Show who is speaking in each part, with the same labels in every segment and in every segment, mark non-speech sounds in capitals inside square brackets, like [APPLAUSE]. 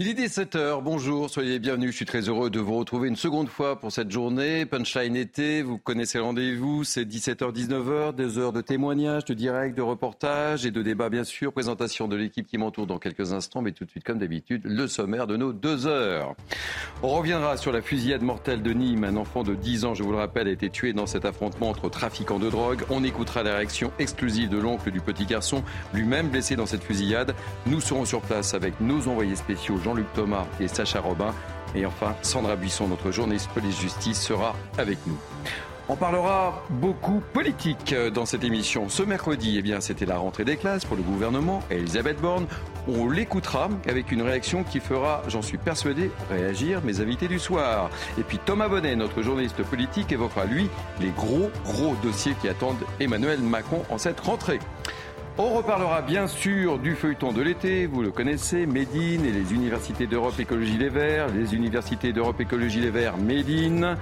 Speaker 1: Il est 17h, bonjour, soyez bienvenus. Je suis très heureux de vous retrouver une seconde fois pour cette journée. Punchline été, vous connaissez le rendez-vous, c'est 17h, 19h, des heures de témoignages, de direct, de reportages et de débats bien sûr. Présentation de l'équipe qui m'entoure dans quelques instants, mais tout de suite comme d'habitude, le sommaire de nos deux heures. On reviendra sur la fusillade mortelle de Nîmes. Un enfant de 10 ans, je vous le rappelle, a été tué dans cet affrontement entre trafiquants de drogue. On écoutera la réaction exclusive de l'oncle du petit garçon, lui-même blessé dans cette fusillade. Nous serons sur place avec nos envoyés spéciaux Jean-Luc Thomas et Sacha Robin. Et enfin, Sandra Buisson, notre journaliste police-justice, sera avec nous. On parlera beaucoup politique dans cette émission. Ce mercredi, eh bien, c'était la rentrée des classes pour le gouvernement et Elisabeth Borne. On l'écoutera avec une réaction qui fera, j'en suis persuadé, réagir mes invités du soir. Et puis Thomas Bonnet, notre journaliste politique, évoquera lui les gros, gros dossiers qui attendent Emmanuel Macron en cette rentrée. On reparlera bien sûr du feuilleton de l'été, vous le connaissez, Médine et les universités d'Europe Écologie Les Verts, les universités d'Europe Écologie Les Verts, Médine.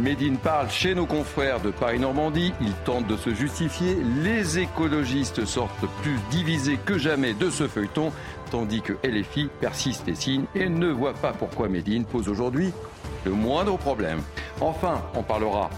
Speaker 1: Médine parle chez nos confrères de Paris-Normandie, ils tentent de se justifier, les écologistes sortent plus divisés que jamais de ce feuilleton, tandis que LFI persiste et signe et ne voit pas pourquoi Médine pose aujourd'hui le moindre problème. Enfin, on parlera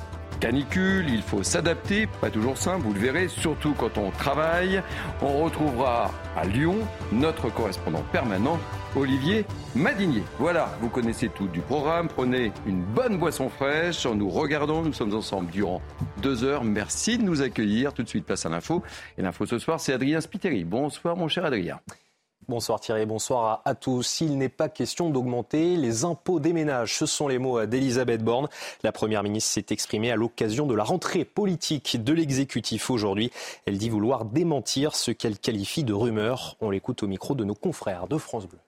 Speaker 1: canicule, il faut s'adapter, pas toujours simple, vous le verrez, surtout quand on travaille. On retrouvera à Lyon notre correspondant permanent, Olivier Madinier. Voilà, vous connaissez tout du programme, prenez une bonne boisson fraîche, nous regardons, nous sommes ensemble durant deux heures. Merci de nous accueillir. Tout de suite, place à l'info. Et l'info ce soir, c'est Adrien Spiteri. Bonsoir mon cher Adrien.
Speaker 2: Bonsoir Thierry, bonsoir à, tous. Il n'est pas question d'augmenter les impôts des ménages. Ce sont les mots d'Elisabeth Borne. La Première ministre s'est exprimée à l'occasion de la rentrée politique de l'exécutif aujourd'hui. Elle dit vouloir démentir ce qu'elle qualifie de rumeurs. On l'écoute au micro de nos confrères de France Bleu.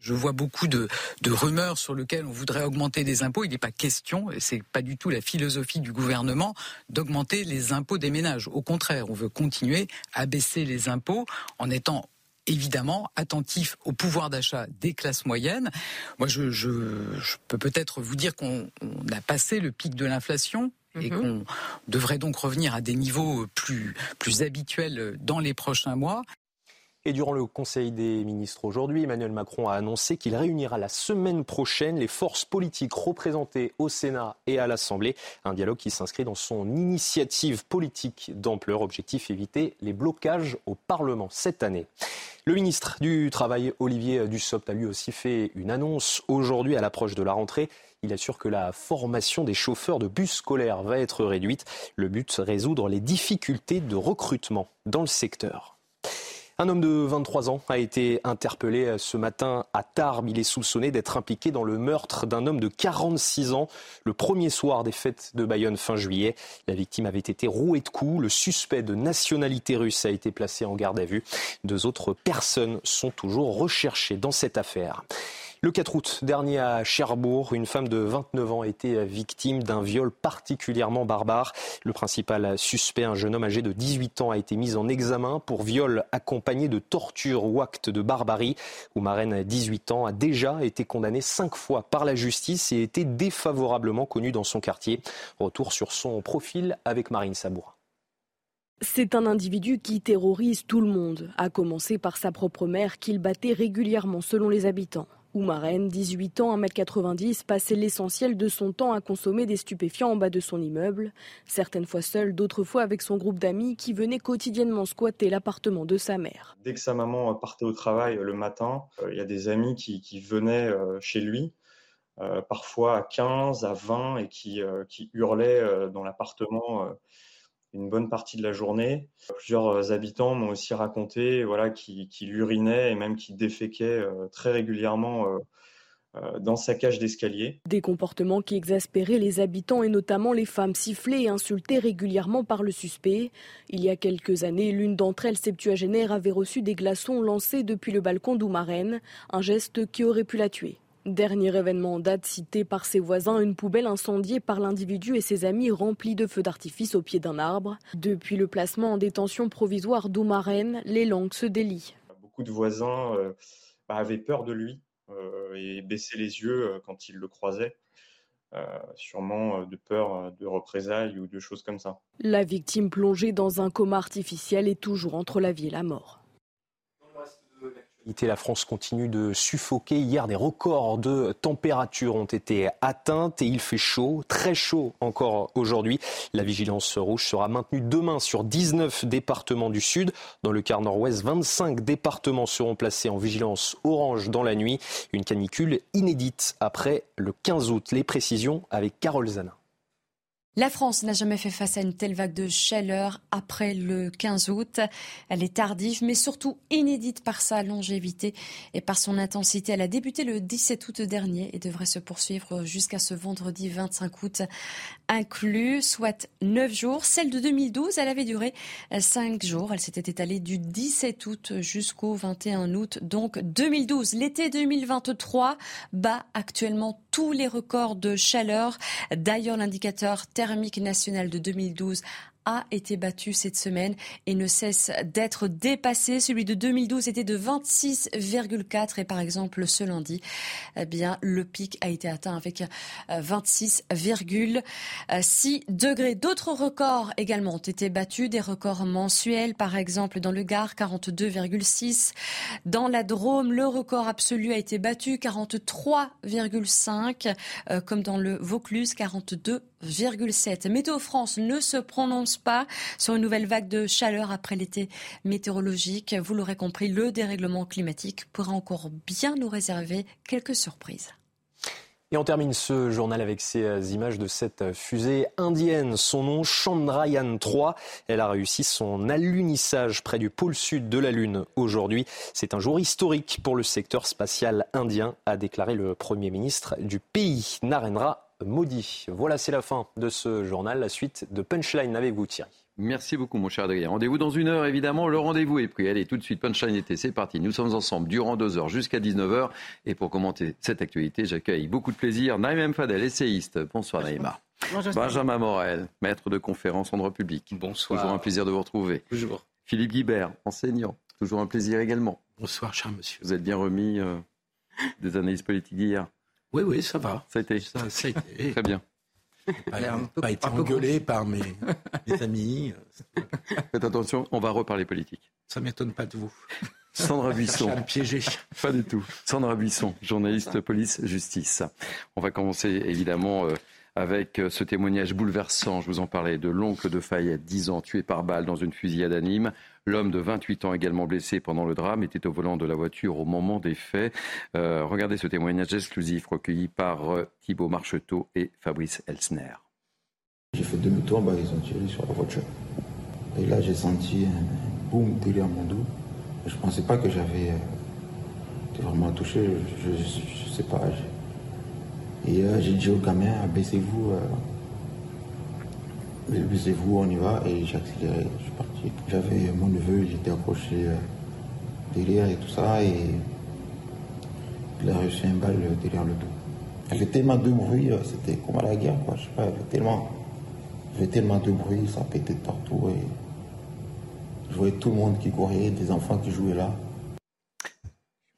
Speaker 3: Je vois beaucoup de, rumeurs sur lesquelles on voudrait augmenter des impôts. Il n'est pas question, et c'est pas du tout la philosophie du gouvernement, d'augmenter les impôts des ménages. Au contraire, on veut continuer à baisser les impôts en étant évidemment attentif au pouvoir d'achat des classes moyennes. Moi, je, peux peut-être vous dire qu'on a passé le pic de l'inflation et mhm. qu'on devrait donc revenir à des niveaux plus, plus habituels dans les prochains mois.
Speaker 2: Et durant le Conseil des ministres aujourd'hui, Emmanuel Macron a annoncé qu'il réunira la semaine prochaine les forces politiques représentées au Sénat et à l'Assemblée. Un dialogue qui s'inscrit dans son initiative politique d'ampleur. Objectif éviter les blocages au Parlement cette année. Le ministre du Travail, Olivier Dussopt, a lui aussi fait une annonce aujourd'hui à l'approche de la rentrée. Il assure que la formation des chauffeurs de bus scolaires va être réduite. Le but, résoudre les difficultés de recrutement dans le secteur. Un homme de 23 ans a été interpellé ce matin à Tarbes. Il est soupçonné d'être impliqué dans le meurtre d'un homme de 46 ans le premier soir des fêtes de Bayonne fin juillet. La victime avait été rouée de coups. Le suspect de nationalité russe a été placé en garde à vue. Deux autres personnes sont toujours recherchées dans cette affaire. Le 4 août dernier à Cherbourg, une femme de 29 ans a été victime d'un viol particulièrement barbare. Le principal suspect, un jeune homme âgé de 18 ans, a été mis en examen pour viol accompagné de torture ou acte de barbarie. Oumaren, 18 ans, a déjà été condamné cinq fois par la justice et été défavorablement connu dans son quartier. Retour sur son profil avec Marine Saboura.
Speaker 4: C'est un individu qui terrorise tout le monde, à commencer par sa propre mère qu'il battait régulièrement selon les habitants. Oumarène, 18 ans, 1m90, passait l'essentiel de son temps à consommer des stupéfiants en bas de son immeuble, certaines fois seul, d'autres fois avec son groupe d'amis qui venaient quotidiennement squatter l'appartement de sa mère.
Speaker 5: Dès que sa maman partait au travail le matin, euh, il y a des amis qui, venaient euh, chez lui, euh, parfois à 15, à 20, et qui, qui hurlaient dans l'appartement une bonne partie de la journée. Plusieurs euh, habitants m'ont aussi raconté voilà, qu'il urinait et même qu'il déféquait euh, très régulièrement euh, dans sa cage d'escalier.
Speaker 4: Des comportements qui exaspéraient les habitants et notamment les femmes sifflées et insultées régulièrement par le suspect. Il y a quelques années, l'une d'entre elles, septuagénaire, avait reçu des glaçons lancés depuis le balcon d'Oumarène, un geste qui aurait pu la tuer. Dernier événement en date cité par ses voisins, une poubelle incendiée par l'individu et ses amis remplie de feux d'artifice au pied d'un arbre. Depuis le placement en détention provisoire d'Oumarène, les langues se délient.
Speaker 5: Beaucoup de voisins euh, bah, avaient peur de lui euh, et baissaient les yeux euh, quand ils le croisaient. sûrement de peur de représailles ou de choses comme ça.
Speaker 4: La victime plongée dans un coma artificiel est toujours entre la vie et la mort.
Speaker 2: La France continue de suffoquer. Hier, des records de température ont été atteints et il fait chaud, très chaud encore aujourd'hui. La vigilance rouge sera maintenue demain sur 19 départements du sud. Dans le quart nord-ouest, 25 départements seront placés en vigilance orange dans la nuit. Une canicule inédite après le 15 août. Les précisions avec Carole Zana.
Speaker 6: La France n'a jamais fait face à une telle vague de chaleur après le 15 août. Elle est tardive, mais surtout inédite par sa longévité et par son intensité. Elle a débuté le 17 août dernier et devrait se poursuivre jusqu'à ce vendredi 25 août inclus, soit 9 jours. Celle de 2012, elle avait duré 5 jours. Elle s'était étalée du 17 août jusqu'au 21 août. Donc 2012, l'été 2023 bat actuellement tous les records de chaleur. D'ailleurs, l'indicateur thermique national de 2012 a été battu cette semaine et ne cesse d'être dépassé. Celui de 2012 était de 26,4 et par exemple ce lundi, eh bien le pic a été atteint avec 26,6 euh, degrés. D'autres records également ont été battus, des records mensuels par exemple dans le Gard 42,6, dans la Drôme le record absolu a été battu 43,5 euh, comme dans le Vaucluse 42,7. Météo France ne se prononce pas sur une nouvelle vague de chaleur après l'été météorologique. Vous l'aurez compris, le dérèglement climatique pourra encore bien nous réserver quelques surprises.
Speaker 2: Et on termine ce journal avec ces euh, images de cette fusée indienne. Son nom, Chandrayaan 3. Elle a réussi son alunissage près du pôle sud de la Lune aujourd'hui. C'est un jour historique pour le secteur spatial indien, a déclaré le Premier ministre du pays, Narendra maudit. Voilà, c'est la fin de ce journal. La suite de Punchline avec vous, Thierry.
Speaker 1: Merci beaucoup, mon cher Adrien. Rendez-vous dans une heure, évidemment. Le rendez-vous est pris. Allez, tout de suite, Punchline était, c'est parti. Nous sommes ensemble durant deux heures jusqu'à 19h. Et pour commenter cette actualité, j'accueille beaucoup de plaisir Naïm Fadel, essayiste. Bonsoir, Naïma. Bonjour, Benjamin Morel, maître de conférence en droit public.
Speaker 7: Bonsoir.
Speaker 1: Toujours un plaisir de vous retrouver.
Speaker 7: Toujours.
Speaker 1: Philippe Guibert, enseignant. Toujours un plaisir également.
Speaker 7: Bonsoir, cher monsieur.
Speaker 1: Vous êtes bien remis euh, des analyses politiques d'hier
Speaker 7: Oui, oui, ça va.
Speaker 1: Ça a été.
Speaker 7: Ça, ça a été. [LAUGHS]
Speaker 1: Très bien.
Speaker 7: Pas, pas été engueulé par mes, [LAUGHS] mes, amis.
Speaker 1: Faites attention, on va reparler politique.
Speaker 7: Ça m'étonne pas de vous.
Speaker 1: Sandra Buisson.
Speaker 7: piégé.
Speaker 1: Pas du tout. Sandra Buisson, journaliste police-justice. On va commencer évidemment euh, avec euh, ce témoignage bouleversant. Je vous en parlais de l'oncle de Fayette, 10 ans, tué par balle dans une fusillade à Nîmes. L'homme de 28 ans, également blessé pendant le drame, était au volant de la voiture au moment des faits. Euh, regardez ce témoignage exclusif recueilli par euh, Thibault Marcheteau et Fabrice Elsner.
Speaker 8: J'ai fait demi-tour, ils ont tiré sur la voiture. Et là, j'ai senti un boum derrière mon dos. Je ne pensais pas que j'avais euh, vraiment touché, je ne sais pas. Et j'ai dit au gamin, baissez-vous, baissez-vous, on y va. Et j'ai accéléré, je suis parti. J'avais mon neveu, j'étais accroché euh, derrière et tout ça. Et il a reçu une balle derrière le dos. Il y avait tellement de bruit, c'était comme à la guerre, quoi. Je sais pas, y avait tellement, avait tellement de bruit, ça pétait de partout. Et je voyais tout le monde qui courait, des enfants qui jouaient là.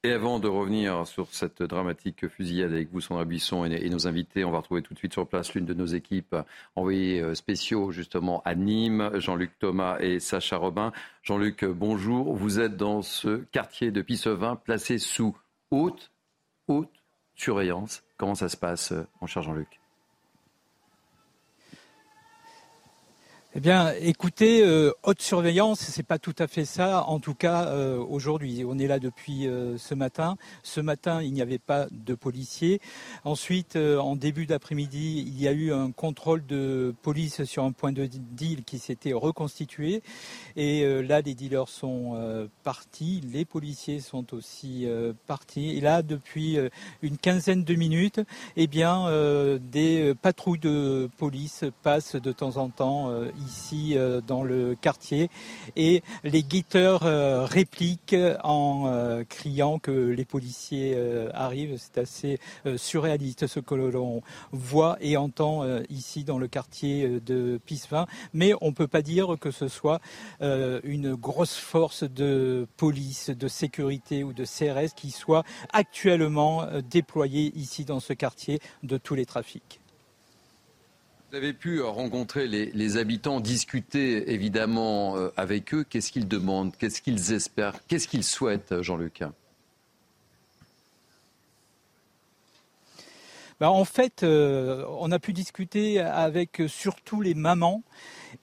Speaker 1: Et avant de revenir sur cette dramatique fusillade avec vous, Sandra Buisson, et, nos invités, on va retrouver tout de suite sur place l'une de nos équipes envoyées spéciaux justement à Nîmes, Jean-Luc Thomas et Sacha Robin. Jean-Luc, bonjour. Vous êtes dans ce quartier de Pissevin, placé sous haute, haute surveillance. Comment ça se passe, mon cher Jean-Luc?
Speaker 9: Eh bien, écoutez, euh, haute surveillance, c'est pas tout à fait ça. En tout cas, euh, aujourd'hui, on est là depuis euh, ce matin. Ce matin, il n'y avait pas de policiers. Ensuite, en début d'après-midi, il y a eu un contrôle de police sur un point de deal qui s'était reconstitué. Et là, les dealers sont partis, les policiers sont aussi partis. Et là, depuis une quinzaine de minutes, eh bien, des patrouilles de police passent de temps en temps ici euh, dans le quartier et les guetteurs euh, répliquent en euh, criant que les policiers arrivent. C'est assez surréaliste ce que l'on voit et entend ici dans le quartier de Pissevin. Mais on ne peut pas dire que ce soit une grosse force de police, de sécurité ou de CRS qui soit actuellement déployée ici dans ce quartier de tous les trafics.
Speaker 1: Vous avez pu euh, rencontrer les, habitants, discuter évidemment euh, avec eux. Qu'est-ce qu'ils demandent? Qu'est-ce qu'ils espèrent? Qu'est-ce qu'ils souhaitent, euh, Jean-Luc?
Speaker 9: Bah, en fait, on a pu discuter avec surtout les mamans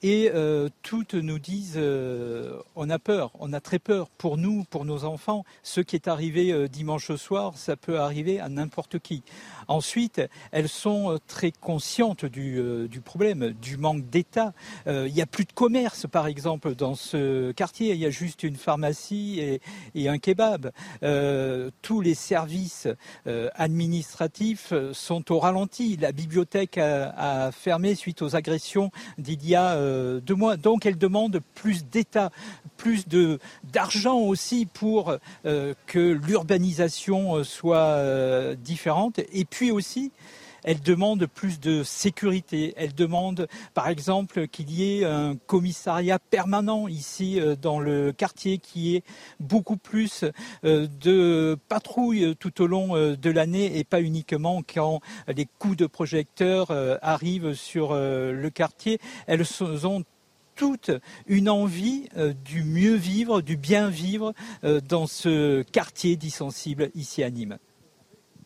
Speaker 9: et euh, toutes nous disent euh, on a peur, on a très peur pour nous, pour nos enfants. Ce qui est arrivé euh, dimanche soir, ça peut arriver à n'importe qui. Ensuite, elles sont très conscientes du, du problème, du manque d'État. il n'y a plus de commerce, par exemple, dans ce quartier. Il y a juste une pharmacie et, et un kebab. tous les services administratifs sont au ralenti. La bibliothèque a, a fermé suite aux agressions d'il y a euh. Donc elle demande plus d'État, plus d'argent aussi pour euh, que l'urbanisation euh, soit différente. Et puis aussi, elle demande plus de sécurité. Elle demande, par exemple, qu'il y ait un commissariat permanent ici dans le quartier, qui ait beaucoup plus de patrouilles tout au long de l'année et pas uniquement quand les coups de projecteur arrivent sur le quartier. Elles ont toute une envie euh, du mieux vivre, du bien vivre euh, dans ce quartier dissensible ici à Nîmes.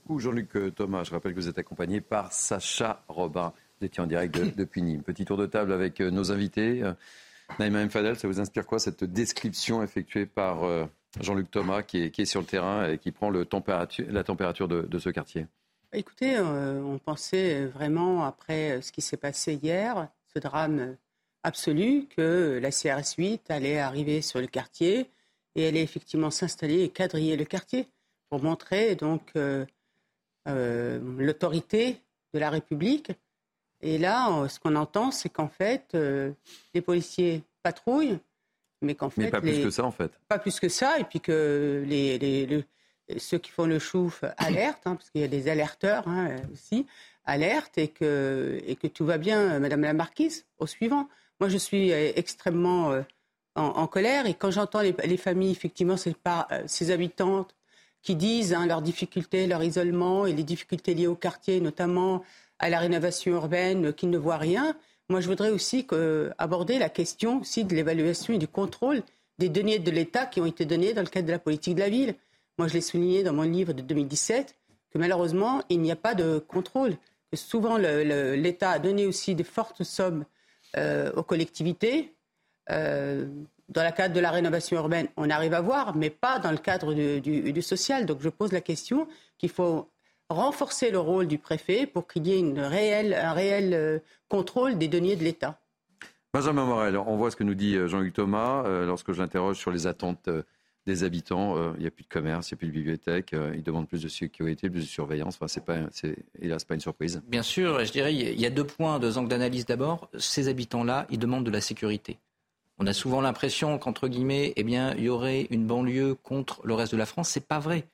Speaker 1: Jean-Luc euh, Thomas, je rappelle que vous êtes accompagné par Sacha Robin. Vous étiez en direct [COUGHS] depuis Nîmes. Petit tour de table avec nos invités. Naïma M. Fadel, ça vous inspire quoi cette description effectuée par Jean-Luc Thomas qui est, sur le terrain et qui prend le la température de, de, ce quartier?
Speaker 10: Écoutez, on pensait vraiment, après ce qui s'est passé hier, ce drame absolue que la CRS 8 allait arriver sur le quartier et allait effectivement s'installer et quadriller le quartier pour montrer donc euh, euh, l'autorité de la République. Et là, ce qu'on entend, c'est qu'en fait, euh, les policiers patrouillent, mais qu'en fait,
Speaker 1: mais pas plus que ça en fait.
Speaker 10: Pas plus que ça, et puis que les, ceux qui font le chouf alertent, hein, parce qu'il y a des alerteurs hein, aussi, alertent et que, et que tout va bien, Madame la Marquise, au suivant. Moi, je suis euh, extrêmement euh, en, colère et quand j'entends les, familles, effectivement, euh, ces habitantes qui disent hein, leurs difficultés, leur isolement et les difficultés liées au quartier, notamment à la rénovation urbaine, qui ne voient rien. Moi, je voudrais aussi aborder la question aussi de l'évaluation et du contrôle des deniers de l'État qui ont été donnés dans le cadre de la politique de la ville. Moi, je l'ai souligné dans mon livre de 2017 que malheureusement, il n'y a pas de contrôle. Que souvent, l'État a donné aussi de fortes sommes euh, aux collectivités. Euh, dans le cadre de la rénovation urbaine, on arrive à voir, mais pas dans le cadre du, social. Donc je pose la question qu'il faut renforcer le rôle du préfet pour qu'il y ait une réelle, un réel euh, contrôle des deniers de l'État.
Speaker 1: Benjamin Morel, on voit ce que nous dit Jean-Luc Thomas lorsque je l'interroge sur les attentes des habitants. Il n'y a plus de commerce, il n'y a plus de bibliothèque. ils demandent plus de sécurité, plus de surveillance. Enfin, c'est pas, c'est, hélas, pas une surprise.
Speaker 11: Bien sûr, je dirais, il y a deux points, deux angles d'analyse. D'abord, ces habitants-là, ils demandent de la sécurité. On a souvent l'impression qu'entre guillemets, eh bien, il y aurait une banlieue contre le reste de la France. C'est pas vrai.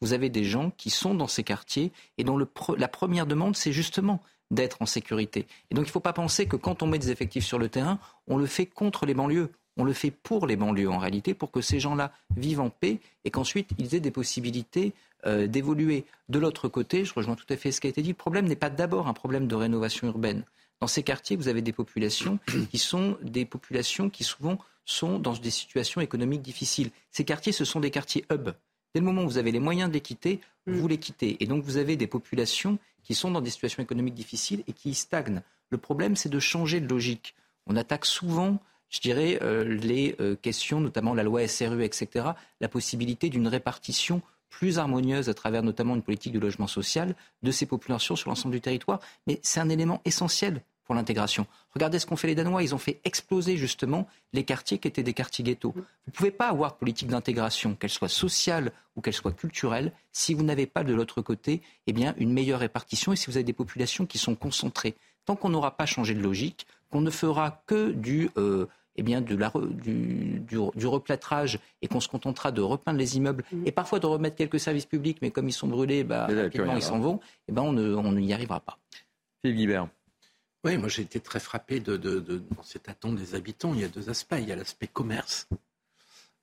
Speaker 11: Vous avez des gens qui sont dans ces quartiers et dont la première demande, c'est justement d'être en sécurité. Et donc, il ne faut pas penser que quand on met des effectifs sur le terrain, on le fait contre les banlieues on le fait pour les banlieues en réalité, pour que ces gens-là vivent en paix et qu'ensuite ils aient des possibilités euh, d'évoluer. De l'autre côté, je rejoins tout à fait ce qui a été dit, le problème n'est pas d'abord un problème de rénovation urbaine. Dans ces quartiers, vous avez des populations qui sont des populations qui souvent sont dans des situations économiques difficiles. Ces quartiers, ce sont des quartiers hub. Dès le moment où vous avez les moyens de les quitter, mm. vous les quittez. Et donc vous avez des populations qui sont dans des situations économiques difficiles et qui stagnent. Le problème, c'est de changer de logique. On attaque souvent je dirais, euh, les euh, questions, notamment la loi SRU, etc., la possibilité d'une répartition plus harmonieuse à travers notamment une politique de logement social de ces populations sur l'ensemble du territoire. Mais c'est un élément essentiel pour l'intégration. Regardez ce qu'ont fait les Danois. Ils ont fait exploser justement les quartiers qui étaient des quartiers ghettos. Vous ne pouvez pas avoir de politique d'intégration, qu'elle soit sociale ou qu'elle soit culturelle, si vous n'avez pas de l'autre côté eh bien, une meilleure répartition et si vous avez des populations qui sont concentrées. Tant qu'on n'aura pas changé de logique, qu'on ne fera que du, euh, eh bien, du, du, replâtrage et qu'on se contentera de repeindre les immeubles mmh. et parfois de remettre quelques services publics, mais comme ils sont brûlés, bah, rapidement ils s'en vont, eh ben, on n'y arrivera pas.
Speaker 1: Philippe Guibert.
Speaker 7: Oui, moi j'ai été très frappé de, de, dans cette attente des habitants. Il y a deux aspects. Il y a l'aspect commerce.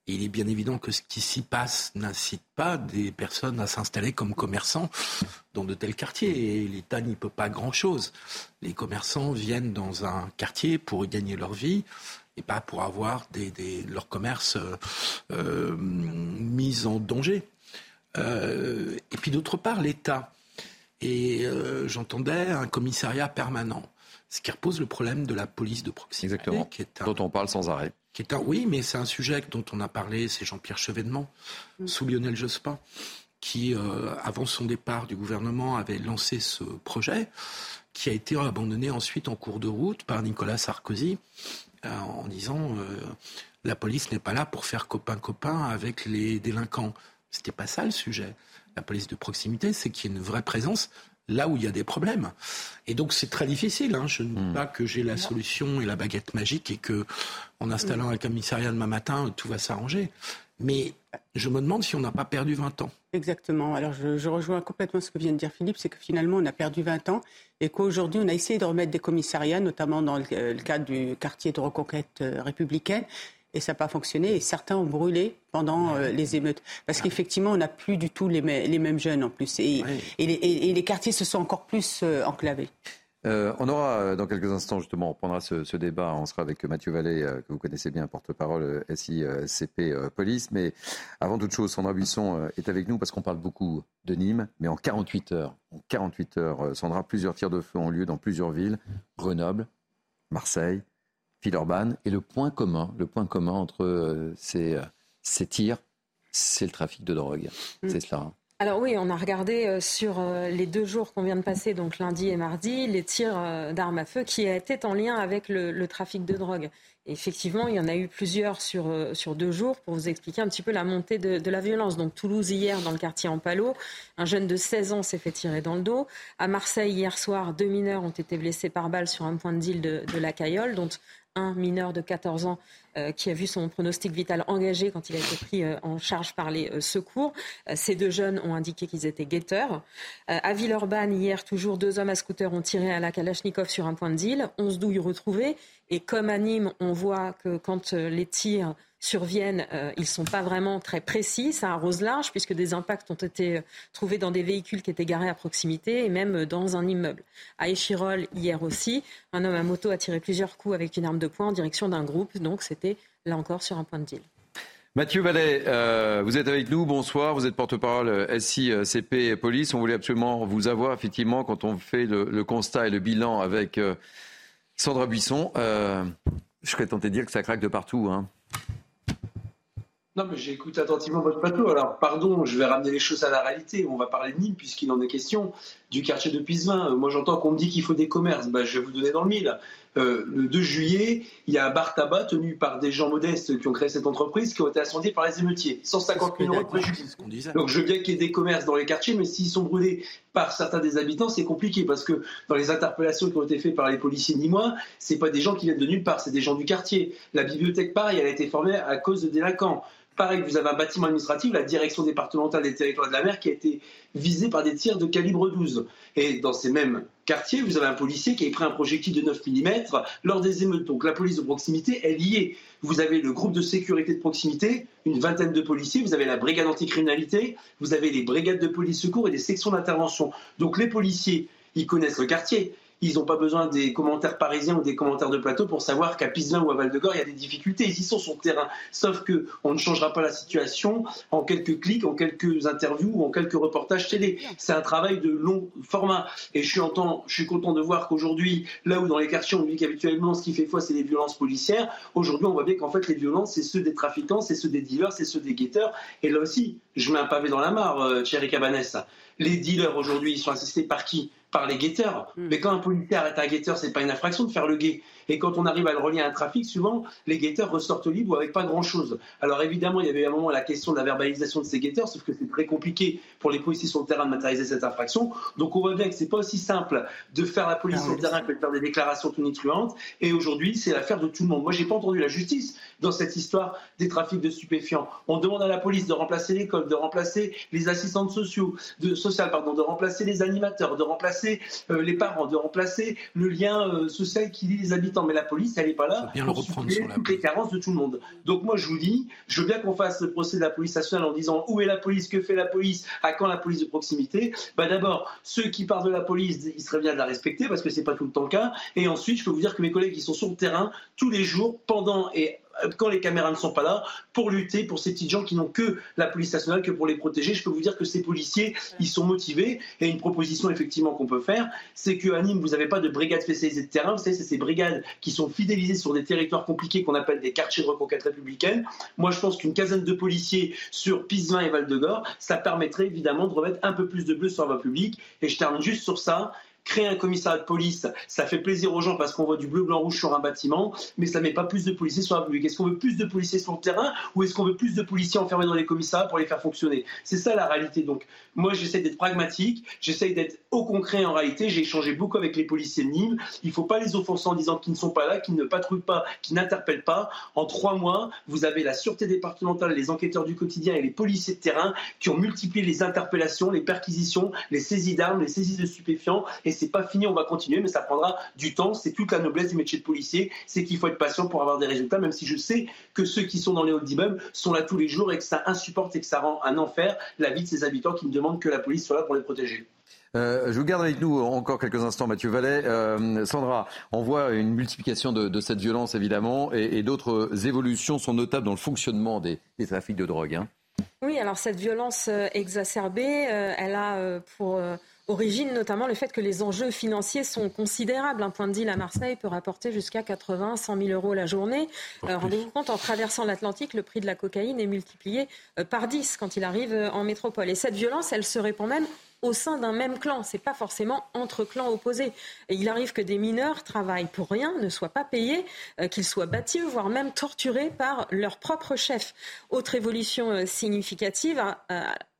Speaker 7: Et il est bien évident que ce qui s'y passe n'incite pas des personnes à s'installer comme commerçants dans de tels quartiers. Et l'État n'y peut pas grand-chose. Les commerçants viennent dans un quartier pour y gagner leur vie et pas pour avoir des, leur commerce euh, euh, mis en danger. Euh, et puis d'autre part, l'État Et euh, j'entendais un commissariat permanent, ce qui repose le problème de la police de proximité.
Speaker 1: Exactement.
Speaker 7: Qui est
Speaker 1: dont on parle sans arrêt.
Speaker 7: Qui est un, oui, mais c'est un sujet dont on a parlé, c'est Jean-Pierre Chevènement, mm. sous Lionel Jospin, qui, euh, avant son départ du gouvernement, avait lancé ce projet, qui a été abandonné ensuite en cours de route par Nicolas Sarkozy, euh, en disant la police n'est pas là pour faire copain-copain avec les délinquants. C'était pas ça le sujet la police de proximité, c'est qu'il y ait une vraie présence là où il y a des problèmes. Et donc c'est très difficile. Hein. Je ne dis hmm. pas que j'ai la solution et la baguette magique et que en installant un commissariat demain matin, tout va s'arranger. Mais je me demande si on n'a pas perdu 20 ans.
Speaker 10: Exactement. Alors je, rejoins complètement ce que vient de dire Philippe, c'est que finalement on a perdu 20 ans et qu'aujourd'hui on a essayé de remettre des commissariats, notamment dans le, le cadre du quartier de reconquête euh, républicaine, et ça n'a pas fonctionné. Et certains ont brûlé pendant euh, les émeutes. Parce qu'effectivement, on n'a plus du tout les, mêmes jeunes en plus. Et, les, quartiers se sont encore plus euh, enclavés.
Speaker 1: Euh, on aura dans quelques instants, justement, on reprendra ce, débat. On sera avec Mathieu Vallée, que vous connaissez bien, porte-parole SICP Police. Mais avant toute chose, Sandra Buisson est avec nous parce qu'on parle beaucoup de Nîmes. Mais en 48 heures, en 48 heures, Sandra, plusieurs tirs de feu ont lieu dans plusieurs villes Grenoble, Marseille, Villeurbanne. Et le point commun, le point commun entre euh, ces, euh, ces tirs, c'est le trafic de drogue. Mm. C'est cela. Hein.
Speaker 12: Alors oui, on a regardé euh, sur les deux jours qu'on vient de passer, donc lundi et mardi, les tirs d'armes à feu qui étaient en lien avec le, trafic de drogue. effectivement, il y en a eu plusieurs sur, sur deux jours pour vous expliquer un petit peu la montée de, la violence. Donc Toulouse hier, dans le quartier Ampalo, un jeune de 16 ans s'est fait tirer dans le dos. À Marseille, hier soir, deux mineurs ont été blessés par balle sur un point de deal de, de la Cayolle, dont un mineur de 14 ans euh, qui a vu son pronostic vital engagé quand il a été pris euh, en charge par les euh, secours. ces deux jeunes ont indiqué qu'ils étaient guetteurs. à Villeurbanne, hier, toujours deux hommes à scooter ont tiré à la Kalachnikov sur un point de deal. 11 douilles retrouvées. Et comme à Nîmes, on voit que quand les tirs surviennent, euh, ils ne sont pas vraiment très précis. Ça arrose large puisque des impacts ont été euh, trouvés dans des véhicules qui étaient garés à proximité et même euh, dans un immeuble. À Échirol, hier aussi, un homme à moto a tiré plusieurs coups avec une arme de poing en direction d'un groupe. Donc c'était là encore sur un point de deal.
Speaker 1: Mathieu Vallet, vous êtes avec nous. Bonsoir. Vous êtes porte-parole SICP Police. On voulait absolument vous avoir, effectivement, quand on fait le, constat et le bilan avec Sandra Buisson. je serais tenté de dire que ça craque de partout. Hein.
Speaker 13: Non, mais j'écoute attentivement votre plateau. Alors, pardon, je vais ramener les choses à la réalité. On va parler de Nîmes, puisqu'il en est question, du quartier de Pisevin. Moi, j'entends qu'on me dit qu'il faut des commerces. Ben, je vais vous donner dans le mille. Euh, le 2 juillet, il y a un bar tabac tenu par des gens modestes qui ont créé cette entreprise, qui ont été incendiés par les émeutiers. 150 000 euros de préjudice. Donc, je veux bien qu'il y ait des commerces dans les quartiers, mais s'ils sont brûlés par certains des habitants, c'est compliqué, parce que dans les interpellations qui ont été faites par les policiers nîmois, c'est pas des gens qui viennent de nulle part, c'est des gens du quartier. La bibliothèque, pareil, elle a été formée à cause de délinquants. Pareil, vous avez un bâtiment administratif, la direction départementale des territoires de la mer, qui a été visée par des tirs de calibre 12. Et dans ces mêmes quartiers, vous avez un policier qui a pris un projectile de 9 mm lors des émeutes. Donc la police de proximité est liée. Vous avez le groupe de sécurité de proximité, une vingtaine de policiers, vous avez la brigade anticriminalité, vous avez les brigades de police secours et des sections d'intervention. Donc les policiers, ils connaissent le quartier ils n'ont pas besoin des commentaires parisiens ou des commentaires de plateau pour savoir qu'à Piselin ou à Val-de-Gore, il y a des difficultés. Ils y sont sur le terrain. Sauf qu'on ne changera pas la situation en quelques clics, en quelques interviews ou en quelques reportages télé. C'est un travail de long format. Et je suis, je suis content de voir qu'aujourd'hui, là où dans les quartiers on dit qu'habituellement ce qui fait foi, c'est les violences policières, aujourd'hui on voit bien qu'en fait les violences, c'est ceux des trafiquants, c'est ceux des dealers, c'est ceux des guetteurs. Et là aussi, je mets un pavé dans la mare, euh, Thierry Cabanès. Les dealers aujourd'hui, ils sont assistés par qui? Par les guetteurs. Hmm. Mais quand un policier arrête un guetteur, c'est pas une infraction de faire le guet. Et quand on arrive à le relier à un trafic, souvent, les guetteurs ressortent libres avec pas grand-chose. Alors évidemment, il y avait à un moment la question de la verbalisation de ces guetteurs, sauf que c'est très compliqué pour les policiers sur le terrain de matérialiser cette infraction. Donc on voit bien que c'est pas aussi simple de faire la police ah sur le terrain que de faire des déclarations tonitruantes. Et aujourd'hui, c'est l'affaire de tout le monde. Moi, j'ai pas entendu la justice dans cette histoire des trafics de stupéfiants. On demande à la police de remplacer l'école, de remplacer les assistantes sociaux, de sociales, pardon, de remplacer les animateurs, de remplacer euh, les parents, de remplacer le lien euh, social qui lie les habitants mais la police, elle n'est pas là pour supprimer toutes les carences de tout le monde. Donc moi, je vous dis, je veux bien qu'on fasse le procès de la police nationale en disant où est la police, que fait la police, à quand la police de proximité? Bah d'abord, ceux qui parlent de la police, il serait bien de la respecter parce que c'est pas tout le temps le cas. Et ensuite, je peux vous dire que mes collègues, qui sont sur le terrain tous les jours, pendant et quand les caméras ne sont pas là, pour lutter pour ces petites gens qui n'ont que la police nationale, que pour les protéger. Je peux vous dire que ces policiers, ils sont motivés. Et une proposition effectivement qu'on peut faire, c'est qu'à Nîmes, vous n'avez pas de brigades spécialisées de terrain. Vous savez, c'est ces brigades qui sont fidélisées sur des territoires compliqués qu'on appelle des quartiers de reconquête républicaine. Moi, je pense qu'une quinzaine de policiers sur Pisevin et Val-de-Gore, ça permettrait évidemment de remettre un peu plus de bleu sur la voie publique. Et je termine juste sur ça créer un commissariat de police, ça fait plaisir aux gens parce qu'on voit du bleu, blanc, rouge sur un bâtiment, mais ça ne met pas plus de policiers sur la public. Est-ce qu'on veut plus de policiers sur le terrain ou est-ce qu'on veut plus de policiers enfermés dans les commissariats pour les faire fonctionner? C'est ça la réalité. Donc, moi, j'essaie d'être pragmatique, j'essaie d'être au concret en réalité. J'ai échangé beaucoup avec les policiers de Nîmes. Il ne faut pas les offenser en disant qu'ils ne sont pas là, qu'ils ne patrouillent pas, qu'ils n'interpellent pas. En trois mois, vous avez la sûreté départementale, les enquêteurs du quotidien et les policiers de terrain qui ont multiplié les interpellations, les perquisitions, les saisies d'armes, les saisies de stupéfiants. Et c'est pas fini, on va continuer, mais ça prendra du temps. C'est toute la noblesse du métier de policier, c'est qu'il faut être patient pour avoir des résultats, même si je sais que ceux qui sont dans les halls d'immeubles sont là tous les jours et que ça insupporte et que ça rend un enfer la vie de ces habitants qui ne demandent que la police soit là pour les protéger.
Speaker 1: Euh, je vous garde avec nous encore quelques instants, Mathieu Vallet. Euh, Sandra, on voit une multiplication de, cette violence, évidemment, et, d'autres évolutions sont notables dans le fonctionnement des, trafics de drogue. Hein.
Speaker 12: Oui, alors cette violence euh, exacerbée, elle a pour origine notamment le fait que les enjeux financiers sont considérables. Un point de deal à Marseille peut rapporter jusqu'à 80, 100 000 euros la journée. Euh, rendez-vous compte, en traversant l'Atlantique, le prix de la cocaïne est multiplié euh, par 10 quand il arrive euh, en métropole. Et cette violence, elle se répand même au sein d'un même clan. C'est pas forcément entre clans opposés. Et il arrive que des mineurs travaillent pour rien, ne soient pas payés, qu'ils soient battus, voire même torturés par leur propre chef. Autre évolution significative,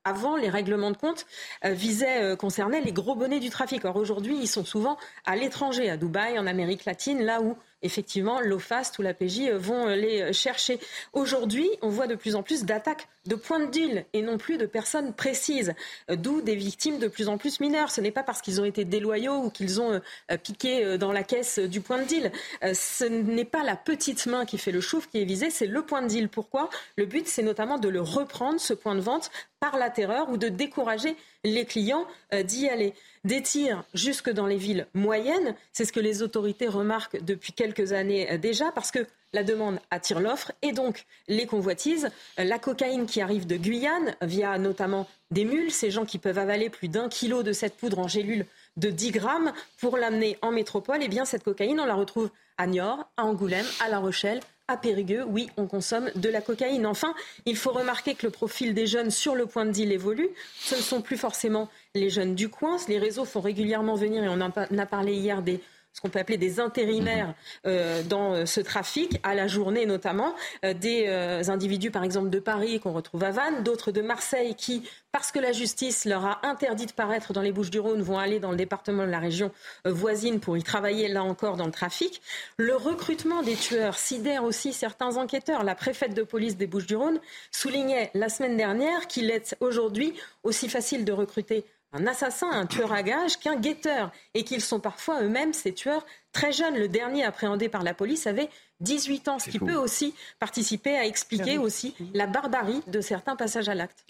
Speaker 12: avant, les règlements de compte euh, visaient, euh, concernaient les gros bonnets du trafic. Or, aujourd'hui, ils sont souvent à l'étranger, à Dubaï, en Amérique latine, là où effectivement, l'OFAST ou la PJ euh, vont euh, les euh, chercher. Aujourd'hui, on voit de plus en plus d'attaques de points de deal et non plus de personnes précises, d'où des victimes de plus en plus mineures. Ce n'est pas parce qu'ils ont été déloyaux ou qu'ils ont piqué dans la caisse du point de deal. Ce n'est pas la petite main qui fait le chouf qui est visée, c'est le point de deal. Pourquoi? Le but, c'est notamment de le reprendre, ce point de vente, par la terreur ou de décourager les clients d'y aller des tirs jusque dans les villes moyennes. C'est ce que les autorités remarquent depuis quelques années euh, déjà, parce que la demande attire l'offre et donc les convoitises. Euh, la cocaïne qui arrive de Guyane via notamment des mules, ces gens qui peuvent avaler plus d'un kilo de cette poudre en gélule de 10 grammes pour l'amener en métropole, et eh bien cette cocaïne, on la retrouve à Niort, à Angoulême, à La Rochelle, à Périgueux, oui, on consomme de la cocaïne. Enfin, il faut remarquer que le profil des jeunes sur le point de deal évolue. Ce ne sont plus forcément les jeunes du coin. Les réseaux font régulièrement venir, et on en a parlé hier, des ce qu'on peut appeler des intérimaires euh, dans euh, ce trafic, à la journée notamment, euh, des individus par exemple de Paris qu'on retrouve à Vannes, d'autres de Marseille qui, parce que la justice leur a interdit de paraître dans les Bouches-du-Rhône, vont aller dans le département de la région voisine pour y travailler là encore dans le trafic. Le recrutement des tueurs sidère aussi certains enquêteurs. La préfète de police des Bouches-du-Rhône soulignait la semaine dernière qu'il est aujourd'hui aussi facile de recruter un assassin, un tueur à gages qu'un guetteur, et qu'ils sont parfois eux-mêmes ces tueurs très jeunes. Le dernier appréhendé par la police avait 18 ans, ce qui peut aussi participer à expliquer aussi la barbarie de certains passages à l'acte.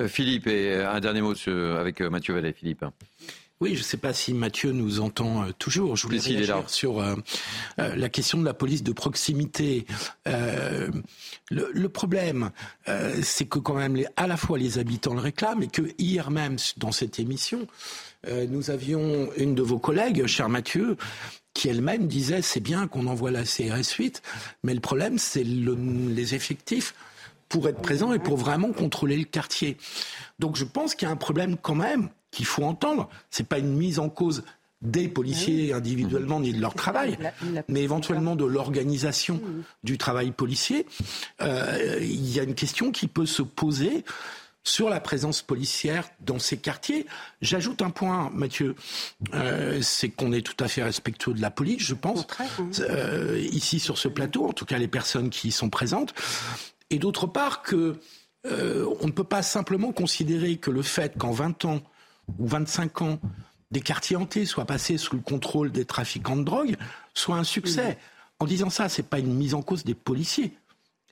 Speaker 1: Euh, Philippe, et un dernier mot avec euh, Mathieu Vallet. Philippe.
Speaker 7: Oui, je ne sais pas si Mathieu nous entend euh, toujours. Je voulais réagir sur euh, euh, la question de la police de proximité. Le, problème, c'est que quand même, à la fois les habitants le réclament et que hier même, dans cette émission, nous avions une de vos collègues, cher Mathieu, qui elle-même disait c'est bien qu'on envoie la CRS 8, mais le problème, c'est les effectifs pour être présents et pour vraiment contrôler le quartier. Donc je pense qu'il y a un problème quand même qu'il faut entendre. Ce n'est pas une mise en cause des policiers ah individuellement ni de leur travail, mais éventuellement de l'organisation mmh. du travail policier. Euh, il y a une question qui peut se poser sur la présence policière dans ces quartiers. J'ajoute un point, Mathieu, euh, c'est qu'on est tout à fait respectueux de la police, je pense, euh, ici sur ce plateau, en tout cas les personnes qui y sont présentes, et d'autre part que on ne peut pas simplement considérer que le fait qu'en 20 ans, ou 25 ans, des quartiers entiers soient passés sous le contrôle des trafiquants de drogue, soit un succès. En disant ça, ce n'est pas une mise en cause des policiers.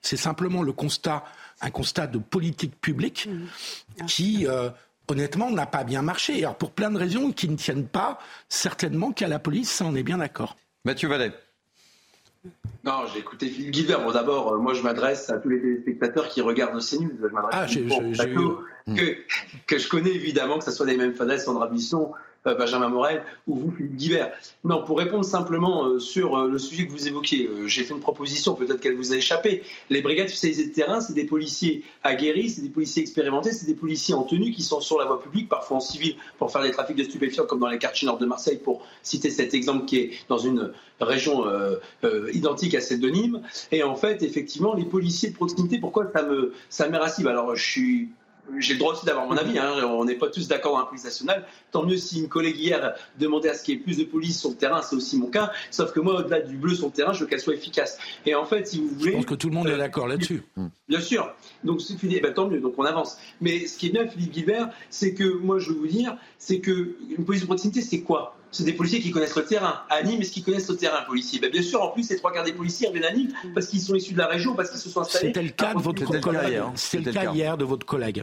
Speaker 7: C'est simplement le constat, un constat de politique publique qui, euh, honnêtement, n'a pas bien marché. Alors, pour plein de raisons qui ne tiennent pas certainement qu'à la police, ça, on est bien d'accord.
Speaker 1: Mathieu Vallet.
Speaker 13: Non, j'ai écouté Philippe Guibert. Bon, d'abord, euh, moi, je m'adresse à tous les téléspectateurs qui regardent CNews. Je m'adresse
Speaker 7: ah, j'ai,
Speaker 13: que, que je connais évidemment, que ce soit les mêmes Fadès, Sandra Bisson, Benjamin Morel ou vous, Guibert. Non, pour répondre simplement euh, sur euh, le sujet que vous évoquez, j'ai fait une proposition, peut-être qu'elle vous a échappé. Les brigades spécialisées de terrain, c'est des policiers aguerris, c'est des policiers expérimentés, c'est des policiers en tenue qui sont sur la voie publique, parfois en civil, pour faire des trafics de stupéfiants, comme dans les quartiers nord de Marseille, pour citer cet exemple qui est dans une région identique à celle de Nîmes. Et en fait, effectivement, les policiers de proximité, pourquoi ça me ça m'éracive Alors, je suis j'ai le droit aussi d'avoir mon avis. Hein. On n'est pas tous d'accord dans la police nationale. Tant mieux si une collègue hier demandait à ce qu'il y ait plus de police sur le terrain, c'est aussi mon cas. Sauf que moi, au-delà du bleu sur le terrain, je veux qu'elle soit efficace. Et en fait, si vous voulez. Je
Speaker 7: pense que tout le monde est euh, d'accord là-dessus.
Speaker 13: Bien sûr. Donc, eh ben, tant mieux. Donc, on avance. Mais ce qui est bien, Philippe Guibert, c'est que moi, je veux vous dire, c'est que une police de proximité, c'est quoi? C'est des policiers qui connaissent le terrain. À Nîmes, est-ce qu'ils connaissent le terrain, policiers? Ben, Bien sûr, en plus, les trois quarts des policiers viennent à Nîmes parce qu'ils sont issus de la région, parce qu'ils se sont installés.
Speaker 7: C'était le cas de votre collègue. C'était le cas hier de votre collègue.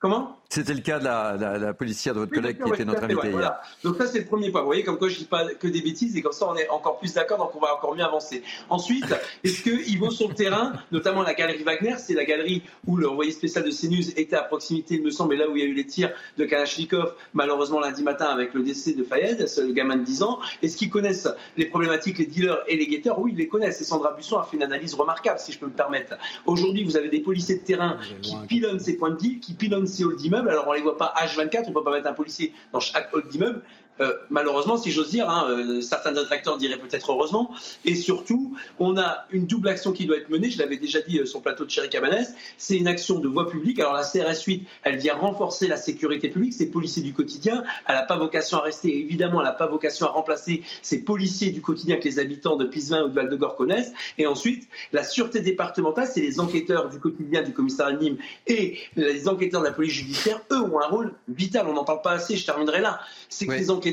Speaker 13: Comment?
Speaker 1: C'était le cas de la, policière de votre collègue qui était notre invité hier.
Speaker 13: Donc ça, c'est le premier point. Vous voyez, comme quoi je dis pas que des bêtises et comme ça, on est encore plus d'accord, donc on va encore mieux avancer. Ensuite, [LAUGHS] est-ce qu'ils vont sur le terrain, notamment la galerie Wagner, c'est la galerie où l'envoyé spécial de CNews était à proximité, il me semble, et là où il y a eu les tirs de Kalachnikov, malheureusement lundi matin avec le décès de Fayed, le gamin de 10 ans. Est-ce qu'ils connaissent les problématiques, les dealers et les guetteurs? Oui, ils les connaissent. Et Sandra Busson a fait une analyse remarquable, si je peux me permettre. Aujourd'hui, vous avez des policiers de terrain qui pilonnent ces points de deal, qui pilonnent ces halls d'immeubles. Alors on les voit pas H24, on peut pas mettre un policier dans chaque hall d'immeuble, euh, malheureusement, si j'ose dire, hein, euh, certains détracteurs diraient peut-être heureusement. Et surtout, on a une double action qui doit être menée. Je l'avais déjà dit euh, sur le plateau de Chéri Cabanès. C'est une action de voie publique. Alors la CRS 8, elle vient renforcer la sécurité publique. C'est policiers du quotidien. Elle n'a pas vocation à rester. Évidemment, elle n'a pas vocation à remplacer ces policiers du quotidien que les habitants de Pisevin ou de Val-de-Gore connaissent. Et ensuite, la sûreté départementale, c'est les enquêteurs du quotidien du commissariat de Nîmes et les enquêteurs de la police judiciaire. Eux ont un rôle vital. On n'en parle pas assez. Je terminerai là. C'est que les enquêteurs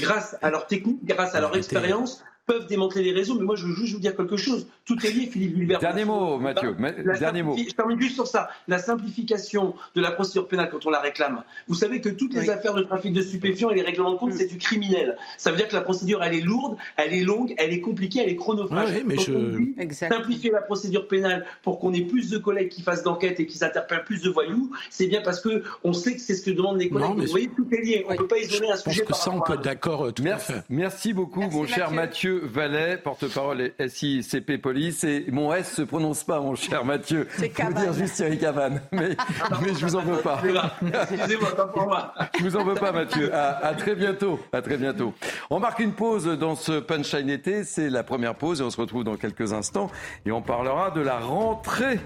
Speaker 13: grâce à leur technique, grâce à leur expérience, peuvent démanteler les réseaux, mais moi je veux juste vous dire quelque chose. Tout est lié, Philippe Gilbert.
Speaker 1: Dernier mot, Mathieu. Dernier mot.
Speaker 13: Je termine juste sur ça. La simplification de la procédure pénale quand on la réclame. Vous savez que toutes les affaires de trafic de stupéfiants et les règlements de compte, mm. c'est du criminel. Ça veut dire que la procédure, elle est lourde, elle est longue, elle est compliquée, elle est chronophage.
Speaker 7: Oui, mais je...
Speaker 13: simplifier la procédure pénale pour qu'on ait plus de collègues qui fassent d'enquête et qui s'interpellent plus de voyous, c'est bien parce que on sait que c'est ce que demandent les collègues. Vous voyez, tout est lié. On ne peut pas isoler un sujet.
Speaker 7: Je pense que ça, on peut être d'accord. Euh,
Speaker 1: merci, merci beaucoup, mon cher Mathieu Vallet porte-parole SICP Police. Et mon S se prononce pas, mon cher Mathieu.
Speaker 10: C'est Cabane.
Speaker 1: dire juste Thierry Cabane. Mais, mais je vous en veux pas. Je vous en veux pas, Mathieu. À, très bientôt. À très bientôt. On marque une pause dans ce punchline été. C'est la première pause et on se retrouve dans quelques instants. Et on parlera de la rentrée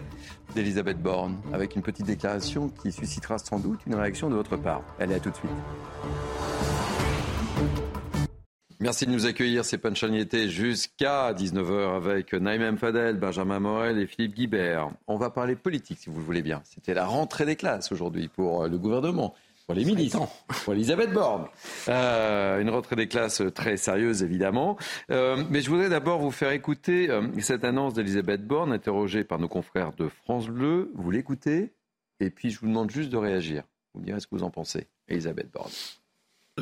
Speaker 1: d'Elisabeth Borne avec une petite déclaration qui suscitera sans doute une réaction de votre part. Allez, à tout de suite. Merci de nous accueillir, c'est Panchaniété, jusqu'à 19h avec Naïm Fadel, Benjamin Morel et Philippe Guibert. On va parler politique, si vous le voulez bien. C'était la rentrée des classes aujourd'hui pour le gouvernement, pour les militants, pour Elisabeth Borne. Euh, une rentrée des classes très sérieuse, évidemment. Euh, mais je voudrais d'abord vous faire écouter euh, cette annonce d'Elisabeth Borne, interrogée par nos confrères de France Bleu. Vous l'écoutez, et puis je vous demande juste de réagir. Vous me direz ce que vous en pensez, Elisabeth Borne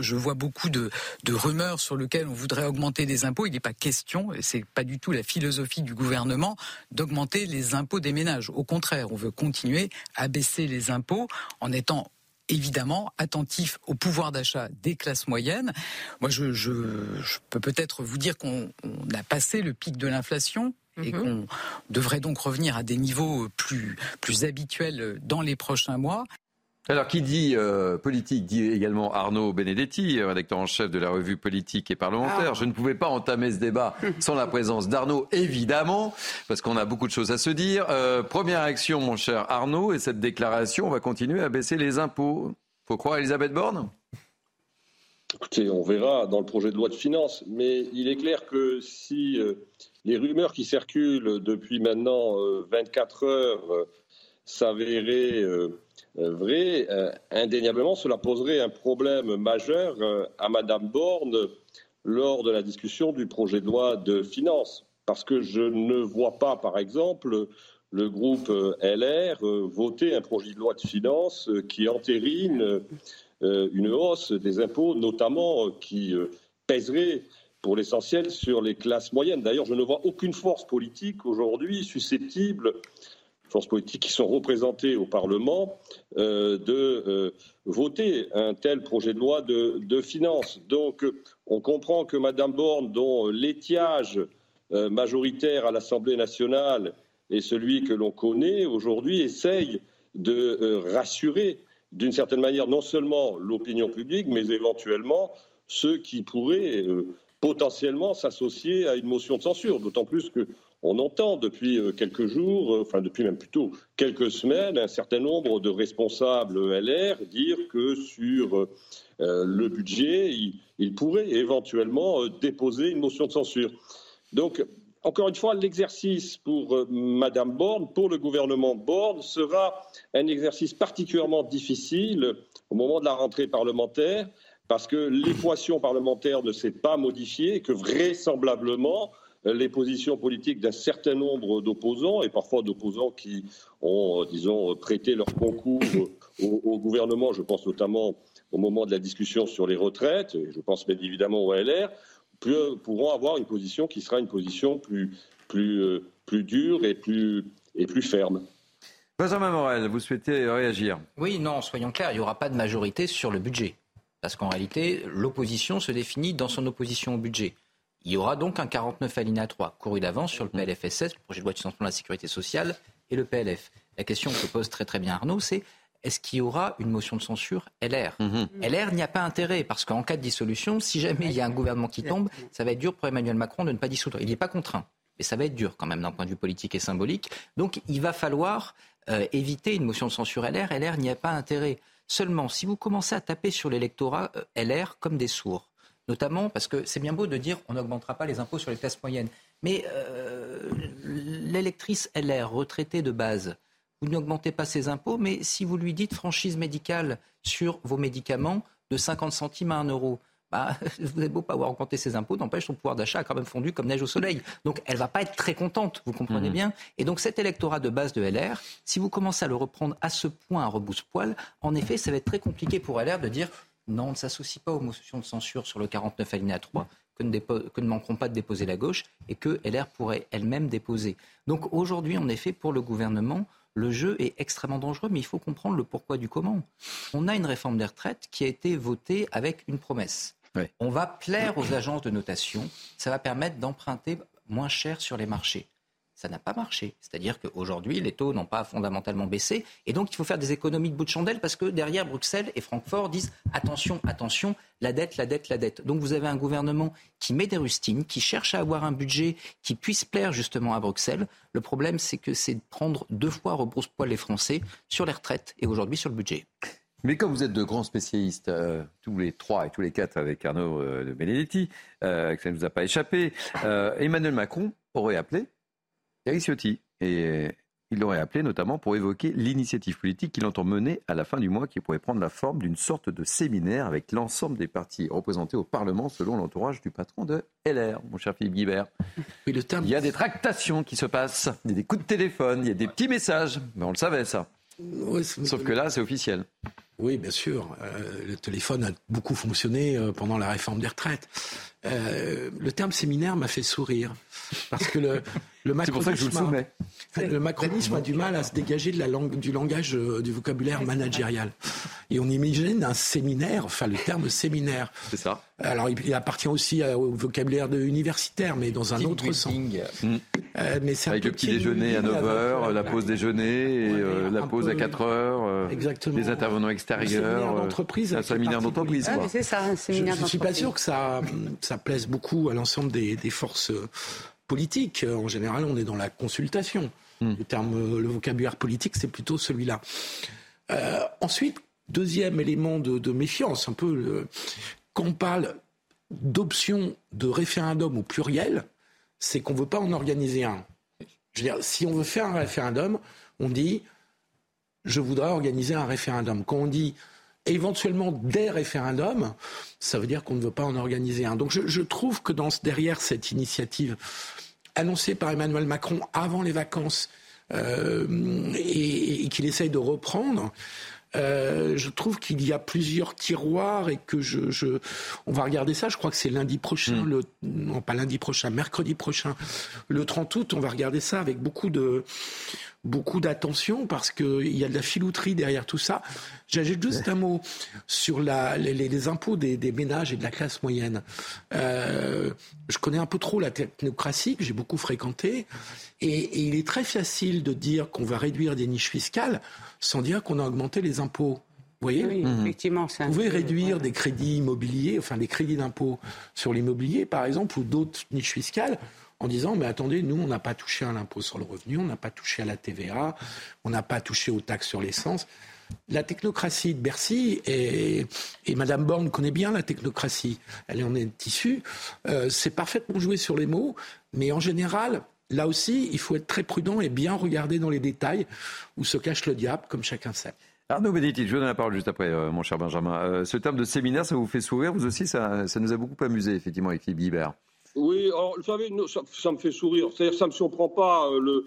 Speaker 3: je vois beaucoup de, rumeurs sur lesquelles on voudrait augmenter des impôts. Il n'est pas question, et c'est pas du tout la philosophie du gouvernement, d'augmenter les impôts des ménages. Au contraire, on veut continuer à baisser les impôts en étant évidemment attentif au pouvoir d'achat des classes moyennes. Moi, je, peux peut-être vous dire qu'on a passé le pic de l'inflation et mhm. qu'on devrait donc revenir à des niveaux plus, plus habituels dans les prochains mois.
Speaker 1: Alors, qui dit euh, politique dit également Arnaud Benedetti, rédacteur en chef de la revue politique et parlementaire. Ah. Je ne pouvais pas entamer ce débat [LAUGHS] sans la présence d'Arnaud, évidemment, parce qu'on a beaucoup de choses à se dire. Euh, première action, mon cher Arnaud, et cette déclaration, on va continuer à baisser les impôts. Faut croire Elisabeth Borne?
Speaker 14: Écoutez, on verra dans le projet de loi de finances, mais il est clair que si euh, les rumeurs qui circulent depuis maintenant 24 heures s'avéraient euh, vrai, euh, indéniablement, cela poserait un problème majeur euh, à Madame Borne lors de la discussion du projet de loi de finances. Parce que je ne vois pas, par exemple, le groupe LR voter un projet de loi de finances qui entérine une hausse des impôts, notamment qui pèserait pour l'essentiel sur les classes moyennes. D'ailleurs, je ne vois aucune force politique aujourd'hui susceptible forces politiques qui sont représentées au Parlement euh, de euh, voter un tel projet de loi de, finances. Donc, on comprend que Mme Borne, dont l'étiage euh, majoritaire à l'Assemblée nationale est celui que l'on connaît aujourd'hui, essaye de rassurer d'une certaine manière non seulement l'opinion publique, mais éventuellement ceux qui pourraient potentiellement s'associer à une motion de censure, d'autant plus que on entend depuis euh, quelques jours, euh, enfin depuis même plutôt quelques semaines, un certain nombre de responsables LR dire que sur euh, le budget, ils pourraient éventuellement déposer une motion de censure. Donc, encore une fois, l'exercice pour Madame Borne, pour le gouvernement Borne, sera un exercice particulièrement difficile au moment de la rentrée parlementaire, parce que l'équation parlementaire ne s'est pas modifiée et que vraisemblablement, les positions politiques d'un certain nombre d'opposants, et parfois d'opposants qui ont, disons, prêté leur concours au, gouvernement, je pense notamment au moment de la discussion sur les retraites, et je pense bien évidemment au LR, pourront avoir une position qui sera une position plus, plus, euh, plus dure et plus, et plus ferme.
Speaker 1: Benjamin Morel, vous souhaitez réagir?
Speaker 11: Oui, non, soyons clairs, il n'y aura pas de majorité sur le budget. Parce qu'en réalité, l'opposition se définit dans son opposition au budget. Il y aura donc un 49 alinéa 3 couru d'avance sur le mm. PLFSS, le projet de loi de financement de la sécurité sociale et le PLF. La question que pose très très bien Arnaud, c'est est-ce qu'il y aura une motion de censure LR mm-hmm. LR n'y a pas intérêt parce qu'en cas de dissolution, si jamais il y a un gouvernement qui tombe, ça va être dur pour Emmanuel Macron de ne pas dissoudre. Il n'est pas contraint, mais ça va être dur quand même d'un point de vue politique et symbolique. Donc il va falloir euh, éviter une motion de censure LR. LR n'y a pas intérêt. Seulement, si vous commencez à taper sur l'électorat euh, LR comme des sourds, notamment parce que c'est bien beau de dire on n'augmentera pas les impôts sur les classes moyennes. Mais euh, l'électrice LR, retraitée de base, vous n'augmentez pas ses impôts, mais si vous lui dites franchise médicale sur vos médicaments de 50 centimes à 1 euro, bah, [LAUGHS] vous n'avez beau pas avoir augmenté ses impôts, n'empêche son pouvoir d'achat a quand même fondu comme neige au soleil. Donc elle va pas être très contente, vous comprenez mmh. bien. Et donc cet électorat de base de LR, si vous commencez à le reprendre à ce point à rebousse-poil, en effet, ça va être très compliqué pour LR de dire non, on ne s'associe pas aux motions de censure sur le 49 alinéa 3 que ne, que ne manqueront pas de déposer la gauche et que LR pourrait elle-même déposer. Donc aujourd'hui, en effet, pour le gouvernement, le jeu est extrêmement dangereux, mais il faut comprendre le pourquoi du comment. On a une réforme des retraites qui a été votée avec une promesse. On va plaire aux agences de notation, ça va permettre d'emprunter moins cher sur les marchés ça n'a pas marché. C'est-à-dire qu'aujourd'hui, les taux n'ont pas fondamentalement baissé. Et donc, il faut faire des économies de bout de chandelle parce que derrière, Bruxelles et Francfort disent attention, attention, la dette, la dette, la dette. Donc, vous avez un gouvernement qui met des rustines, qui cherche à avoir un budget qui puisse plaire justement à Bruxelles. Le problème, c'est que c'est de prendre deux fois rebrousse-poil les Français sur les retraites et aujourd'hui sur le budget.
Speaker 1: Mais comme vous êtes de grands spécialistes, euh, tous les trois et tous les quatre avec Arnaud euh, de Benedetti, euh, que ça ne nous a pas échappé, Emmanuel Macron aurait appelé Ciotti. Et euh, il l'aurait appelé notamment pour évoquer l'initiative politique qu'il entend mener à la fin du mois qui pourrait prendre la forme d'une sorte de séminaire avec l'ensemble des partis représentés au Parlement selon l'entourage du patron de LR, mon cher Philippe Guibert. Il y a des tractations qui se passent, il y a des coups de téléphone, il y a des petits messages. Mais on le savait ça. Sauf que là, c'est officiel.
Speaker 7: Oui, bien sûr. Euh, le téléphone a beaucoup fonctionné euh, pendant la réforme des retraites. Euh, le terme séminaire m'a fait sourire parce que le, le macronisme, le, macronisme a du mal à se dégager de la langue, du langage du vocabulaire managérial. Et on imagine un séminaire, enfin le terme séminaire.
Speaker 1: C'est ça.
Speaker 7: Alors il, appartient aussi au vocabulaire de universitaire, mais dans un autre sens.
Speaker 1: Mais Avec le petit déjeuner à 9h, la pause déjeuner, et, la pause à 4h, Exactement. les intervenants externes un séminaire
Speaker 7: d'entreprise.
Speaker 1: Un séminaire d'entreprise.
Speaker 10: c'est ça, un séminaire
Speaker 7: Je ne suis pas sûr que ça, ça plaise beaucoup à l'ensemble des, forces politiques. En général, on est dans la consultation. Hmm. Le terme, le vocabulaire politique, c'est plutôt celui-là. Euh, ensuite, deuxième élément de, méfiance, un peu, quand on parle d'option de référendum au pluriel, c'est qu'on ne veut pas en organiser un. Je veux dire, si on veut faire un référendum, on dit je voudrais organiser un référendum. Quand on dit éventuellement des référendums, ça veut dire qu'on ne veut pas en organiser un. Donc je, trouve que derrière cette initiative annoncée par Emmanuel Macron avant les vacances euh, et, qu'il essaye de reprendre, euh, je trouve qu'il y a plusieurs tiroirs et que je, je, on va regarder ça. Je crois que c'est lundi prochain, mm. le, non pas lundi prochain, mercredi prochain, le 30 août. On va regarder ça avec beaucoup de beaucoup d'attention parce qu'il y a de la filouterie derrière tout ça. J'ajoute juste un mot sur la, les, les, impôts des, des, ménages et de la classe moyenne. Euh, je connais un peu trop la technocratie que j'ai beaucoup fréquenté et, et, il est très facile de dire qu'on va réduire des niches fiscales sans dire qu'on a augmenté les impôts. Vous voyez?
Speaker 10: Oui, mmh. effectivement,
Speaker 7: Vous pouvez réduire des crédits immobiliers, enfin des crédits d'impôt sur l'immobilier, par exemple, ou d'autres niches fiscales en disant mais attendez, nous, on n'a pas touché à l'impôt sur le revenu, on n'a pas touché à la TVA, on n'a pas touché aux taxes sur l'essence. La technocratie de Bercy, et, et Madame Borne connaît bien la technocratie, elle en est issue, euh, c'est parfaitement joué sur les mots, mais en général, là aussi, il faut être très prudent et bien regarder dans les détails où se cache le diable, comme chacun sait.
Speaker 1: Arnaud Benetti, je vous donne la parole juste après, euh, mon cher Benjamin. Euh, ce terme de séminaire, ça vous fait sourire Vous aussi, ça, ça nous a beaucoup amusé, effectivement, avec Philippe Guibert.
Speaker 14: Oui, alors, vous savez, ça, me fait sourire. C'est-à-dire, ça ne me surprend pas. Euh, le,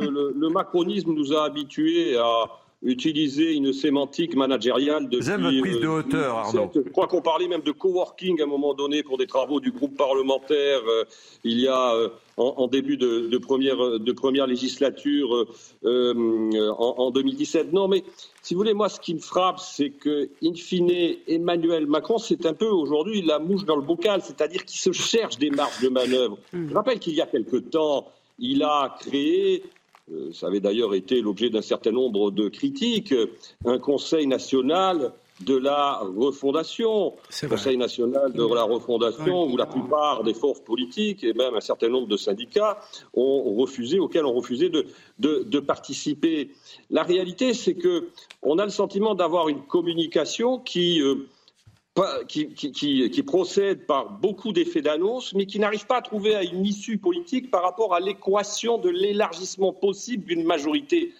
Speaker 14: le, le, macronisme nous a habitués à utiliser une sémantique managériale depuis...
Speaker 1: Prise de euh, hauteur, Arnaud.
Speaker 14: Je crois qu'on parlait même de coworking à un moment donné pour des travaux du groupe parlementaire euh, il y a en, début de, de, première, de première législature en, en, 2017. Non, mais si vous voulez, moi, ce qui me frappe, c'est que, in fine, Emmanuel Macron, c'est un peu aujourd'hui la mouche dans le bocal, c'est-à-dire qu'il se cherche des marges de manœuvre. Je rappelle qu'il y a quelque temps, il a créé, euh, ça avait d'ailleurs été l'objet d'un certain nombre de critiques, un Conseil national de la refondation, Conseil national de la refondation, où la plupart des forces politiques et même un certain nombre de syndicats ont refusé, auxquels ont refusé de, de, participer. La réalité, c'est que on a le sentiment d'avoir une communication qui euh, qui, qui, qui, procède par beaucoup d'effets d'annonce, mais qui n'arrive pas à trouver une issue politique par rapport à l'équation de l'élargissement possible d'une majorité.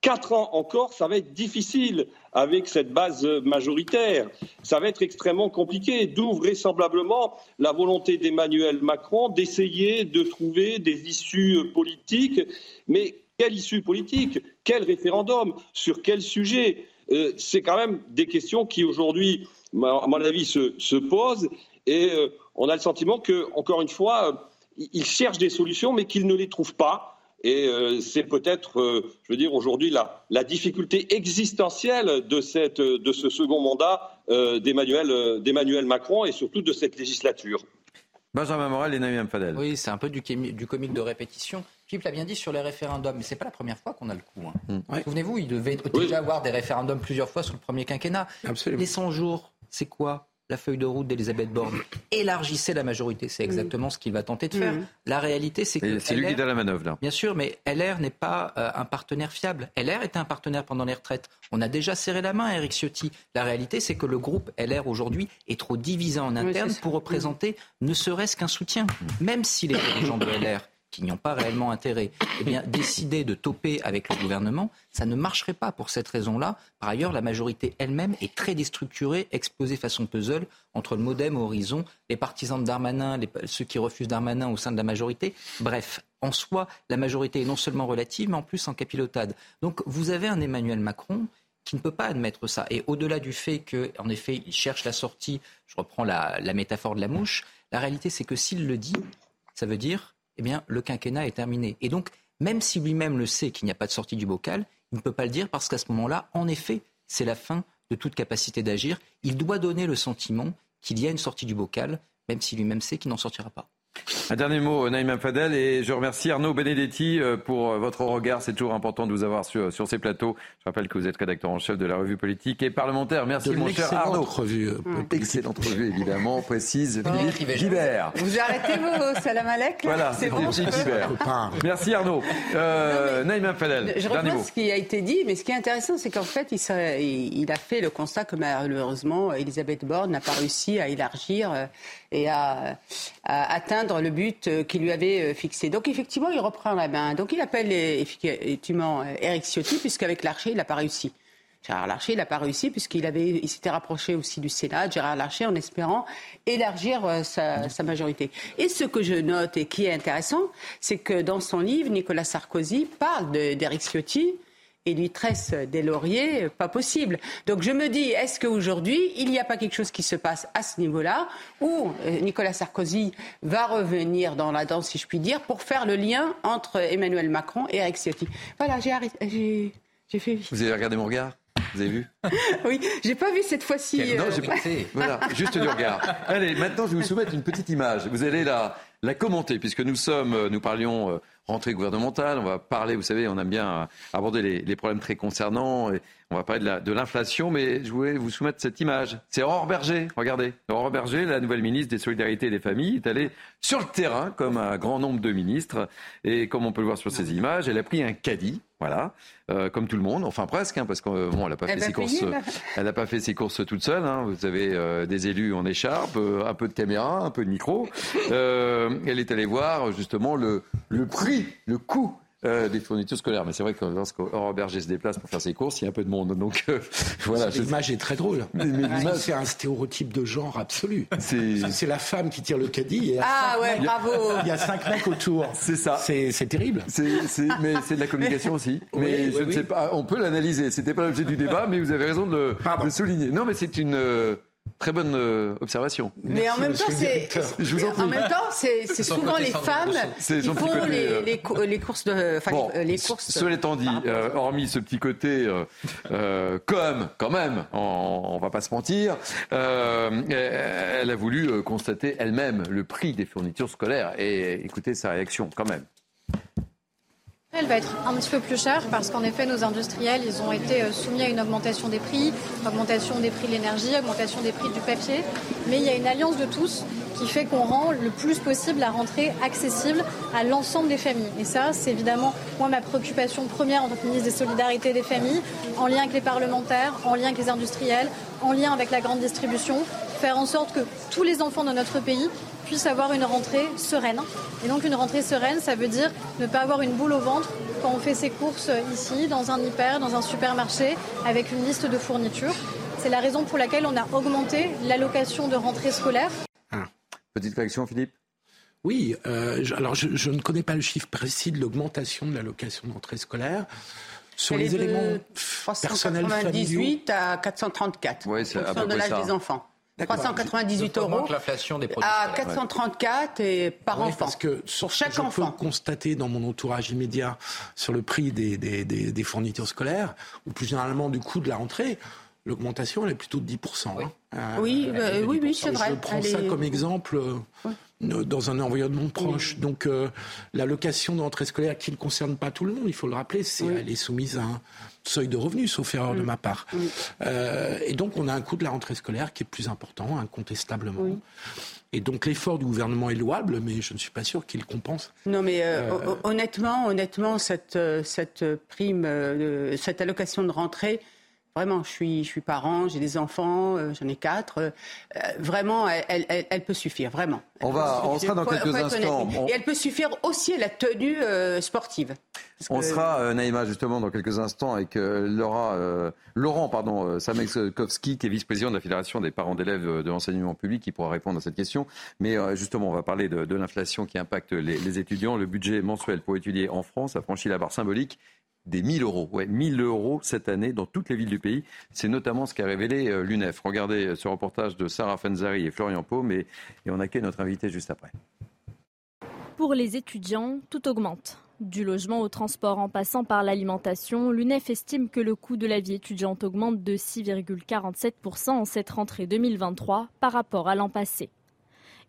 Speaker 14: Quatre ans encore, ça va être difficile avec cette base majoritaire. Ça va être extrêmement compliqué, d'où vraisemblablement la volonté d'Emmanuel Macron d'essayer de trouver des issues politiques. Mais quelle issue politique? Quel référendum? Sur quel sujet? Euh, C'est quand même des questions qui aujourd'hui, à mon avis, se, posent. Et euh, on a le sentiment que, encore une fois, euh, il cherche des solutions, mais qu'il ne les trouve pas. Et euh, c'est peut-être, euh, je veux dire, aujourd'hui la, la, difficulté existentielle de, cette, de ce second mandat euh, d'Emmanuel Macron et surtout de cette législature.
Speaker 1: Benjamin Morel et Naïm Fadel.
Speaker 11: Oui, c'est un peu du, du, comique de répétition. Philippe l'a bien dit sur les référendums, mais ce n'est pas la première fois qu'on a le coup. Hein. Mm. Souvenez-vous, il devait déjà avoir des référendums plusieurs fois sous le premier quinquennat. Les 100 jours, c'est quoi la feuille de route d'Elisabeth Borne. Élargissez la majorité. C'est exactement ce qu'il va tenter de faire. La réalité, c'est que.
Speaker 1: C'est lui qui donne la manœuvre, là.
Speaker 11: Bien sûr, mais LR n'est pas euh, un partenaire fiable. LR était un partenaire pendant les retraites. On a déjà serré la main à Eric Ciotti. La réalité, c'est que le groupe LR aujourd'hui est trop divisé en interne pour représenter ne serait-ce qu'un soutien. Même si les dirigeants de LR qui n'y ont pas réellement intérêt, eh bien, décider de toper avec le gouvernement, ça ne marcherait pas pour cette raison-là. Par ailleurs, la majorité elle-même est très déstructurée, exposée façon puzzle entre le Modem, Horizon, les partisans de Darmanin, ceux qui refusent Darmanin au sein de la majorité. Bref, en soi, la majorité est non seulement relative, mais en plus en capilotade. Donc, vous avez un Emmanuel Macron qui ne peut pas admettre ça. Et au-delà du fait qu'en effet, il cherche la sortie, je reprends la métaphore de la mouche, la réalité, c'est que s'il le dit, ça veut dire eh bien, le quinquennat est terminé. Et donc, même si lui-même le sait qu'il n'y a pas de sortie du bocal, il ne peut pas le dire parce qu'à ce moment-là, en effet, c'est la fin de toute capacité d'agir. Il doit donner le sentiment qu'il y a une sortie du bocal, même si lui-même sait qu'il n'en sortira pas.
Speaker 1: Un dernier mot, Naïm Fadel, et je remercie Arnaud Benedetti euh, pour euh, votre regard. C'est toujours important de vous avoir sur, sur ces plateaux. Je rappelle que vous êtes rédacteur en chef de la revue politique et parlementaire. Merci, mon cher Arnaud.
Speaker 7: Revue, euh,
Speaker 1: Excellente revue, évidemment, [LAUGHS] précise Philippe Gibert.
Speaker 10: Vous arrêtez vos salam alek?
Speaker 1: Voilà, c'est bon. Philippe. Merci Arnaud. Euh, Naïm Fadel,
Speaker 10: Je reprends ce qui a été dit, mais ce qui est intéressant, c'est qu'en fait, il, il, a fait le constat que malheureusement, Elisabeth Borne n'a pas réussi à élargir et à, atteindre le but euh, qu'il lui avait euh, fixé. Donc effectivement, il reprend la main. Donc il appelle effectivement Eric Ciotti, puisqu'avec Larcher, il n'a pas réussi. Gérard Larcher, il n'a pas réussi puisqu'il avait, il s'était rapproché aussi du Sénat, Gérard Larcher, en espérant élargir euh, sa, sa, majorité. Et ce que je note et qui est intéressant, c'est que dans son livre, Nicolas Sarkozy parle d'Eric Ciotti et lui tresse des lauriers, pas possible. Donc je me dis, est-ce qu'aujourd'hui, il n'y a pas quelque chose qui se passe à ce niveau-là, où euh, Nicolas Sarkozy va revenir dans la danse, si je puis dire, pour faire le lien entre Emmanuel Macron et Eric Ciotti? Voilà, j'ai fait
Speaker 1: Vous avez regardé mon regard? Vous avez vu? [LAUGHS]
Speaker 10: Oui, j'ai pas vu cette fois-ci.
Speaker 1: Non, j'ai pas. [LAUGHS] Voilà, juste du regard. Allez, maintenant, je vais vous soumettre une petite image. Vous allez la, la commenter, puisque nous sommes, euh, nous parlions euh, rentrée gouvernementale. On va parler, vous savez, on aime bien aborder les, les problèmes très concernants. Et on va parler de l'inflation, mais je voulais vous soumettre cette image. C'est Aurore Berger, regardez. Aurore Berger, la nouvelle ministre des Solidarités et des Familles, est allée sur le terrain, comme un grand nombre de ministres. Et comme on peut le voir sur ces images, elle a pris un caddie, voilà, euh, comme tout le monde, enfin presque, hein, parce qu'elle bon, n'a pas, fait ses courses, elle n'a pas fait ses courses toute seule. Hein. Vous avez euh, des élus en écharpe, euh, un peu de caméra, un peu de micro. elle est allée voir justement le, le prix, le coût euh, des fournitures scolaires. Mais c'est vrai que lorsqu'Aurore Berger se déplace pour faire ses courses, il y a un peu de monde. Donc euh, [LAUGHS] voilà.
Speaker 7: L'image est très drôle. C'est un stéréotype de genre absolu. C'est la femme qui tire le caddie. Et
Speaker 10: ah ouais, bravo.
Speaker 7: Il y a cinq mecs autour.
Speaker 1: C'est ça.
Speaker 7: C'est terrible.
Speaker 1: mais c'est de la communication aussi. [LAUGHS] Mais je ne sais pas. On peut l'analyser. C'était pas l'objet du débat, mais vous avez raison de le souligner. Non, mais c'est une euh, Très bonne euh, observation.
Speaker 10: Mais en même temps, c'est en, même temps, c'est souvent les femmes qui font les, euh. les, les, courses de. Enfin, les courses.
Speaker 1: Cela étant dit, euh, hormis ce petit côté, comme quand même, on, ne va pas se mentir, elle a voulu constater elle-même le prix des fournitures scolaires et écouter sa réaction quand même.
Speaker 15: Elle va être un petit peu plus chère parce qu'en effet, nos industriels, ils ont été euh, soumis à une augmentation des prix, augmentation des prix de l'énergie, augmentation des prix du papier. Mais il y a une alliance de tous qui fait qu'on rend le plus possible la rentrée accessible à l'ensemble des familles. Et ça, c'est évidemment, moi, ma préoccupation première en tant que ministre des Solidarités des Familles, en lien avec les parlementaires, en lien avec les industriels, en lien avec la grande distribution, faire en sorte que tous les enfants de notre pays puissent avoir une rentrée sereine. Et donc une rentrée sereine, ça veut dire ne pas avoir une boule au ventre quand on fait ses courses ici, dans un hyper, dans un supermarché, avec une liste de fournitures. C'est la raison pour laquelle on a augmenté l'allocation de rentrée scolaire.
Speaker 1: Ah. Petite correction, Philippe
Speaker 7: oui, euh, alors je, ne connais pas le chiffre précis de l'augmentation de l'allocation de rentrée scolaire.
Speaker 10: Sur les éléments personnels familiaux. à 434, oui, c'est à de l'âge des enfants. 398 euros.
Speaker 11: l'inflation des produits.
Speaker 10: À 434 et par enfant. Parce que
Speaker 7: sur
Speaker 10: chaque
Speaker 7: je
Speaker 10: enfant.
Speaker 7: peux constater dans mon entourage immédiat sur le prix des, des, des, fournitures scolaires, ou plus généralement du coût de la rentrée, l'augmentation elle est plutôt de 10%.
Speaker 10: Oui, hein. euh, oui, euh, oui, oui c'est vrai.
Speaker 7: Je prends ça comme exemple. Dans un environnement proche. Donc l'allocation de rentrée scolaire qui ne concerne pas tout le monde, il faut le rappeler, c'est elle est soumise à un seuil de revenus, sauf erreur de mm. ma part. Euh, et donc on a un coût de la rentrée scolaire qui est plus important, incontestablement. Et donc l'effort du gouvernement est louable, mais je ne suis pas sûr qu'il compense.
Speaker 10: Non, mais euh, euh, honnêtement, honnêtement, cette, cette prime, cette allocation de rentrée, Vraiment, je suis, je suis parent, j'ai des enfants, j'en ai quatre. vraiment, elle, elle, peut suffire, vraiment.
Speaker 1: on va, on sera dans quelques instants.
Speaker 10: Et elle peut suffire aussi à la tenue sportive.
Speaker 1: On sera, euh, Naïma, justement, dans quelques instants avec euh, Laura, euh, Laurent pardon, Samekowski, qui est vice-président de la Fédération des parents d'élèves de l'enseignement public, qui pourra répondre à cette question. Mais justement, on va parler de, l'inflation qui impacte les, étudiants. Le budget mensuel pour étudier en France a franchi la barre symbolique des 1000 euros. Ouais, 1000 euros cette année dans toutes les villes du pays. C'est notamment ce qu'a révélé l'UNEF. Regardez ce reportage de Sarah Fenzari et Florian Paume et, et on accueille notre invité juste après.
Speaker 16: Pour les étudiants, tout augmente. Du logement au transport en passant par l'alimentation, l'UNEF estime que le coût de la vie étudiante augmente de 6,47% en cette rentrée 2023 par rapport à l'an passé.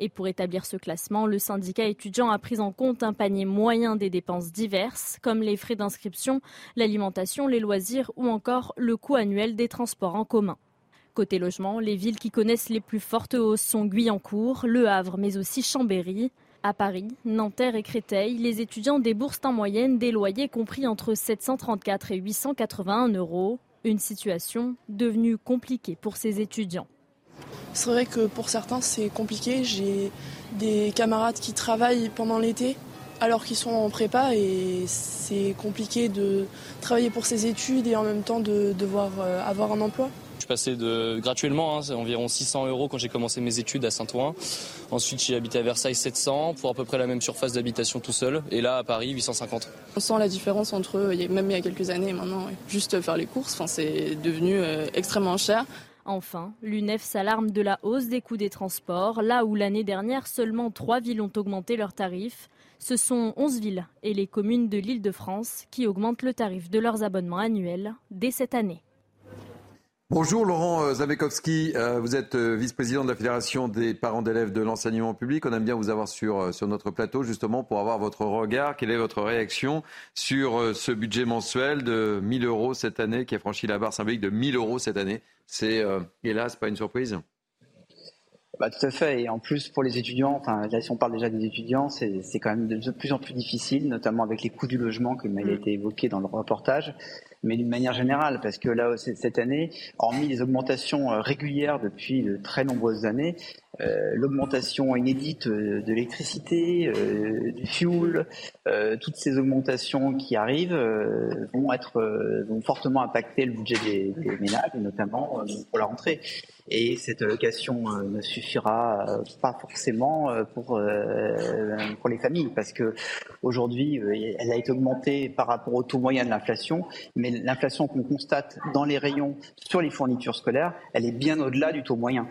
Speaker 16: Et pour établir ce classement, le syndicat étudiant a pris en compte un panier moyen des dépenses diverses, comme les frais d'inscription, l'alimentation, les loisirs ou encore le coût annuel des transports en commun. Côté logement, les villes qui connaissent les plus fortes hausses sont Guyancourt, Le Havre, mais aussi Chambéry. À Paris, Nanterre et Créteil, les étudiants déboursent en moyenne des loyers compris entre 734 et 881 euros. Une situation devenue compliquée pour ces étudiants.
Speaker 17: C'est vrai que pour certains, c'est compliqué. J'ai des camarades qui travaillent pendant l'été alors qu'ils sont en prépa et c'est compliqué de travailler pour ses études et en même temps de devoir euh, avoir un emploi.
Speaker 18: Je passais de, gratuitement, hein, environ 600 euros quand j'ai commencé mes études à Saint-Ouen. Ensuite, j'ai habité à Versailles 700 pour à peu près la même surface d'habitation tout seul. Et là, à Paris, 850.
Speaker 17: On sent la différence entre même il y a quelques années et maintenant. Juste faire les courses, enfin, c'est devenu euh, extrêmement cher.
Speaker 16: Enfin, l'UNEF s'alarme de la hausse des coûts des transports, là où l'année dernière seulement trois villes ont augmenté leurs tarifs. Ce sont 11 villes et les communes de l'île de France qui augmentent le tarif de leurs abonnements annuels dès cette année.
Speaker 1: Bonjour Laurent euh, Zabekowski, euh, vous êtes euh, vice-président de la Fédération des parents d'élèves de l'enseignement public. On aime bien vous avoir sur, sur notre plateau justement pour avoir votre regard. Quelle est votre réaction sur ce budget mensuel de 1000 euros cette année qui a franchi la barre symbolique de 1000 euros cette année? C'est hélas pas une surprise
Speaker 19: bah, tout à fait. Et en plus, pour les étudiants, enfin, là, si on parle déjà des étudiants, c'est quand même de plus en plus difficile, notamment avec les coûts du logement, comme il a mm. été évoqué dans le reportage mais d'une manière générale, parce que là, cette année, hormis les augmentations euh, régulières depuis de très nombreuses années, euh, l'augmentation inédite euh, de l'électricité, du fuel, toutes ces augmentations qui arrivent vont être vont fortement impacter le budget des, des ménages, notamment pour la rentrée. Et cette allocation ne suffira pas forcément pour pour les familles, parce que aujourd'hui, elle a été augmentée par rapport au taux moyen de l'inflation, mais l'inflation qu'on constate dans les rayons sur les fournitures scolaires, elle est bien au-delà du taux moyen.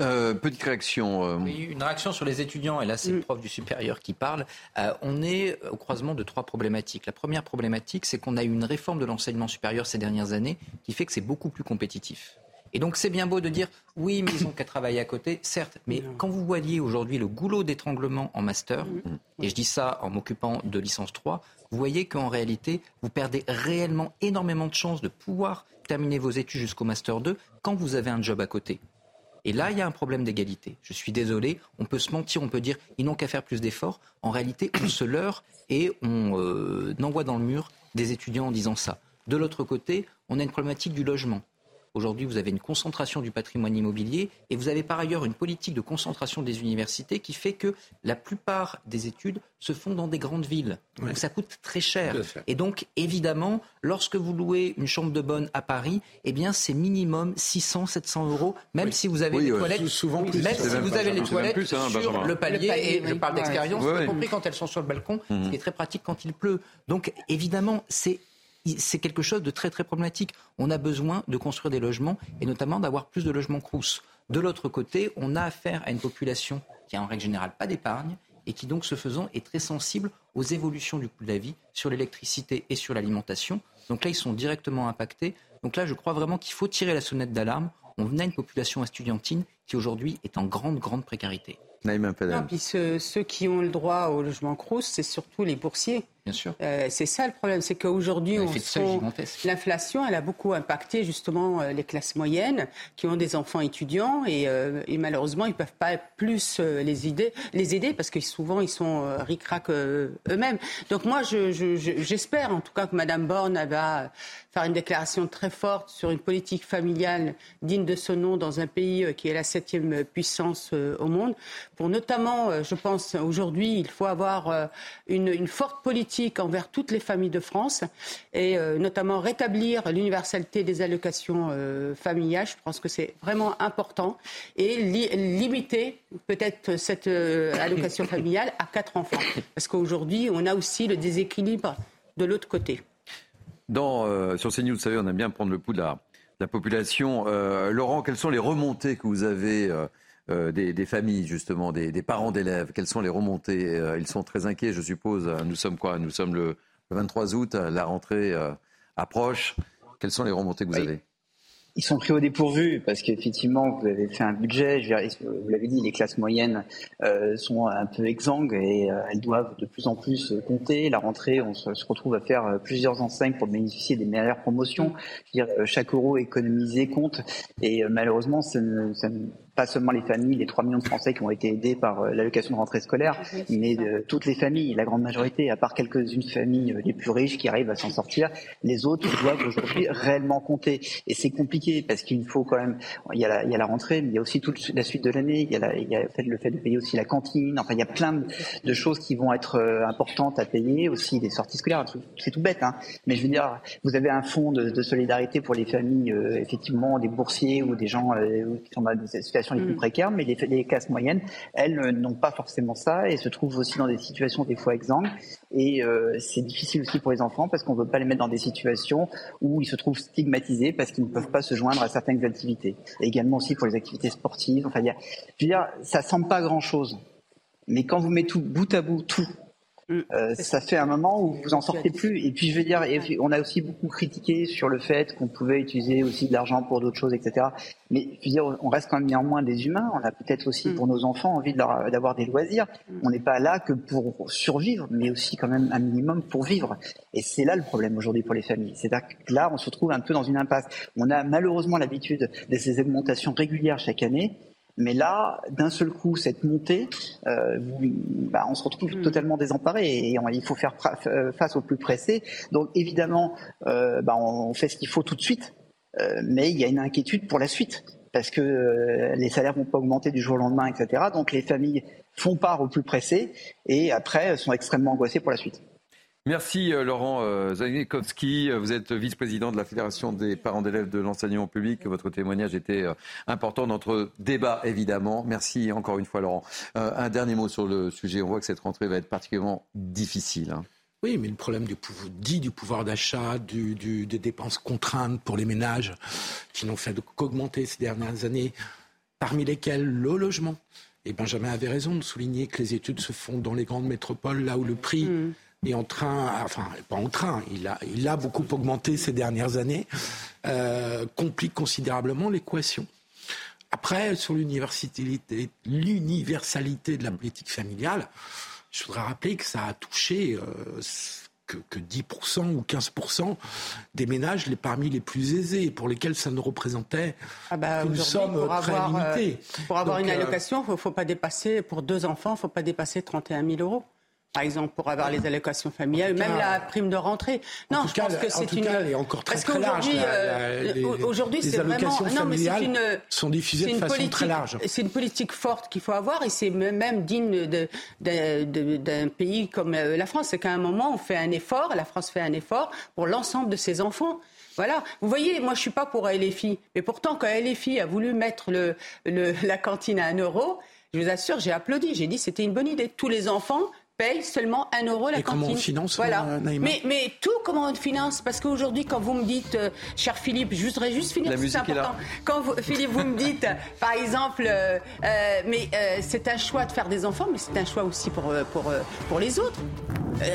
Speaker 1: Euh, petite réaction.
Speaker 11: Euh, oui, une réaction sur les étudiants, et là c'est le mm. prof du supérieur qui parle. Euh, on est au croisement de trois problématiques. La première problématique, c'est qu'on a eu une réforme de l'enseignement supérieur ces dernières années qui fait que c'est beaucoup plus compétitif. Et donc c'est bien beau de dire oui, mais ils ont qu'à travailler à côté, certes, mais quand vous voyez aujourd'hui le goulot d'étranglement en master, mm. et je dis ça en m'occupant de licence 3, vous voyez qu'en réalité, vous perdez réellement énormément de chances de pouvoir terminer vos études jusqu'au master 2 quand vous avez un job à côté. Et là, il y a un problème d'égalité. Je suis désolé, on peut se mentir, on peut dire ils n'ont qu'à faire plus d'efforts. En réalité, on se leurre et on euh, envoie dans le mur des étudiants en disant ça. De l'autre côté, on a une problématique du logement. Aujourd'hui, vous avez une concentration du patrimoine immobilier et vous avez par ailleurs une politique de concentration des universités qui fait que la plupart des études se font dans des grandes villes. Donc ça coûte très cher. Et donc, évidemment, lorsque vous louez une chambre de bonne à Paris, eh bien, c'est minimum 600, 700 euros, même si vous avez les toilettes.
Speaker 7: Souvent plus.
Speaker 11: Même si vous avez les toilettes hein, sur le palier, et je parle d'expérience, y compris quand elles sont sur le balcon, ce qui est très pratique quand il pleut. Donc, évidemment, c'est c'est quelque chose de très très problématique. On a besoin de construire des logements et notamment d'avoir plus de logements crous. De l'autre côté, on a affaire à une population qui a en règle générale pas d'épargne et qui donc ce faisant est très sensible aux évolutions du coût de la vie sur l'électricité et sur l'alimentation. Donc là, ils sont directement impactés. Donc là, je crois vraiment qu'il faut tirer la sonnette d'alarme. On a une population estudiantine qui aujourd'hui est en grande, grande précarité.
Speaker 19: Non, puis ceux, qui ont le droit au logement Crous, c'est surtout les boursiers.
Speaker 11: Bien sûr.
Speaker 19: Euh, c'est ça le problème, c'est qu'aujourd'hui, l'inflation, elle a beaucoup impacté justement euh, les classes moyennes qui ont des enfants étudiants et, euh, malheureusement, ils ne peuvent pas plus les, aider, les aider parce que souvent, ils sont ric-rac eux-mêmes. Donc moi, j'espère en tout cas que Mme Borne va faire une déclaration très forte sur une politique familiale digne de ce nom dans un pays qui est la septième puissance au monde pour notamment, je pense, aujourd'hui, il faut avoir une, forte politique envers toutes les familles de France et euh, notamment rétablir l'universalité des allocations familiales. Je pense que c'est vraiment important et limiter peut-être cette allocation familiale à quatre enfants. Parce qu'aujourd'hui, on a aussi le déséquilibre de l'autre côté.
Speaker 1: Dans, sur CNews, vous savez, on aime bien prendre le pouls de la, population. Laurent, quelles sont les remontées que vous avez euh, des, familles, justement, des, parents d'élèves Quelles sont les remontées euh, Ils sont très inquiets, je suppose. Nous sommes quoi? Nous sommes le, 23 août, la rentrée euh, approche. Quelles sont les remontées que vous avez?
Speaker 19: Ils sont pris au dépourvu parce qu'effectivement, vous avez fait un budget. Je vous l'avez dit, les classes moyennes sont un peu exsangues et elles doivent de plus en plus compter. La rentrée, on se, retrouve à faire plusieurs enseignes pour bénéficier des meilleures promotions. dire, chaque euro économisé compte et malheureusement, ça ne, ça ne pas seulement les familles, les 3 millions de Français qui ont été aidés par euh, l'allocation de rentrée scolaire, mais de toutes les familles, la grande majorité, à part quelques-unes familles euh, les plus riches qui arrivent à s'en sortir, les autres doivent aujourd'hui [COUGHS] réellement compter. Et c'est compliqué parce qu'il faut quand même, il y, a la, il y a la rentrée, mais il y a aussi toute la suite de l'année, il y a, il y a le, fait, le fait de payer aussi la cantine, enfin il y a plein de, choses qui vont être euh, importantes à payer, aussi des sorties scolaires, c'est tout bête, hein. mais je veux dire, vous avez un fonds de, de solidarité pour les familles, euh, effectivement, des boursiers ou des gens euh, qui sont dans des situations les plus mm. précaires, mais les, les classes moyennes, elles n'ont pas forcément ça et se trouvent aussi dans des situations des fois exsangues et c'est difficile aussi pour les enfants parce qu'on ne veut pas les mettre dans des situations où ils se trouvent stigmatisés parce qu'ils ne peuvent pas se joindre à certaines activités. Et également aussi pour les activités sportives. Enfin, y a, je veux dire, ça semble pas grand-chose. Mais quand vous mettez tout bout à bout, tout. Euh, ça fait un moment où vous en sortez plus. Et puis je veux dire, on a aussi beaucoup critiqué sur le fait qu'on pouvait utiliser aussi de l'argent pour d'autres choses, etc. Mais je veux dire, on reste quand même néanmoins des humains. On a peut-être aussi mm. pour nos enfants envie d'avoir des loisirs. Mm. On n'est pas là que pour survivre, mais aussi quand même un minimum pour vivre. Et c'est là le problème aujourd'hui pour les familles. C'est-à-dire que là, on se retrouve un peu dans une impasse. On a malheureusement l'habitude de ces augmentations régulières chaque année. Mais là, d'un seul coup, cette montée, euh, bah, on se retrouve hmm. totalement désemparé et, il faut faire euh, face au plus pressé. Donc évidemment, euh, bah, on fait ce qu'il faut tout de suite, mais il y a une inquiétude pour la suite parce que les salaires vont pas augmenter du jour au lendemain, etc. Donc les familles font part au plus pressé et après sont extrêmement angoissées pour la suite.
Speaker 1: Merci euh, Laurent euh, Zanikowski. Vous êtes vice-président de la Fédération des parents d'élèves de l'enseignement public. Votre témoignage était euh, important dans notre débat, évidemment. Merci encore une fois, Laurent. Un dernier mot sur le sujet. On voit que cette rentrée va être particulièrement difficile. Hein.
Speaker 7: Oui, mais le problème du pouvoir, dit du pouvoir d'achat, du, des dépenses contraintes pour les ménages, qui n'ont fait qu'augmenter ces dernières années, parmi lesquelles le logement. Et Benjamin avait raison de souligner que les études se font dans les grandes métropoles, là où le prix mmh est en train, enfin pas en train, il a, il a beaucoup augmenté ces dernières années, euh, complique considérablement l'équation. Après, sur l'universalité, l'universalité de la politique familiale, je voudrais rappeler que ça a touché euh, que, 10% ou 15% des ménages les parmi les plus aisés, pour lesquels ça ne représentait ah bah, une somme très euh, limitée.
Speaker 10: pour avoir une allocation, il ne faut pas dépasser, pour deux enfants, il ne faut pas dépasser 31 000 euros par exemple, pour avoir les allocations familiales, même la prime de rentrée.
Speaker 7: Non, je pense que c'est une. Cas, elle est encore très, très large. Aujourd'hui, c'est vraiment. Non, mais c'est une. sont diffusées de façon très large.
Speaker 10: C'est une politique forte qu'il faut avoir et c'est même digne d'un pays comme euh, la France. C'est qu'à un moment, on fait un effort, la France fait un effort pour l'ensemble de ses enfants. Voilà. Vous voyez, moi, je suis pas pour LFI, mais pourtant, quand LFI a voulu mettre le, [LAUGHS] la cantine à un euro, je vous assure, j'ai applaudi. J'ai dit c'était une bonne idée. Tous les enfants paye seulement 1 euro la
Speaker 7: Et
Speaker 10: cantine.
Speaker 7: Comment on finance voilà. Euh,
Speaker 10: mais, mais, tout, comment on finance Parce qu'aujourd'hui, quand vous me dites, euh, cher Philippe, je voudrais juste finir, c'est important. Quand vous, Philippe, vous me dites, par exemple, euh, mais c'est un choix de faire des enfants, mais c'est un choix aussi pour, pour, pour les autres.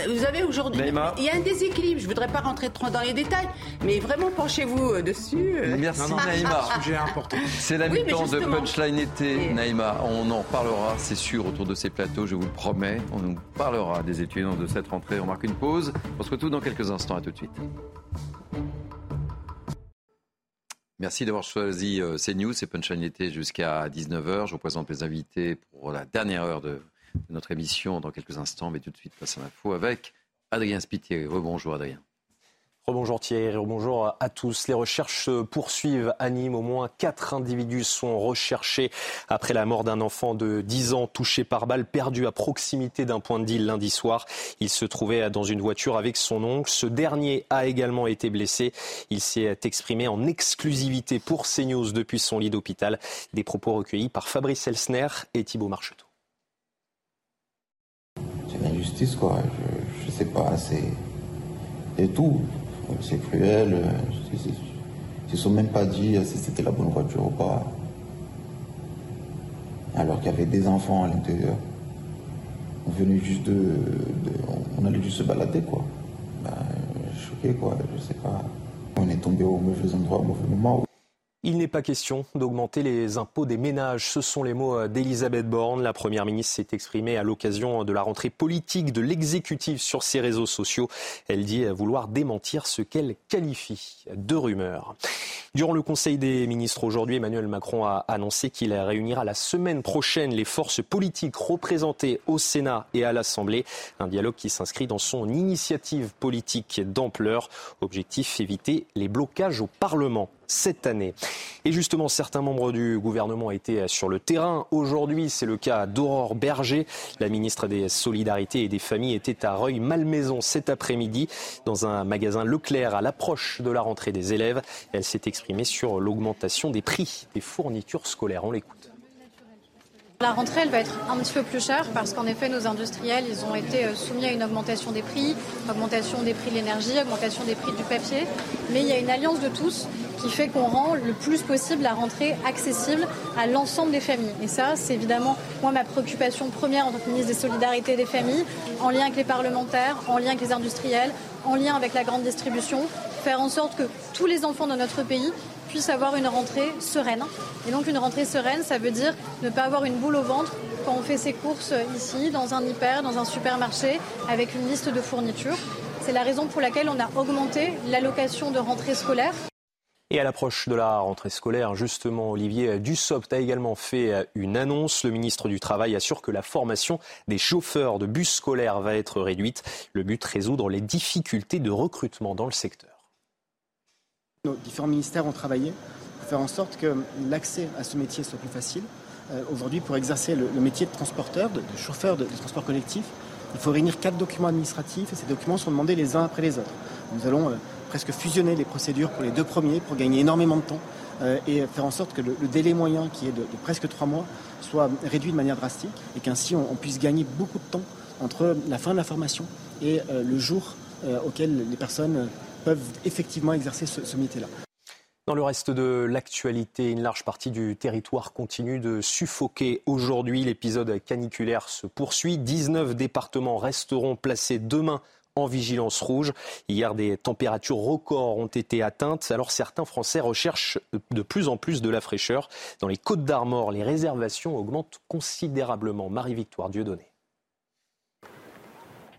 Speaker 10: vous avez aujourd'hui, il y a un déséquilibre. Je voudrais pas rentrer trop dans les détails, mais vraiment penchez-vous dessus.
Speaker 1: Merci Naïma.
Speaker 7: Sujet important.
Speaker 1: C'est la mi-temps de Punchline été, Naïma. On en parlera, c'est sûr, autour de ces plateaux, je vous le promets. On nous parlera des étudiants de cette rentrée. On marque une pause. On se retrouve dans quelques instants. À tout de suite. Merci d'avoir choisi euh, CNews. C'est Punchline été jusqu'à 19h. Je vous présente les invités pour la dernière heure de, notre émission dans quelques instants. Mais tout de suite, place à l'info avec Adrien Spitier. Rebonjour Adrien.
Speaker 2: Bonjour Thierry, bonjour à tous. Les recherches se poursuivent à Nîmes. Au moins quatre individus sont recherchés après la mort d'un enfant de 10 ans touché par balle, perdu à proximité d'un point de deal lundi soir. Il se trouvait dans une voiture avec son oncle. Ce dernier a également été blessé. Il s'est exprimé en exclusivité pour CNews depuis son lit d'hôpital. Des propos recueillis par Fabrice Elsner et Thibault Marcheteau.
Speaker 8: C'est l'injustice, quoi. Je, je sais pas, c'est. Et tout c'est cruel. Ils ne sont même pas dit si c'était la bonne voiture ou pas. Alors qu'il y avait des enfants à l'intérieur. On venait juste de, On allait juste se balader, quoi. Ben, choqué, quoi. Je sais pas. On est tombé au mauvais endroit au mauvais moment.
Speaker 2: Il n'est pas question d'augmenter les impôts des ménages. Ce sont les mots d'Elisabeth Borne. La Première ministre s'est exprimée à l'occasion de la rentrée politique de l'exécutif sur ses réseaux sociaux. Elle dit vouloir démentir ce qu'elle qualifie de rumeurs. Durant le Conseil des ministres aujourd'hui, Emmanuel Macron a annoncé qu'il réunira la semaine prochaine les forces politiques représentées au Sénat et à l'Assemblée. Un dialogue qui s'inscrit dans son initiative politique d'ampleur. Objectif éviter les blocages au Parlement. Cette année. Et justement, certains membres du gouvernement étaient sur le terrain. Aujourd'hui, c'est le cas d'Aurore Berger. La ministre des Solidarités et des Familles était à Reuil-Malmaison cet après-midi dans un magasin Leclerc à l'approche de la rentrée des élèves. Elle s'est exprimée sur l'augmentation des prix des fournitures scolaires. On l'écoute.
Speaker 15: La rentrée, elle va être un petit peu plus chère parce qu'en effet, nos industriels, ils ont été euh, soumis à une augmentation des prix, augmentation des prix de l'énergie, augmentation des prix du papier. Mais il y a une alliance de tous qui fait qu'on rend le plus possible la rentrée accessible à l'ensemble des familles. Et ça, c'est évidemment, moi, ma préoccupation première en tant que ministre des Solidarités des Familles, en lien avec les parlementaires, en lien avec les industriels, en lien avec la grande distribution, faire en sorte que tous les enfants de notre pays puissent avoir une rentrée sereine. Et donc une rentrée sereine, ça veut dire ne pas avoir une boule au ventre quand on fait ses courses ici, dans un hyper, dans un supermarché, avec une liste de fournitures. C'est la raison pour laquelle on a augmenté l'allocation de rentrée scolaire.
Speaker 2: Et à l'approche de la rentrée scolaire, justement, Olivier Dussopt a également fait une annonce. Le ministre du Travail assure que la formation des chauffeurs de bus scolaires va être réduite. Le but, résoudre les difficultés de recrutement dans le secteur.
Speaker 20: Nos différents ministères ont travaillé pour faire en sorte que l'accès à ce métier soit plus facile. Euh, aujourd'hui, pour exercer le, métier de transporteur, de, chauffeur de, transport collectif, il faut réunir quatre documents administratifs et ces documents sont demandés les uns après les autres. Nous allons euh, presque fusionner les procédures pour les deux premiers pour gagner énormément de temps euh, et faire en sorte que le, délai moyen, qui est de, presque trois mois, soit réduit de manière drastique et qu'ainsi on, puisse gagner beaucoup de temps entre la fin de la formation et le jour auquel les personnes peuvent effectivement exercer ce, métier-là.
Speaker 2: Dans le reste de l'actualité, une large partie du territoire continue de suffoquer. Aujourd'hui, l'épisode caniculaire se poursuit. 19 départements resteront placés demain en vigilance rouge. Hier, des températures records ont été atteintes. Alors certains Français recherchent de plus en plus de la fraîcheur. Dans les Côtes d'Armor, les réservations augmentent considérablement. Marie-Victoire Dieudonné.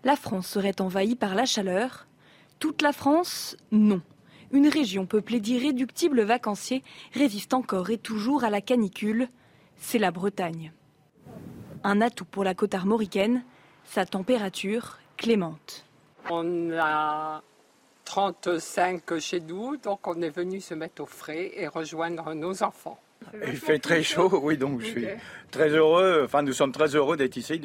Speaker 16: La France serait envahie par la chaleur. Toute la France Non. Une région peuplée d'irréductibles vacanciers résiste encore et toujours à la canicule. C'est la Bretagne. Un atout pour la côte armoricaine, sa température clémente.
Speaker 21: On a 35 chez nous, donc on est venu se mettre au frais et rejoindre nos enfants.
Speaker 22: Il fait très chaud, oui, donc je suis très heureux, enfin nous sommes très heureux d'être ici,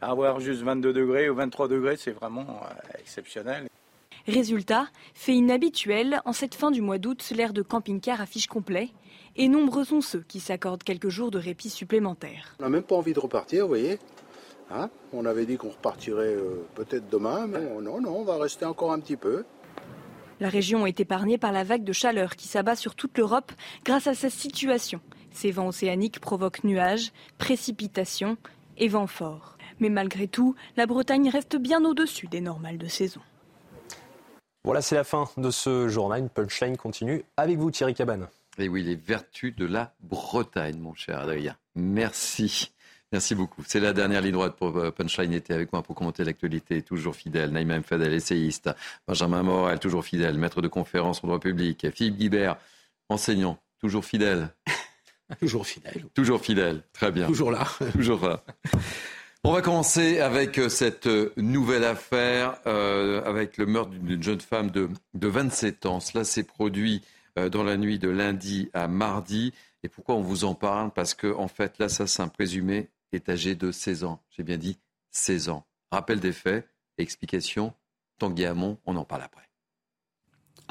Speaker 22: d'avoir juste 22 degrés ou 23 degrés, c'est vraiment euh, exceptionnel.
Speaker 16: Résultat, fait inhabituel, en cette fin du mois d'août, l'air de camping-car affiche complet. Et nombreux sont ceux qui s'accordent quelques jours de répit supplémentaires.
Speaker 23: On n'a même pas envie de repartir, vous voyez. Hein? On avait dit qu'on repartirait euh, peut-être demain, mais non, non, on va rester encore un petit peu.
Speaker 16: La région est épargnée par la vague de chaleur qui s'abat sur toute l'Europe grâce à sa situation. Ces vents océaniques provoquent nuages, précipitations et vents forts. Mais malgré tout, la Bretagne reste bien au-dessus des normales de saison.
Speaker 2: Voilà, c'est la fin de ce journal. Punchline continue avec vous, Thierry Cabane.
Speaker 1: Et oui, les vertus de la Bretagne, mon cher Adrien. Merci. Merci beaucoup. C'est la dernière ligne droite pour euh, Punchline était avec moi pour commenter l'actualité. Toujours fidèle. Naïma Mfadel, essayiste. Benjamin Morel, toujours fidèle. Maître de conférence en droit public. Philippe Guibert, enseignant. Toujours fidèle. [LAUGHS]
Speaker 7: Toujours fidèle.
Speaker 1: Toujours fidèle. Très bien.
Speaker 7: Toujours là.
Speaker 1: toujours là. [LAUGHS] On va commencer avec euh, cette euh, nouvelle affaire, euh, avec le meurtre d'une jeune femme de, 27 ans. Cela s'est produit dans la nuit de lundi à mardi. Et pourquoi on vous en parle? Parce que, en fait, l'assassin présumé est âgé de 16 ans. J'ai bien dit 16 ans. Rappel des faits, explication, Tanguy Hamon, on en parle après.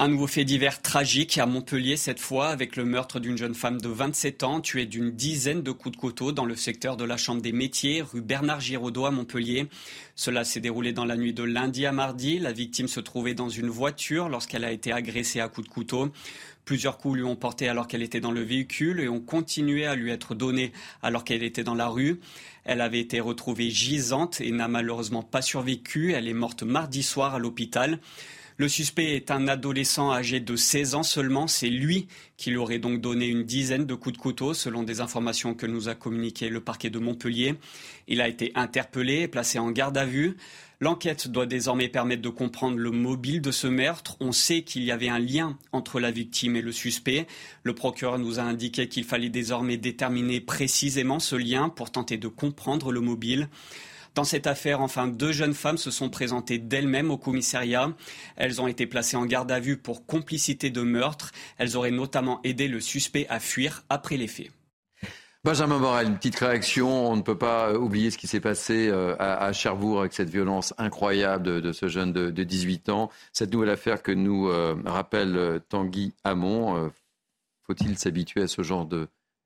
Speaker 24: Un nouveau fait divers tragique à Montpellier cette fois avec le meurtre d'une jeune femme de 27 ans tuée d'une dizaine de coups de couteau dans le secteur de la Chambre des métiers rue Bernard Giraudot à Montpellier. Cela s'est déroulé dans la nuit de lundi à mardi. La victime se trouvait dans une voiture lorsqu'elle a été agressée à coups de couteau. Plusieurs coups lui ont porté alors qu'elle était dans le véhicule et ont continué à lui être donnés alors qu'elle était dans la rue. Elle avait été retrouvée gisante et n'a malheureusement pas survécu. Elle est morte mardi soir à l'hôpital. Le suspect est un adolescent âgé de 16 ans seulement. C'est lui qui lui aurait donc donné une dizaine de coups de couteau, selon des informations que nous a communiquées le parquet de Montpellier. Il a été interpellé et placé en garde à vue. L'enquête doit désormais permettre de comprendre le mobile de ce meurtre. On sait qu'il y avait un lien entre la victime et le suspect. Le procureur nous a indiqué qu'il fallait désormais déterminer précisément ce lien pour tenter de comprendre le mobile. Dans cette affaire, enfin, deux jeunes femmes se sont présentées d'elles-mêmes au commissariat. Elles ont été placées en garde à vue pour complicité de meurtre. Elles auraient notamment aidé le suspect à fuir après les faits.
Speaker 1: Benjamin Morel, une petite réaction. On ne peut pas oublier ce qui s'est passé euh, à Cherbourg avec cette violence incroyable de, ce jeune de, 18 ans. Cette nouvelle affaire que nous euh, rappelle euh, Tanguy Hamon. Faut-il s'habituer à ce genre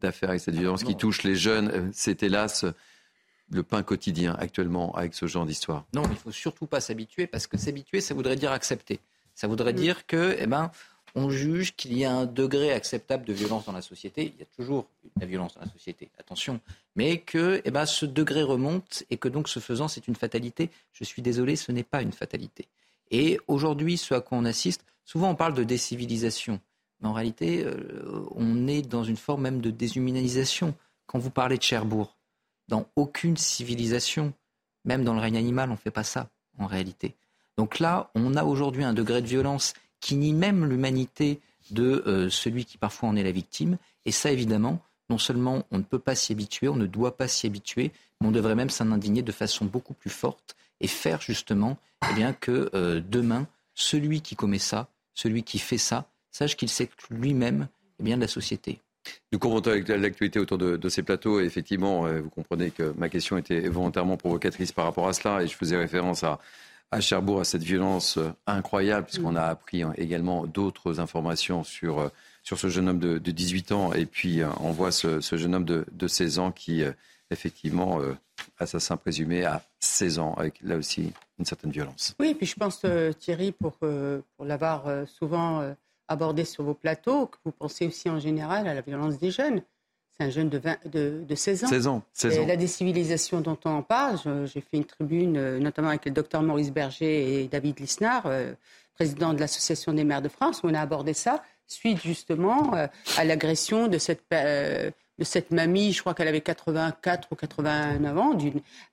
Speaker 1: d'affaires avec cette violence qui touche les jeunes? C'est hélas le pain quotidien actuellement avec ce genre d'histoire?
Speaker 11: Non, il ne faut surtout pas s'habituer parce que s'habituer, ça voudrait dire accepter. Ça voudrait mm. dire que, eh ben, on juge qu'il y a un degré acceptable de violence dans la société. Il y a toujours la violence dans la société, attention, mais que eh ben, ce degré remonte et que donc ce faisant, c'est une fatalité. Je suis désolé, ce n'est pas une fatalité. Et aujourd'hui, ce à quoi on assiste, souvent on parle de décivilisation, mais en réalité, euh, on est dans une forme même de déshumanisation. Quand vous parlez de Cherbourg, dans aucune civilisation, même dans le règne animal, on ne fait pas ça, en réalité. Donc là, on a aujourd'hui un degré de violence qui nie même l'humanité de euh, celui qui parfois en est la victime. Et ça, évidemment, non seulement on ne peut pas s'y habituer, on ne doit pas s'y habituer, mais on devrait même s'en indigner de façon beaucoup plus forte et faire justement eh bien, que euh, demain, celui qui commet ça, celui qui fait ça, sache qu'il s'exclut lui-même eh de la société.
Speaker 1: Nous commentons l'actualité autour de, ces plateaux et effectivement, euh, vous comprenez que ma question était volontairement provocatrice par rapport à cela et je faisais référence à, à Cherbourg à cette violence euh, incroyable, puisqu'on mm. a appris hein, également d'autres informations sur, euh, sur ce jeune homme de, 18 ans. Et puis, on voit ce, jeune homme de, 16 ans qui, effectivement, assassin présumé à 16 ans, avec là aussi une certaine violence.
Speaker 10: Oui, puis je pense, Thierry, pour, pour l'avoir souvent abordé sur vos plateaux, que vous pensez aussi en général à la violence des jeunes. C'est un jeune de, de, 16 ans.
Speaker 1: 16 ans, 16 ans.
Speaker 10: la décivilisation dont on en parle, j'ai fait une tribune euh, notamment avec le docteur Maurice Berger et David Lisnard, euh, président de l'Association des maires de France, où on a abordé ça, suite justement euh, à l'agression de cette, de cette mamie, je crois qu'elle avait 84 ou 89 ans,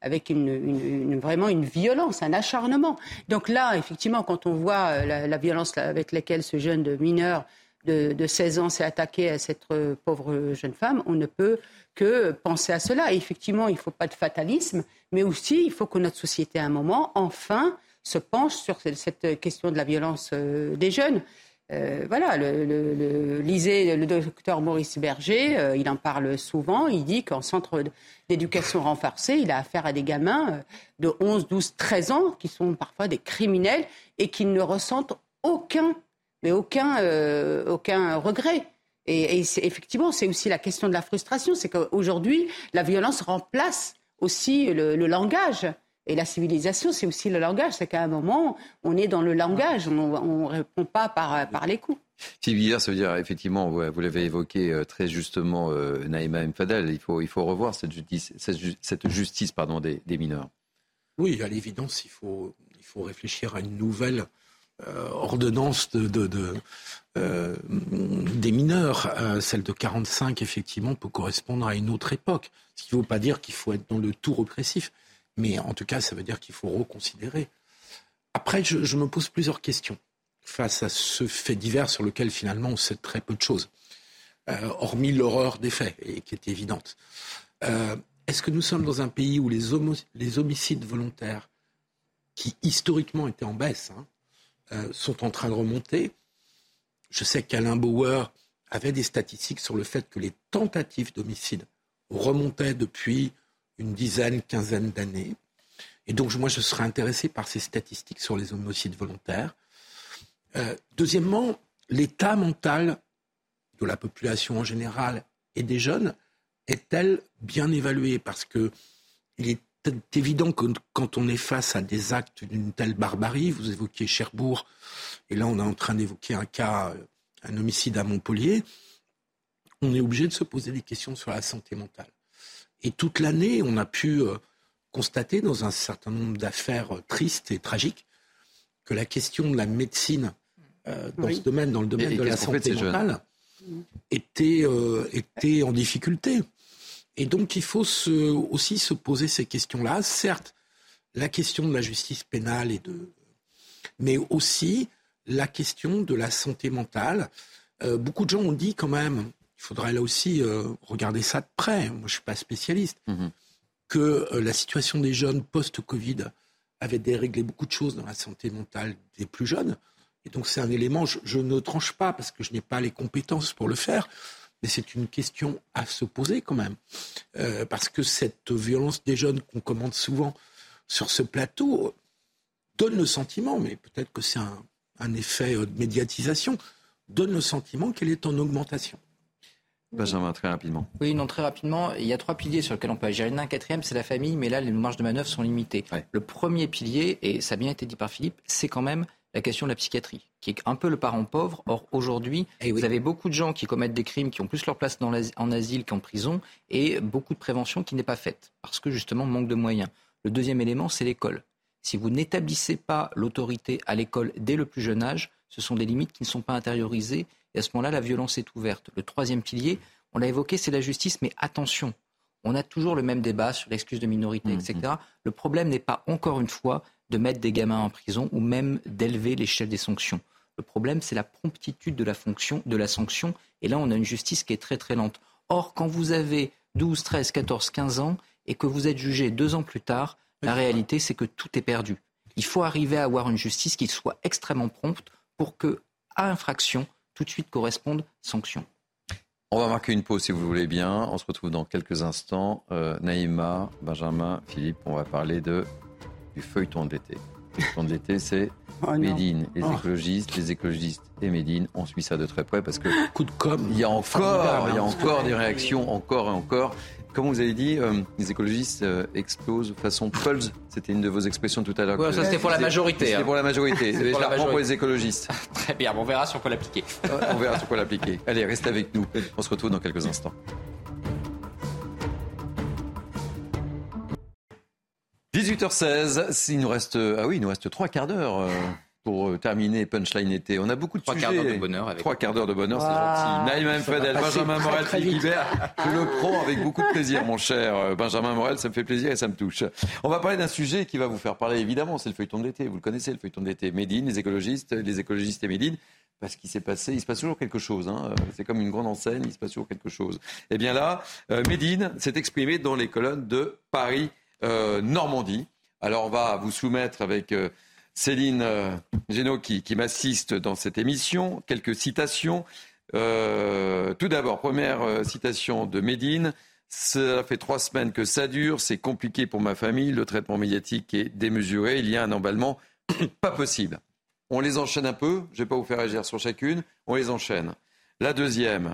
Speaker 10: avec vraiment une violence, un acharnement. Donc là, effectivement, quand on voit la, la violence avec laquelle ce jeune de mineur de, 16 ans s'est attaqué à cette euh, pauvre jeune femme, on ne peut que penser à cela. effectivement, il ne faut pas de fatalisme, mais aussi il faut que notre société, à un moment, enfin, se penche sur cette question de la violence euh, des jeunes. Euh, voilà, le, lisez le docteur Maurice Berger, il en parle souvent. Il dit qu'en centre d'éducation renforcée, il a affaire à des gamins de 11, 12, 13 ans qui sont parfois des criminels et qui ne ressentent aucun mais aucun, euh, aucun regret. Et, effectivement, c'est aussi la question de la frustration. C'est qu'aujourd'hui, la violence remplace aussi le, langage. Et la civilisation, c'est aussi le langage. C'est qu'à un moment, on est dans le langage. On ne répond pas par, par les coups.
Speaker 1: Civilisation, ça veut dire, effectivement, vous, l'avez évoqué euh, très justement, euh, Naïma Mfadel, il faut, il faut revoir cette justice, cette, justice pardon, des, des, mineurs.
Speaker 7: Oui, à l'évidence, il faut, il faut réfléchir à une nouvelle euh, ordonnance de, euh, des mineurs. Euh, celle de 45, effectivement, peut correspondre à une autre époque. Ce qui ne veut pas dire qu'il faut être dans le tout repressif, mais en tout cas, ça veut dire qu'il faut reconsidérer. Après, je, me pose plusieurs questions face à ce fait divers sur lequel finalement on sait très peu de choses, hormis l'horreur des faits, et qui est évidente. Est-ce que nous sommes dans un pays où les, les homicides volontaires, qui historiquement étaient en baisse, hein, euh, sont en train de remonter? Je sais qu'Alain Bauer avait des statistiques sur le fait que les tentatives d'homicide remontaient depuis une dizaine, quinzaine d'années. Et donc, moi, je serais intéressé par ces statistiques sur les homicides volontaires. Euh, deuxièmement, l'état mental de la population en général et des jeunes est-elle bien évaluée? Parce qu'il est c'est évident que quand on est face à des actes d'une telle barbarie, vous évoquiez Cherbourg, et là on est en train d'évoquer un cas, euh, un homicide à Montpellier, on est obligé de se poser des questions sur la santé mentale. Et toute l'année, on a pu euh, constater dans un certain nombre d'affaires euh, tristes et tragiques que la question de la médecine dans ce domaine, dans le domaine de la santé mentale, était, était en difficulté. Et donc il faut aussi se poser ces questions-là. Certes, la question de la justice pénale et de, mais aussi la question de la santé mentale. Euh, beaucoup de gens ont dit quand même, il faudrait là aussi euh, regarder ça de près. Moi, je suis pas spécialiste. Mhm. que euh, la situation des jeunes post-Covid avait déréglé beaucoup de choses dans la santé mentale des plus jeunes. Et donc c'est un élément, je, ne tranche pas parce que je n'ai pas les compétences pour le faire, mais c'est une question à se poser quand même. Euh, parce que cette violence des jeunes qu'on commande souvent sur ce plateau donne le sentiment, mais peut-être que c'est un, un, effet de médiatisation, donne le sentiment qu'elle est en augmentation.
Speaker 1: Benjamin, très rapidement.
Speaker 11: Oui, non, très rapidement. Il y a trois piliers sur lesquels on peut agir. Il y en a un quatrième, c'est la famille, mais là, les marges de manœuvre sont limitées. Le premier pilier, et ça a bien été dit par Philippe, c'est quand même la question de la psychiatrie, qui est un peu le parent pauvre. Or, aujourd'hui, eh vous avez beaucoup de gens qui commettent des crimes, qui ont plus leur place dans en asile qu'en prison, et beaucoup de prévention qui n'est pas faite, parce que justement, manque de moyens. Le deuxième élément, c'est l'école. Si vous n'établissez pas l'autorité à l'école dès le plus jeune âge, ce sont des limites qui ne sont pas intériorisées et à ce moment-là, la violence est ouverte. Le troisième pilier, on l'a évoqué, c'est la justice, mais attention, on a toujours le même débat sur l'excuse de minorité, mmh, etc. Le problème n'est pas, encore une fois, de mettre des gamins en prison ou même d'élever l'échelle des sanctions. Le problème, c'est la promptitude de la, fonction, de la sanction. Et là, on a une justice qui est très très lente. Or, quand vous avez 12, 13, 14, 15 ans et que vous êtes jugé deux ans plus tard, la réalité, c'est que tout est perdu. Il faut arriver à avoir une justice qui soit extrêmement prompte pour que, à infraction, tout de suite correspondent sanctions.
Speaker 1: On va marquer une pause si vous voulez bien. On se retrouve dans quelques instants. Euh, Naïma, Benjamin, Philippe, on va parler de, du feuilleton d'été. Le feuilleton d'été, c'est oh Médine, les oh. écologistes, les écologistes et Médine. On suit ça de très près parce que
Speaker 7: coup de com.
Speaker 1: Il y a encore, il y a encore des réactions, encore et encore. Comme vous avez dit, euh, les écologistes euh, explosent de façon pulse. C'était une de vos expressions tout à l'heure.
Speaker 11: ça c'était pour la majorité.
Speaker 1: C'était
Speaker 11: hein.
Speaker 1: pour la majorité. [LAUGHS] C'est pour, pour les écologistes. [LAUGHS]
Speaker 11: Très bien, on verra si on peut l'appliquer.
Speaker 1: on verra si on peut l'appliquer. Allez, restez avec nous. On se retrouve dans quelques instants. 18h16, il nous reste, ah oui, il nous reste trois quarts d'heure. Euh, pour euh, terminer Punchline été. On a beaucoup de
Speaker 11: Trois
Speaker 1: sujets.
Speaker 11: quarts d'heure de bonheur. Avec
Speaker 1: Trois quarts d'heure de bonheur, c'est gentil. Naïm Fadel, Benjamin Morel, Philippe Guibert. Je le prends avec beaucoup de plaisir, mon cher euh, Benjamin Morel. Ça me fait plaisir et ça me touche. On va parler d'un sujet qui va vous faire parler, évidemment. C'est le feuilleton de l'été. Vous le connaissez, le feuilleton de l'été. Médine, les écologistes, les écologistes et Médine. Parce qu'il s'est passé, il se passe toujours quelque chose. Hein. C'est comme une grande enseigne, il se passe toujours quelque chose. Et eh bien là, euh, Médine s'est exprimé dans les colonnes de Paris Normandie. Alors on va vous soumettre avec Céline euh, Génaud qui, m'assiste dans cette émission. Quelques citations. Euh, tout d'abord, première euh, citation de Médine. Ça fait trois semaines que ça dure, c'est compliqué pour ma famille, le traitement médiatique est démesuré, il y a un emballement [COUGHS] pas possible. On les enchaîne un peu, je ne vais pas vous faire agir sur chacune, on les enchaîne. La deuxième,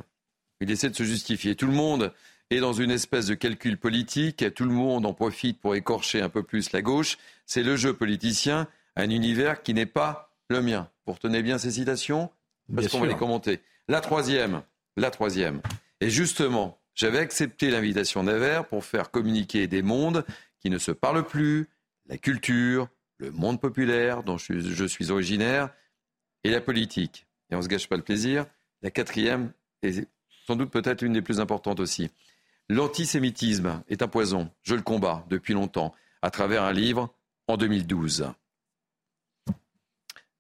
Speaker 1: il essaie de se justifier. Tout le monde est dans une espèce de calcul politique, tout le monde en profite pour écorcher un peu plus la gauche, c'est le jeu politicien un univers qui n'est pas le mien. Vous retenez bien ces citations? Parce qu'on va les commenter. La troisième, la troisième. Et justement, j'avais accepté l'invitation d'Aver pour faire communiquer des mondes qui ne se parlent plus, la culture, le monde populaire dont je suis originaire, et la politique. Et on ne se gâche pas le plaisir. La quatrième, et sans doute peut-être une des plus importantes aussi. L'antisémitisme est un poison. Je le combats depuis longtemps à travers un livre en 2012.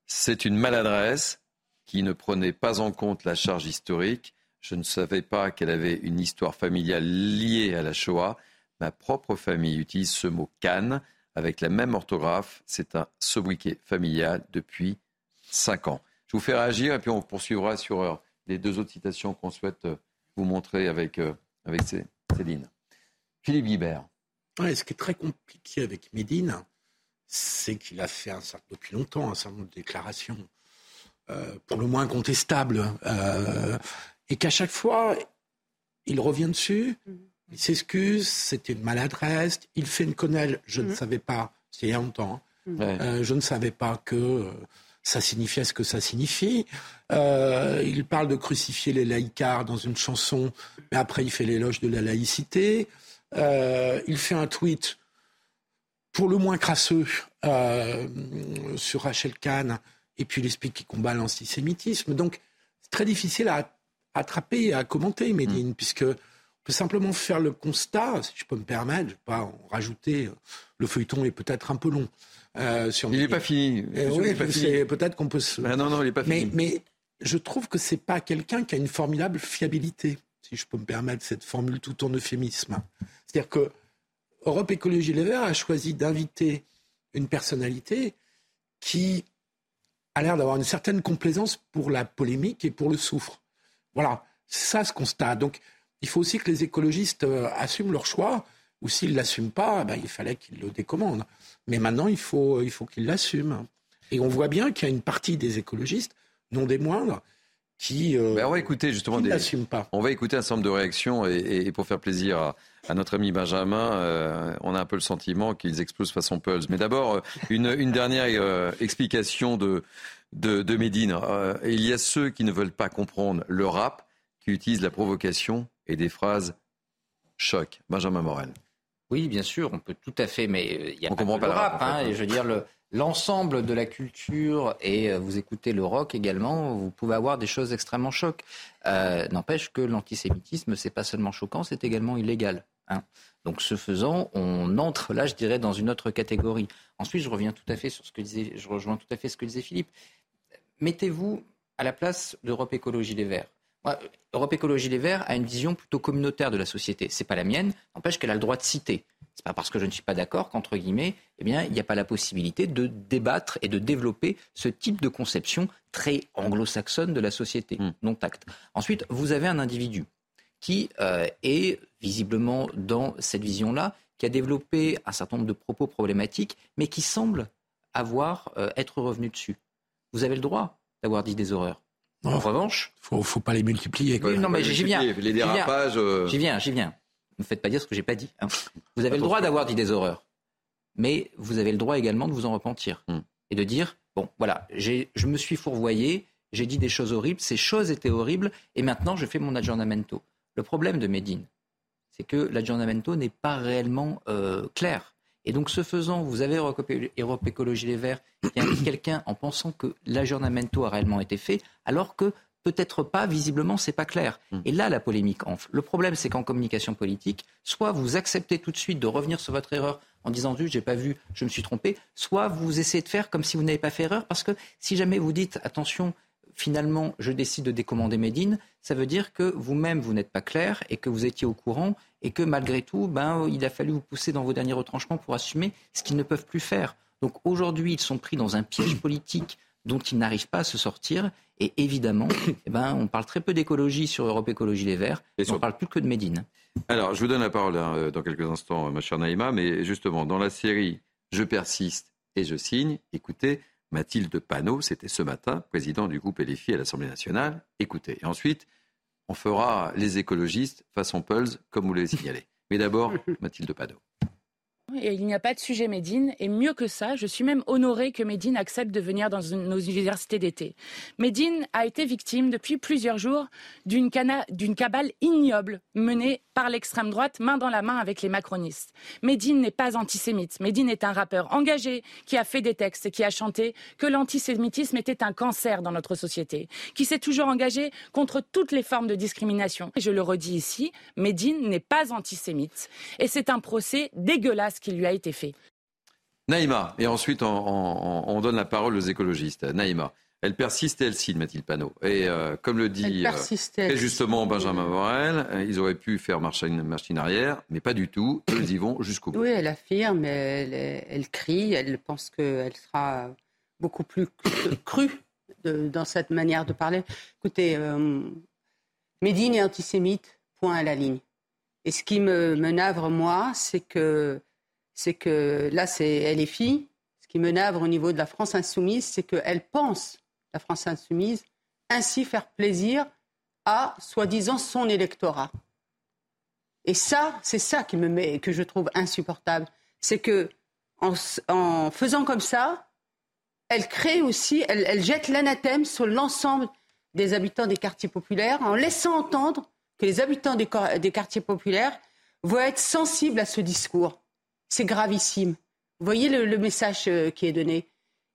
Speaker 1: C'est une maladresse qui ne prenait pas en compte la charge historique. Je ne savais pas qu'elle avait une histoire familiale liée à la Shoah. Ma propre famille utilise ce mot Cannes avec la même orthographe. C'est un sobriquet familial depuis cinq ans. Je vous fais réagir et puis on poursuivra sur euh, les deux autres citations qu'on souhaite euh, vous montrer avec, euh, avec Céline. Philippe Guibert.
Speaker 7: ce qui est très compliqué avec Médine, c'est qu'il a fait un certain, depuis longtemps un certain nombre de déclarations, euh, pour le moins contestables, euh, et qu'à chaque fois, il revient dessus, mm-hmm. il s'excuse, c'était une maladresse, il fait une quenelle, je ne mm-hmm. savais pas, c'est il y a longtemps, hein. euh, je ne savais pas que ça signifiait ce que ça signifie. il parle de crucifier les laïcards dans une chanson, mais après il fait l'éloge de la laïcité. il fait un tweet pour le moins crasseux euh, sur Rachel Kahn, et puis il explique qu'il combat l'antisémitisme. Donc, c'est très difficile à attraper et à commenter, Médine, mm. puisque on peut simplement faire le constat, si je peux me permettre, je ne vais pas en rajouter, le feuilleton est peut-être un peu long.
Speaker 1: Euh, sur il n'est pas fini.
Speaker 7: Euh, oui, peut-être qu'on peut se...
Speaker 1: Ah non, non, il n'est pas
Speaker 7: fini. Mais je trouve que c'est pas quelqu'un qui a une formidable fiabilité, si je peux me permettre cette formule tout en euphémisme. C'est-à-dire que Europe Écologie Les Verts a choisi d'inviter une personnalité qui a l'air d'avoir une certaine complaisance pour la polémique et pour le souffre. Voilà, ça ce constat. Donc, il faut aussi que les écologistes euh, assument leur choix, ou s'ils ne l'assument pas, ben, il fallait qu'ils le décommandent. Mais maintenant, il faut, il faut qu'ils l'assument. Et on voit bien qu'il y a une partie des écologistes, non des moindres, qui
Speaker 1: euh, ben, on va écouter justement des,
Speaker 7: pas.
Speaker 1: On va écouter un certain nombre de réactions et, pour faire plaisir à, notre ami Benjamin, euh, on a un peu le sentiment qu'ils explosent façon Pulse. Mais d'abord, euh, une, dernière explication de, de, de Médine. il y a ceux qui ne veulent pas comprendre le rap, qui utilisent la provocation et des phrases choc. Benjamin Morel.
Speaker 11: Oui, bien sûr, on peut tout à fait, mais il y a pas, le rap. Hein, et je veux dire, le, l'ensemble de la culture et euh, vous écoutez le rock également, vous pouvez avoir des choses extrêmement chocs. Euh, n'empêche que l'antisémitisme, c'est pas seulement choquant, c'est également illégal. Hein. Donc, ce faisant, on entre là, je dirais, dans une autre catégorie. Ensuite, je reviens tout à fait sur ce que disait, je rejoins tout à fait ce que disait Philippe. Mettez-vous à la place d'Europe Écologie Les Verts. Europe Écologie Les Verts a une vision plutôt communautaire de la société. C'est pas la mienne, n'empêche qu'elle a le droit de citer. C'est pas parce que je ne suis pas d'accord qu'entre guillemets, eh bien, il n'y a pas la possibilité de débattre et de développer ce type de conception très anglo-saxonne de la société, hmm. non tact. Ensuite, vous avez un individu qui euh, est visiblement dans cette vision-là, qui a développé un certain nombre de propos problématiques, mais qui semble avoir euh, être revenu dessus. Vous avez le droit d'avoir dit des horreurs. En revanche,
Speaker 7: faut, faut pas les multiplier.
Speaker 11: non, mais j'y viens.
Speaker 1: Les dérapages.
Speaker 11: Euh, j'y viens, j'y viens. Ne faites pas dire ce que j'ai pas dit. Hein. Vous avez le droit d'avoir dit des horreurs, mais vous avez le droit également de vous en repentir hmm. et de dire bon, voilà, je me suis fourvoyé, j'ai dit des choses horribles, ces choses étaient horribles, et maintenant je fais mon aggiornamento. Le problème de Medine, c'est que l'aggiornamento n'est pas réellement euh, clair. Et donc, ce faisant, vous avez Europe Écologie Les Verts qui invite [COUGHS] quelqu'un en pensant que l'aggiornamento a réellement été fait, alors que peut-être pas, visiblement, c'est pas clair. Hmm. Et là, la polémique enfle. Le problème, c'est qu'en communication politique, soit vous acceptez tout de suite de revenir sur votre erreur en disant juste j'ai pas vu, je me suis trompé, soit vous essayez de faire comme si vous n'avez pas fait erreur, parce que si jamais vous dites attention, finalement, je décide de décommander Médine, ça veut dire que vous-même, vous, n'êtes pas clair et que vous étiez au courant et que malgré tout, ben, il a fallu vous pousser dans vos derniers retranchements pour assumer ce qu'ils ne peuvent plus faire. Donc aujourd'hui, ils sont pris dans un piège [COUGHS] politique dont ils n'arrivent pas à se sortir. Et évidemment, [COUGHS] eh ben, on parle très peu d'écologie sur Europe Écologie Les Verts. Et on ne parle plus que de Médine.
Speaker 1: Alors, je vous donne la parole hein, euh, dans quelques instants, ma chère Naïma. Mais justement, dans la série Je persiste et je signe, écoutez, Mathilde Panot, c'était ce matin, président du groupe LFI à l'Assemblée nationale. Écoutez. Et ensuite, on fera les écologistes façon Pulse, comme vous l'avez signalé. Mais d'abord, Mathilde Panot.
Speaker 25: Et il n'y a pas de sujet Médine. Et mieux que ça, je suis même honorée que Médine accepte de venir dans nos universités d'été. Médine a été victime depuis plusieurs jours d'une cabale ignoble menée par l'extrême droite, main dans la main avec les macronistes. Médine n'est pas antisémite. Médine est un rappeur engagé qui a fait des textes et qui a chanté que l'antisémitisme était un cancer dans notre société, qui s'est toujours engagé contre toutes les formes de discrimination. Et je le redis ici, Médine n'est pas antisémite. Et c'est un procès dégueulasse qui lui a été fait.
Speaker 1: Naïma, et ensuite on, donne la parole aux écologistes. Naïma, elle persiste et elle signe, Mathilde Panot. Et euh, comme le dit euh, justement Benjamin Morel, euh, ils auraient pu faire machine, machine arrière, mais pas du tout. Ils y vont jusqu'au bout.
Speaker 10: Oui, elle affirme, elle, elle crie, elle pense qu'elle sera beaucoup plus crue dans cette manière de parler. Écoutez, Médine est antisémite, point à la ligne. Et ce qui me, me navre, moi, c'est que c'est que là, c'est LFI. Ce qui me navre au niveau de la France insoumise, c'est qu'elle pense, la France insoumise, ainsi faire plaisir à, soi-disant, son électorat. Et ça, c'est ça qui me met, que je trouve insupportable. C'est que en, faisant comme ça, elle crée aussi, elle, jette l'anathème sur l'ensemble des habitants des quartiers populaires en laissant entendre que les habitants des quartiers populaires vont être sensibles à ce discours. C'est gravissime. Vous voyez le, message euh, qui est donné.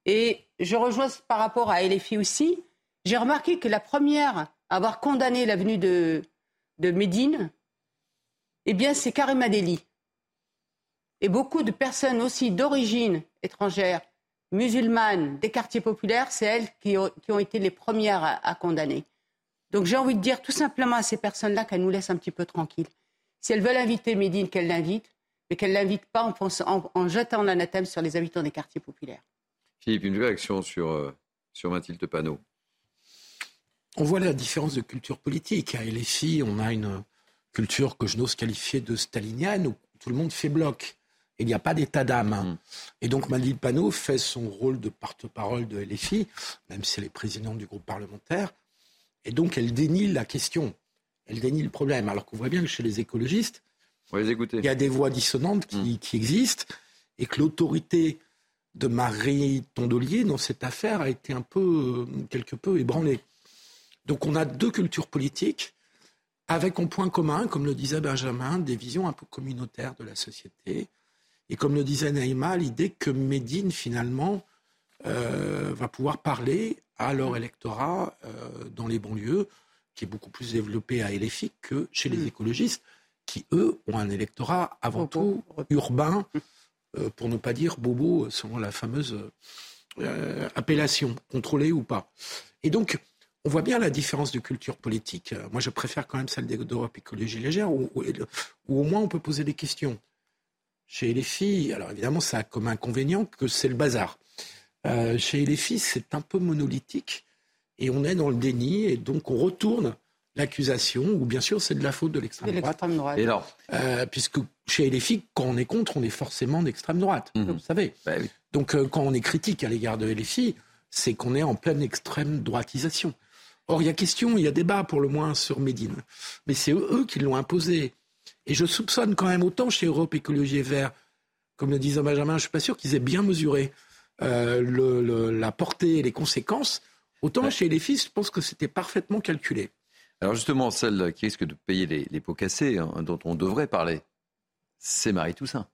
Speaker 10: Et je rejoins par rapport à LFI aussi. J'ai remarqué que la première à avoir condamné la venue de, de Médine, eh bien, c'est Karim Deli. Et beaucoup de personnes aussi d'origine étrangère, musulmanes, des quartiers populaires, c'est elles qui ont, été les premières à, à condamner. Donc j'ai envie de dire tout simplement à ces personnes-là qu'elles nous laissent un petit peu tranquilles. Si elles veulent inviter Médine, qu'elles l'invitent. Mais qu'elle ne l'invite pas en, en, jetant l'anathème sur les habitants des quartiers populaires.
Speaker 1: Philippe, une réaction sur, euh, sur Mathilde Panot.
Speaker 7: On voit la différence de culture politique. À LFI, on a une culture que je n'ose qualifier de stalinienne, où tout le monde fait bloc. Il n'y a pas d'état d'âme. Mm. Et donc Mathilde Panot fait son rôle de porte-parole de LFI, même si elle est présidente du groupe parlementaire. Et donc elle dénie la question, elle dénie le problème. Alors qu'on voit bien que chez les écologistes, il y a des voix dissonantes qui, mm. existent et que l'autorité de Marie Tondelier dans cette affaire a été un peu, quelque peu ébranlée. Donc on a deux cultures politiques avec en point commun, comme le disait Benjamin, des visions un peu communautaires de la société. Et comme le disait Naïma, l'idée que Médine, finalement, euh, va pouvoir parler à leur électorat euh, dans les banlieues, qui est beaucoup plus développé à LFI que chez les mm. écologistes qui, eux, ont un électorat avant tout urbain, euh, pour ne pas dire bobo, selon la fameuse euh, appellation, contrôlée ou pas. Et donc, on voit bien la différence de culture politique. Moi, je préfère quand même celle d'Europe Écologie Légère, où, où, au moins on peut poser des questions. Chez les filles, alors évidemment, ça a comme inconvénient que c'est le bazar. Euh, chez les filles, c'est un peu monolithique et on est dans le déni et donc on retourne l'accusation, ou bien sûr c'est de la faute de l'extrême droite.
Speaker 10: droite. Et alors
Speaker 7: euh, Puisque chez filles, quand on est contre, on est forcément d'extrême droite, mhm. vous savez. Bah Donc euh, quand on est critique à l'égard de LFI, c'est qu'on est en pleine extrême droitisation. Or, il y a question, il y a débat pour le moins sur Médine. Mais c'est eux, qui l'ont imposé. Et je soupçonne quand même autant chez Europe Écologie et Vert, comme le disait Benjamin, je ne suis pas sûr qu'ils aient bien mesuré euh, le, la portée et les conséquences. Autant chez les je pense que c'était parfaitement calculé.
Speaker 1: Alors justement, celle qui risque de payer les, pots cassés, hein, dont on devrait parler, c'est Marie Toussaint.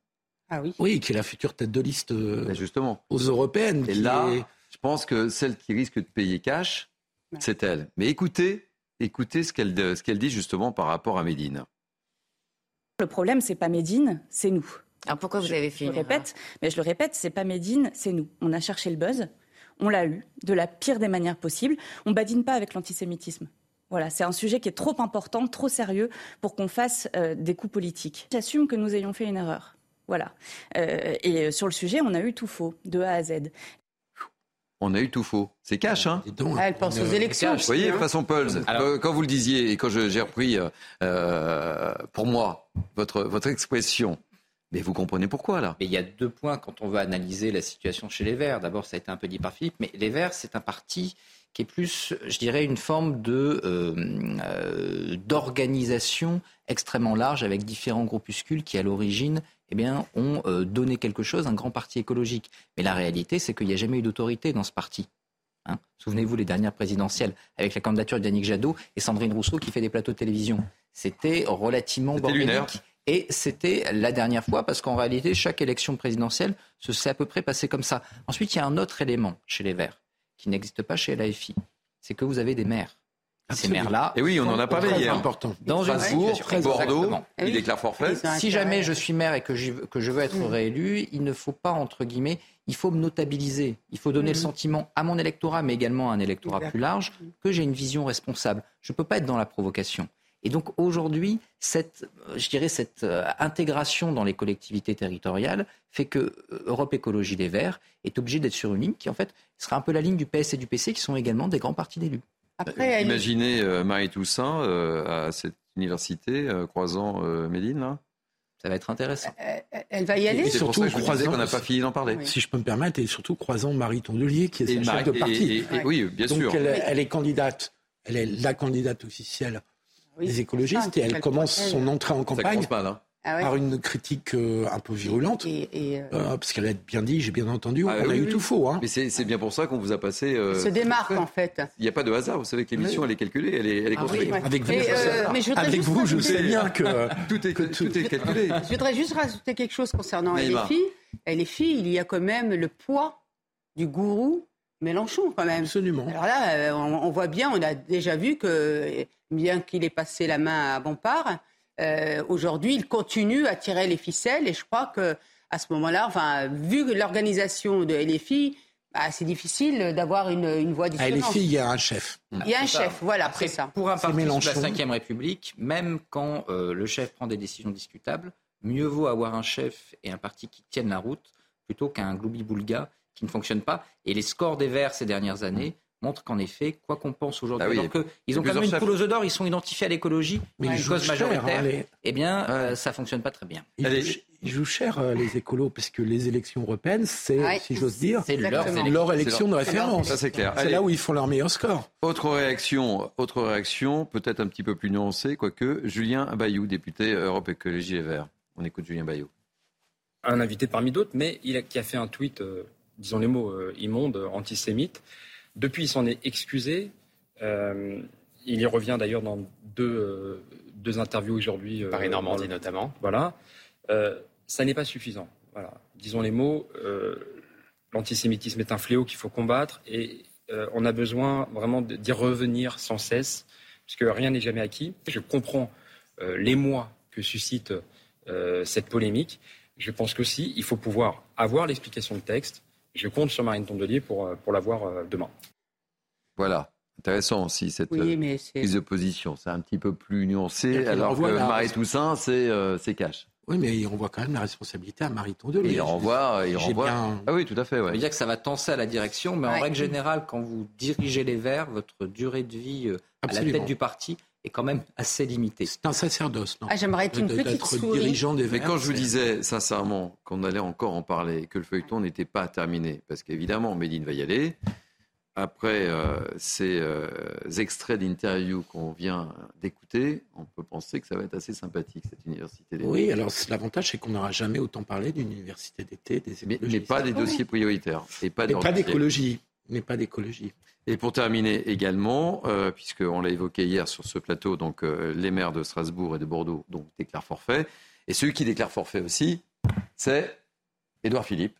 Speaker 10: Ah oui.
Speaker 7: Oui, qui est la future tête de liste euh, justement. aux européennes.
Speaker 1: Et là, je pense que celle qui risque de payer cash, c'est elle. Mais écoutez, écoutez ce qu'elle ce qu'elle dit justement par rapport à Médine.
Speaker 25: Le problème, c'est pas Médine, c'est nous.
Speaker 26: Alors pourquoi vous avez fait
Speaker 25: Je le répète, mais je le répète, c'est pas Médine, c'est nous. On a cherché le buzz, on l'a eu de la pire des manières possibles. On badine pas avec l'antisémitisme. Voilà, c'est un sujet qui est trop important, trop sérieux pour qu'on fasse euh, des coups politiques. J'assume que nous ayons fait une erreur. Voilà. Euh, et sur le sujet, on a eu tout faux, de A à Z.
Speaker 1: On a eu tout faux. C'est cash, hein
Speaker 10: ah, Elle pense aux élections. Vous
Speaker 1: voyez, hein. façon Pulse, quand vous le disiez et quand j'ai repris euh, pour moi votre, votre expression, mais vous comprenez pourquoi là?
Speaker 11: Mais Il y a deux points quand on veut analyser la situation chez les Verts. D'abord, ça a été un peu dit par Philippe, mais les Verts, c'est un parti qui est plus, je dirais, une forme de euh, euh, d'organisation extrêmement large avec différents groupuscules qui, à l'origine, eh bien, ont euh, donné quelque chose, un grand parti écologique. Mais la réalité, c'est qu'il n'y a jamais eu d'autorité dans ce parti. Hein. Souvenez-vous les dernières présidentielles avec la candidature d'Yannick Jadot et Sandrine Rousseau qui fait des plateaux de télévision. C'était relativement bordélique. Et c'était la dernière fois parce qu'en réalité, chaque élection présidentielle se s'est à peu près passé comme ça. Ensuite, il y a un autre élément chez les Verts qui n'existe pas chez l'AFI. C'est que vous avez des maires. Ces maires-là.
Speaker 1: Et oui, on en a parlé hier.
Speaker 7: Important.
Speaker 1: Dans une Bordeaux, il déclare forfait.
Speaker 11: Si jamais je suis maire et que je, que je veux être réélu, il ne faut pas, entre guillemets, il faut me notabiliser. Il faut donner le mm. sentiment à mon électorat, mais également à un électorat plus large, que j'ai une vision responsable. Je ne peux pas être dans la provocation. Et donc aujourd'hui, cette, je dirais, cette euh, intégration dans les collectivités territoriales fait que euh, Europe Écologie Les Verts est obligée d'être sur une ligne qui, en fait, sera un peu la ligne du PS et du PC, qui sont également des grands partis d'élus.
Speaker 1: Après, Imaginez euh, Marie Toussaint à cette université croisant Médine, là
Speaker 11: ça va être intéressant.
Speaker 10: elle va y aller. Et
Speaker 1: surtout croisant, qu'on n'a pas fini d'en parler.
Speaker 7: Si je peux me permettre, et surtout croisant Marie Tondelier, qui est sa chef de parti.
Speaker 1: oui, bien sûr.
Speaker 7: Elle, elle, est candidate, elle est la candidate officielle des écologistes et elle commence son entrée en campagne hein. ah par une critique euh, un peu virulente. Et, euh, euh, parce qu'elle a bien dit, j'ai bien entendu, ah on a eu tout faux. Hein.
Speaker 1: Mais c'est bien pour ça qu'on vous a passé.
Speaker 10: se démarque en fait.
Speaker 1: Il n'y a pas de hasard, vous savez que l'émission elle est calculée, elle est, elle est ah construite.
Speaker 7: Avec vous, je Avec vous je sais bien que [LAUGHS]
Speaker 1: tout est, tout est calculé.
Speaker 10: Je voudrais juste rajouter quelque chose concernant les filles. Les filles, il y a quand même le poids du gourou Mélenchon quand même.
Speaker 7: Absolument.
Speaker 10: Alors là, on voit bien, on a déjà vu que bien qu'il ait passé la main à Bompard, euh, aujourd'hui, il continue à tirer les ficelles. Et je crois que à ce moment-là, enfin, vu l'organisation de LFI, bah, c'est difficile d'avoir une, une voix
Speaker 7: dissonante. À LFI, il y a un chef.
Speaker 10: Il y a un chef, voilà, après ça.
Speaker 11: Pour un parti de la Ve République, même quand euh, le chef prend des décisions discutables, Mieux vaut avoir un chef et un parti qui tiennent la route plutôt qu'un gloubi-boulga qui ne fonctionne pas. Et les scores des Verts ces dernières années montrent qu'en effet, quoi qu'on pense aujourd'hui, ah alors qu'ils ont quand même une poule aux œufs d'or, ils sont identifiés à l'écologie, mais une cause majoritaire, hein, eh bien, euh, ça fonctionne pas très bien.
Speaker 7: Ils, jouent, cher, euh, les écolos, parce que les élections européennes, c'est, si j'ose dire, leur, élection de référence.
Speaker 1: Ça, c'est clair.
Speaker 7: C'est là où ils font leur meilleur score.
Speaker 1: Autre réaction, autre réaction, peut-être un petit peu plus nuancée, quoique, Julien Bayou, député Europe Écologie Les Verts. On écoute Julien Bayou.
Speaker 26: Un invité parmi d'autres, mais il a, qui a fait un tweet, euh, disons les mots, immonde, antisémite, depuis, il s'en est excusé. Euh, il y revient d'ailleurs dans deux, euh, deux interviews aujourd'hui.
Speaker 27: Euh, Paris Normandie notamment.
Speaker 26: Voilà. ça n'est pas suffisant. Voilà. Disons les mots. L'antisémitisme est un fléau qu'il faut combattre et on a besoin vraiment d'y revenir sans cesse, puisque rien n'est jamais acquis. Je comprends l'émoi que suscite cette polémique. Je pense qu'aussi, il faut pouvoir avoir l'explication de texte, je compte sur Marine Tondelier pour, euh, pour l'avoir euh, demain.
Speaker 1: Voilà. Intéressant aussi cette euh, prise de position. C'est un petit peu plus nuancé, alors que Marie Toussaint, c'est cash.
Speaker 7: Oui, mais il renvoie quand même la responsabilité à Marie Tondelier.
Speaker 1: Il renvoie, il renvoie. Ah oui, tout à fait. Ouais.
Speaker 11: Il dire que ça va tenser à la direction, mais en règle générale, quand vous dirigez les Verts, votre durée de vie à la tête du parti est quand même assez limité.
Speaker 7: C'est un sacerdoce, non
Speaker 10: ah, J'aimerais être une petite souris.
Speaker 1: dirigeant des Mais quand je vous disais sincèrement qu'on allait encore en parler, que le feuilleton n'était pas terminé, parce qu'évidemment, Médine va y aller. Après euh, ces euh, extraits d'interviews qu'on vient d'écouter, on peut penser que ça va être assez sympathique, cette université d'été.
Speaker 7: Oui, alors l'avantage, c'est qu'on n'aura jamais autant parlé d'une université d'été, des
Speaker 1: mais, mais, pas des dossiers prioritaires.
Speaker 7: Et pas, pas d'écologie. Mais pas d'écologie.
Speaker 1: Et pour terminer également, euh, puisqu'on l'a évoqué hier sur ce plateau, donc euh, les maires de Strasbourg et de Bordeaux donc, déclarent forfait. Et celui qui déclare forfait aussi, c'est Édouard Philippe.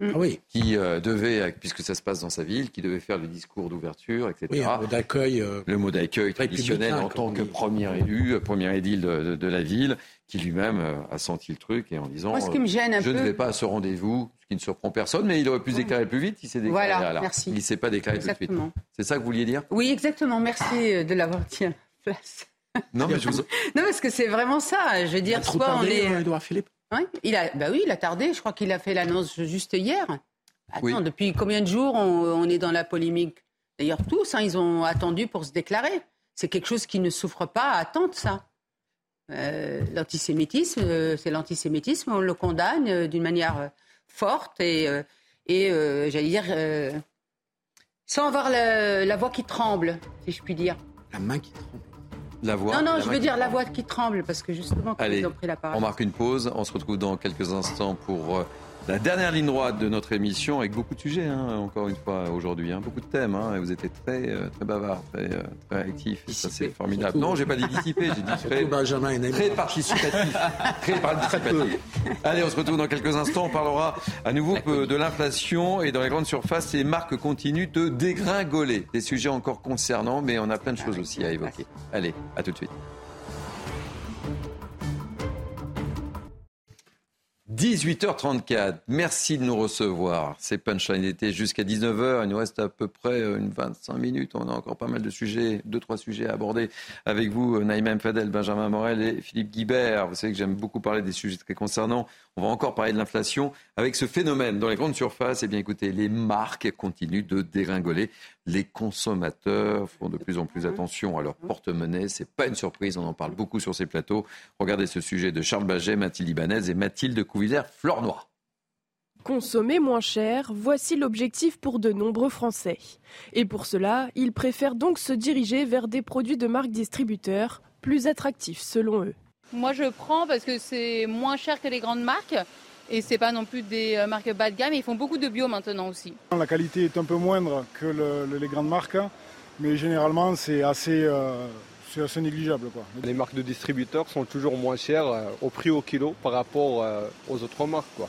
Speaker 7: Ah oui.
Speaker 1: Qui euh, devait, puisque ça se passe dans sa ville, qui devait faire le discours d'ouverture, etc.
Speaker 7: Oui, le mot d'accueil.
Speaker 1: le mot d'accueil traditionnel en tant que premier élu, premier édile de, la ville, qui lui-même a senti le truc et en disant
Speaker 10: ce qui me gêne un
Speaker 1: Je ne vais pas à ce rendez-vous, qui ne surprend personne, mais il aurait pu se déclarer plus vite. Il s'est déclaré.
Speaker 10: Voilà, merci.
Speaker 1: Il ne s'est pas déclaré tout de suite. C'est ça que vous vouliez dire?
Speaker 10: Oui, exactement. Merci euh, de l'avoir dit place.
Speaker 1: Non, mais je [LAUGHS] vous...
Speaker 10: non, parce que c'est vraiment ça. Je veux dire,
Speaker 7: soit on est.
Speaker 10: Edouard
Speaker 7: Philippe?
Speaker 10: Oui, il a, bah oui, il a tardé. Je crois qu'il a fait l'annonce juste hier. Attends, depuis combien de jours on, est dans la polémique? D'ailleurs, tous, hein, ils ont attendu pour se déclarer. C'est quelque chose qui ne souffre pas à attendre, ça. Euh, l'antisémitisme, euh, c'est l'antisémitisme, on le condamne d'une manière forte et, euh, et euh, j'allais dire, euh, sans avoir la, voix qui tremble, si je puis dire.
Speaker 7: La main qui tremble.
Speaker 1: La voix.
Speaker 10: Non, non, je veux dire la voix qui tremble, parce que justement, quand ils ont pris la parole.
Speaker 1: On marque une pause. On se retrouve dans quelques instants pour la dernière ligne droite de notre émission avec beaucoup de sujets, hein, encore une fois aujourd'hui, hein, beaucoup de thèmes. Hein, et vous étiez très, euh, très bavard, très, euh, très actif. ça, c'est formidable. Non, j'ai pas dit dissipé, j'ai dit très, très participatif. très participatif. Allez, on se retrouve dans quelques instants. On parlera à nouveau de l'inflation et dans les grandes surfaces, les marques continuent de dégringoler. Des sujets encore concernants, mais on a plein de choses aussi à évoquer. Allez, à tout de suite. 18h34, merci de nous recevoir. C'est Punchline été jusqu'à 19h. Il nous reste à peu près euh, une 25 minutes. On a encore pas mal de sujets, deux, trois sujets à aborder avec vous, euh, Naïma Fadel, Benjamin Morel et Philippe Guibert. Vous savez que j'aime beaucoup parler des sujets très concernants. On va encore parler de l'inflation avec ce phénomène dans les grandes surfaces. Eh bien, écoutez, les marques continuent de dégringoler. Les consommateurs font de plus en plus attention à leur porte-monnaie. C'est pas une surprise. On en parle beaucoup sur ces plateaux. Regardez ce sujet de Charles Baget, Mathilde Ibanez et Mathilde Couvillère-Flornois.
Speaker 28: Consommer moins cher, voici l'objectif pour de nombreux Français. Et pour cela, ils préfèrent donc se diriger vers des produits de marques distributeurs plus attractifs selon eux.
Speaker 29: Moi, je prends parce que c'est moins cher que les grandes marques. Et c'est pas non plus des euh, marques bas de gamme. Ils font beaucoup de bio maintenant aussi.
Speaker 30: La qualité est un peu moindre que les grandes marques, mais généralement c'est assez, euh, assez négligeable. Quoi.
Speaker 31: Les marques de distributeurs sont toujours moins chères euh, au prix au kilo par rapport aux autres marques. Quoi.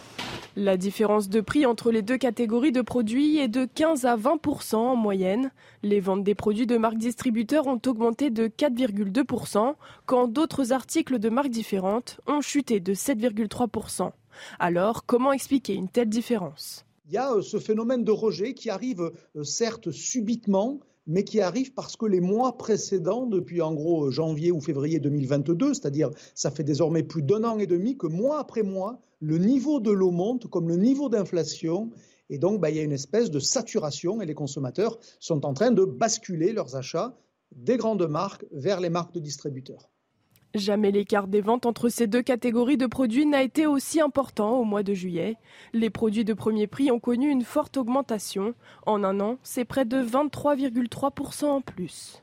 Speaker 28: La différence de prix entre les deux catégories de produits est de 15 à 20% en moyenne. Les ventes des produits de marques distributeurs ont augmenté de 4,2% quand d'autres articles de marques différentes ont chuté de 7,3% Alors, comment expliquer une telle différence?
Speaker 32: Il y a euh, ce phénomène de rejet qui arrive euh, certes subitement,
Speaker 33: mais qui arrive parce que les mois précédents, depuis en gros janvier ou février 2022, c'est-à-dire ça fait désormais plus d'un an et demi que mois après mois, le niveau de l'eau monte comme le niveau d'inflation. Et donc, bah, il y a une espèce de saturation et les consommateurs sont en train de basculer leurs achats des grandes marques vers les marques de distributeurs.
Speaker 28: Jamais l'écart des ventes entre ces deux catégories de produits n'a été aussi important au mois de juillet. Les produits de premier prix ont connu une forte augmentation. En un an, c'est près de 23,3% en plus.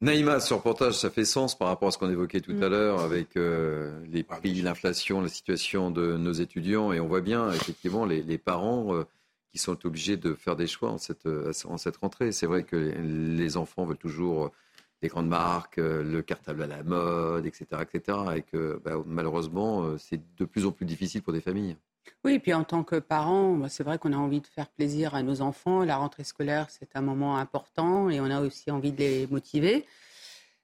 Speaker 1: Naïma, ce reportage, ça fait sens par rapport à ce qu'on évoquait tout à
Speaker 28: Mm.
Speaker 1: l'heure avec euh, les prix, l'inflation, la situation de nos étudiants. Et on voit bien, effectivement, les, les parents euh, qui sont obligés de faire des choix en cette, euh, en cette rentrée. C'est vrai que les, les enfants veulent toujours euh, des grandes marques, euh, le cartable à la mode, etc. etc. et que bah, malheureusement, euh, c'est de plus en plus difficile pour des familles.
Speaker 10: Oui, puis en tant que parent, moi, c'est vrai qu'on a envie de faire plaisir à nos enfants. La rentrée scolaire, c'est un moment important et on a aussi envie de les motiver.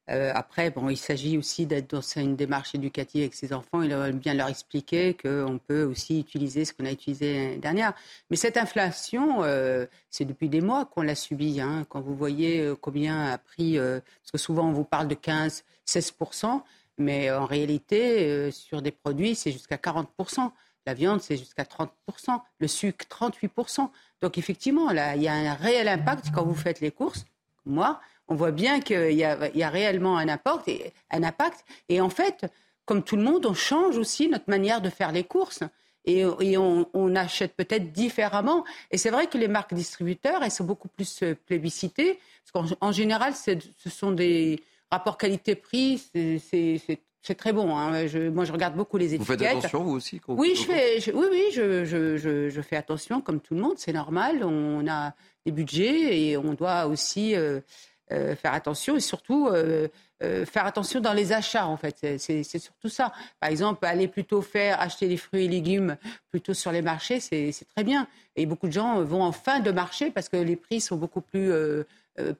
Speaker 10: Euh, après, bon, il s'agit aussi d'être dans une démarche éducative avec ses enfants et de bien leur expliquer qu'on peut aussi utiliser ce qu'on a utilisé l'année dernière. Mais cette inflation, euh, c'est depuis des mois qu'on l'a subie. Hein. Quand vous voyez euh, combien a pris, parce que souvent on vous parle de 15, 16%, mais en réalité, sur des produits, c'est jusqu'à 40%. La viande, c'est jusqu'à 30%. Le sucre, 38%. Donc effectivement, là, il y a un réel impact quand vous faites les courses. Moi, on voit bien qu'il y a, il y a réellement un impact, et, un impact. Et en fait, comme tout le monde, on change aussi notre manière de faire les courses. Et, et on, on achète peut-être différemment. Et c'est vrai que les marques distributeurs, elles sont beaucoup plus euh, plébiscitées. Parce qu'en en général, ce sont des rapports qualité-prix. c'est- très bon. hein. Je- moi, je regarde beaucoup les
Speaker 1: Vous
Speaker 10: étiquettes.
Speaker 1: faites attention, vous aussi quand vous-
Speaker 10: Oui, je fais, je- oui, oui, je fais attention comme tout le monde, c'est normal. On a des budgets et on doit aussi euh, euh, faire attention et surtout euh, euh, faire attention dans les achats en fait. C'est- surtout ça. Par exemple, aller plutôt faire acheter des fruits et légumes plutôt sur les marchés, c'est très bien. Et beaucoup de gens vont en fin de marché parce que les prix sont beaucoup plus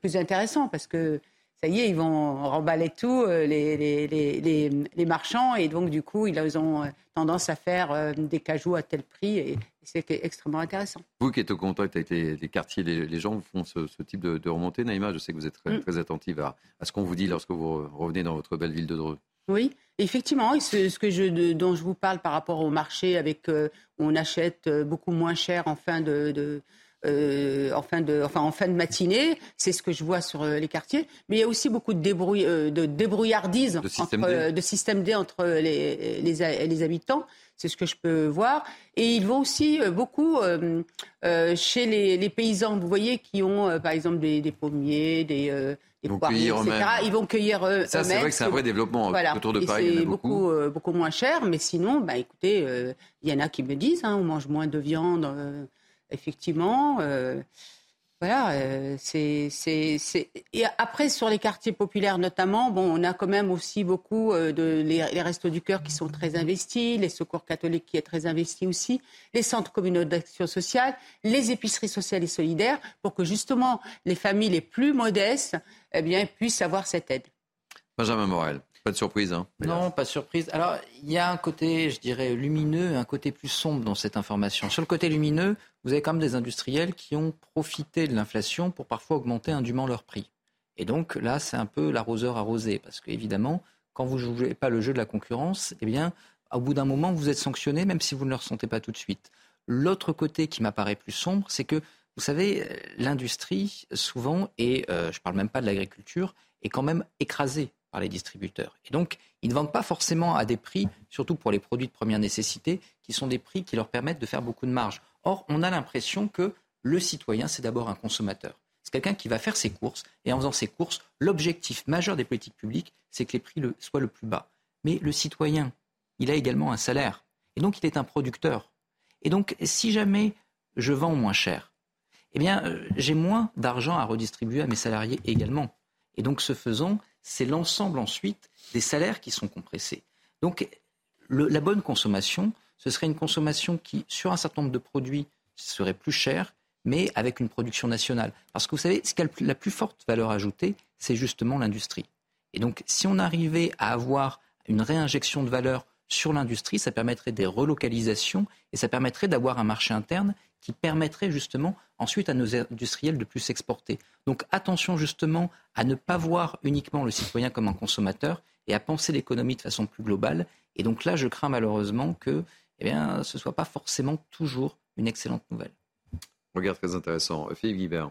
Speaker 10: plus intéressants parce que ça y est, ils vont remballer tout, euh, les, les, les, les, marchands, et donc du coup, ils ont euh, tendance à faire euh, des cajous à tel prix, et c'est extrêmement intéressant.
Speaker 1: Vous qui êtes au contact avec les, quartiers, les, gens font ce, ce type de, de remontée. Naïma, je sais que vous êtes très,
Speaker 10: Mm.
Speaker 1: très attentive à, à ce qu'on vous dit lorsque vous revenez dans votre belle ville de Dreux.
Speaker 10: Oui, effectivement, ce, ce que je, dont je vous parle par rapport au marché, avec euh, on achète beaucoup moins cher en fin de, de, euh, en fin de, enfin en fin de matinée, c'est ce que je vois sur euh, les quartiers. Mais il y a aussi beaucoup de, débrouille, euh, de débrouillardise
Speaker 1: De système
Speaker 10: entre,
Speaker 1: D.
Speaker 10: de système D entre les, les, a- les habitants. C'est ce que je peux voir. Et ils vont aussi beaucoup euh, euh, chez les, les paysans, vous voyez, qui ont par exemple des, des pommiers, des,
Speaker 1: vont cueillir
Speaker 10: etc. Ils vont cueillir eux-
Speaker 1: Ça, c'est vrai que c'est un vrai développement. Autour de
Speaker 10: Et
Speaker 1: Paris,
Speaker 10: c'est
Speaker 1: beaucoup.
Speaker 10: moins cher. Mais sinon, bah, écoutez, euh, il y en a qui me disent, hein, on mange moins de viande, euh, effectivement. euh, voilà, euh, c'est, c'est, Et après, sur les quartiers populaires notamment, bon, on a quand même aussi beaucoup euh, de les, les restos du cœur qui sont très investis, les secours catholiques qui est très investi aussi, les centres communaux d'action sociale, les épiceries sociales et solidaires, pour que justement les familles les plus modestes eh bien, puissent avoir cette aide.
Speaker 1: Benjamin Morel, pas de surprise. Hein,
Speaker 11: Non, pas de surprise. Alors, il y a un côté, je dirais, lumineux et un côté plus sombre dans cette information. Sur le côté lumineux, vous avez quand même des industriels qui ont profité de l'inflation pour parfois augmenter indûment leur prix. Et donc là, c'est un peu l'arroseur arrosé, parce qu'évidemment, quand vous ne jouez pas le jeu de la concurrence, eh bien, au bout d'un moment, vous êtes sanctionné, même si vous ne le ressentez pas tout de suite. L'autre côté qui m'apparaît plus sombre, c'est que, vous savez, l'industrie, souvent, et euh, je ne parle même pas de l'agriculture, est quand même écrasée par les distributeurs. Et donc, ils ne vendent pas forcément à des prix, surtout pour les produits de première nécessité, qui sont des prix qui leur permettent de faire beaucoup de marge. Or, on a l'impression que le citoyen, c'est d'abord un consommateur. C'est quelqu'un qui va faire ses courses, et en faisant ses courses, l'objectif majeur des politiques publiques, c'est que les prix soient le plus bas. Mais le citoyen, il a également un salaire, et donc il est un producteur. Et donc, si jamais je vends moins cher, eh bien, euh, j'ai moins d'argent à redistribuer à mes salariés également. Et donc, ce faisant, c'est l'ensemble ensuite des salaires qui sont compressés. Donc, la bonne consommation, ce serait une consommation qui, sur un certain nombre de produits, serait plus chère, mais avec une production nationale. Parce que vous savez, ce qui a la plus forte valeur ajoutée, c'est justement l'industrie. Et donc, si on arrivait à avoir une réinjection de valeur sur l'industrie, ça permettrait des relocalisations et ça permettrait d'avoir un marché interne qui permettrait justement ensuite à nos industriels de plus s'exporter. Donc attention justement à ne pas voir uniquement le citoyen comme un consommateur et à penser l'économie de façon plus globale. Et donc là, je crains malheureusement que eh bien, ce ne soit pas forcément toujours une excellente nouvelle.
Speaker 1: Regarde très intéressant. Philippe Guibert.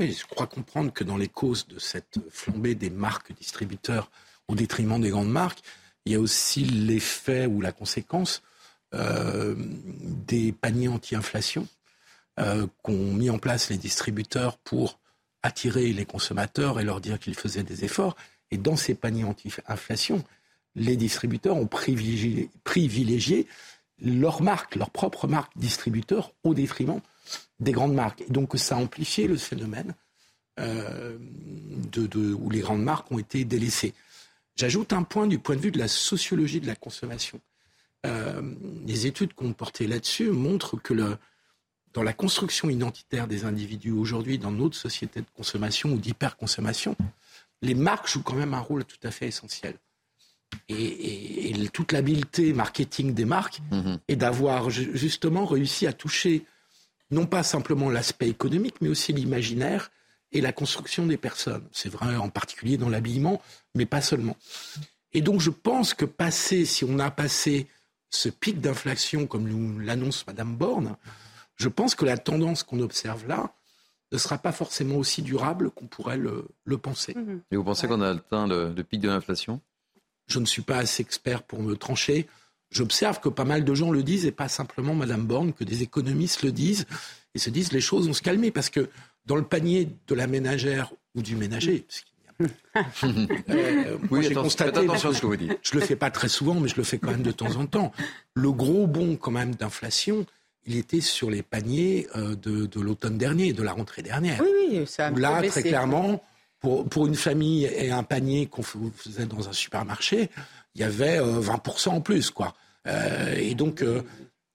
Speaker 7: Oui, je crois comprendre que dans les causes de cette flambée des marques distributeurs au détriment des grandes marques, il y a aussi l'effet ou la conséquence euh, des paniers anti-inflation euh, qu'ont mis en place les distributeurs pour attirer les consommateurs et leur dire qu'ils faisaient des efforts. Et dans ces paniers anti-inflation, les distributeurs ont privilégié, leur marque, leur propre marque distributeur au détriment des grandes marques. Et donc ça a amplifié le phénomène euh, où les grandes marques ont été délaissées. J'ajoute un point du point de vue de la sociologie de la consommation. Euh, les études qu'on portait là-dessus montrent que le, dans la construction identitaire des individus aujourd'hui, dans notre société de consommation ou d'hyperconsommation, les marques jouent quand même un rôle tout à fait essentiel. Et, toute l'habileté marketing des marques mm-hmm. est d'avoir justement réussi à toucher non pas simplement l'aspect économique, mais aussi l'imaginaire et la construction des personnes. C'est vrai en particulier dans l'habillement, mais pas seulement. Et donc je pense que passer, si on a passé ce pic d'inflation comme l'annonce Madame Borne, je pense que la tendance qu'on observe là ne sera pas forcément aussi durable qu'on pourrait le, penser.
Speaker 1: Mhm. Et vous pensez qu'on a atteint le, pic de l'inflation?
Speaker 7: Je ne suis pas assez expert pour me trancher. J'observe que pas mal de gens le disent et pas simplement Madame Borne, que des économistes le disent et se disent les choses vont se calmer parce que dans le panier de la ménagère ou du ménager, euh, oui, j'ai constaté, attention à ce que vous dites. je le fais pas très souvent, mais je le fais quand même de temps en temps. Le gros bond quand même d'inflation, il était sur les paniers euh, de, l'automne dernier, de la rentrée dernière.
Speaker 10: Oui, oui, ça a
Speaker 7: Là, très clairement, pour, pour une famille et un panier qu'on faisait dans un supermarché, il y avait 20% euh, en plus, quoi. et donc,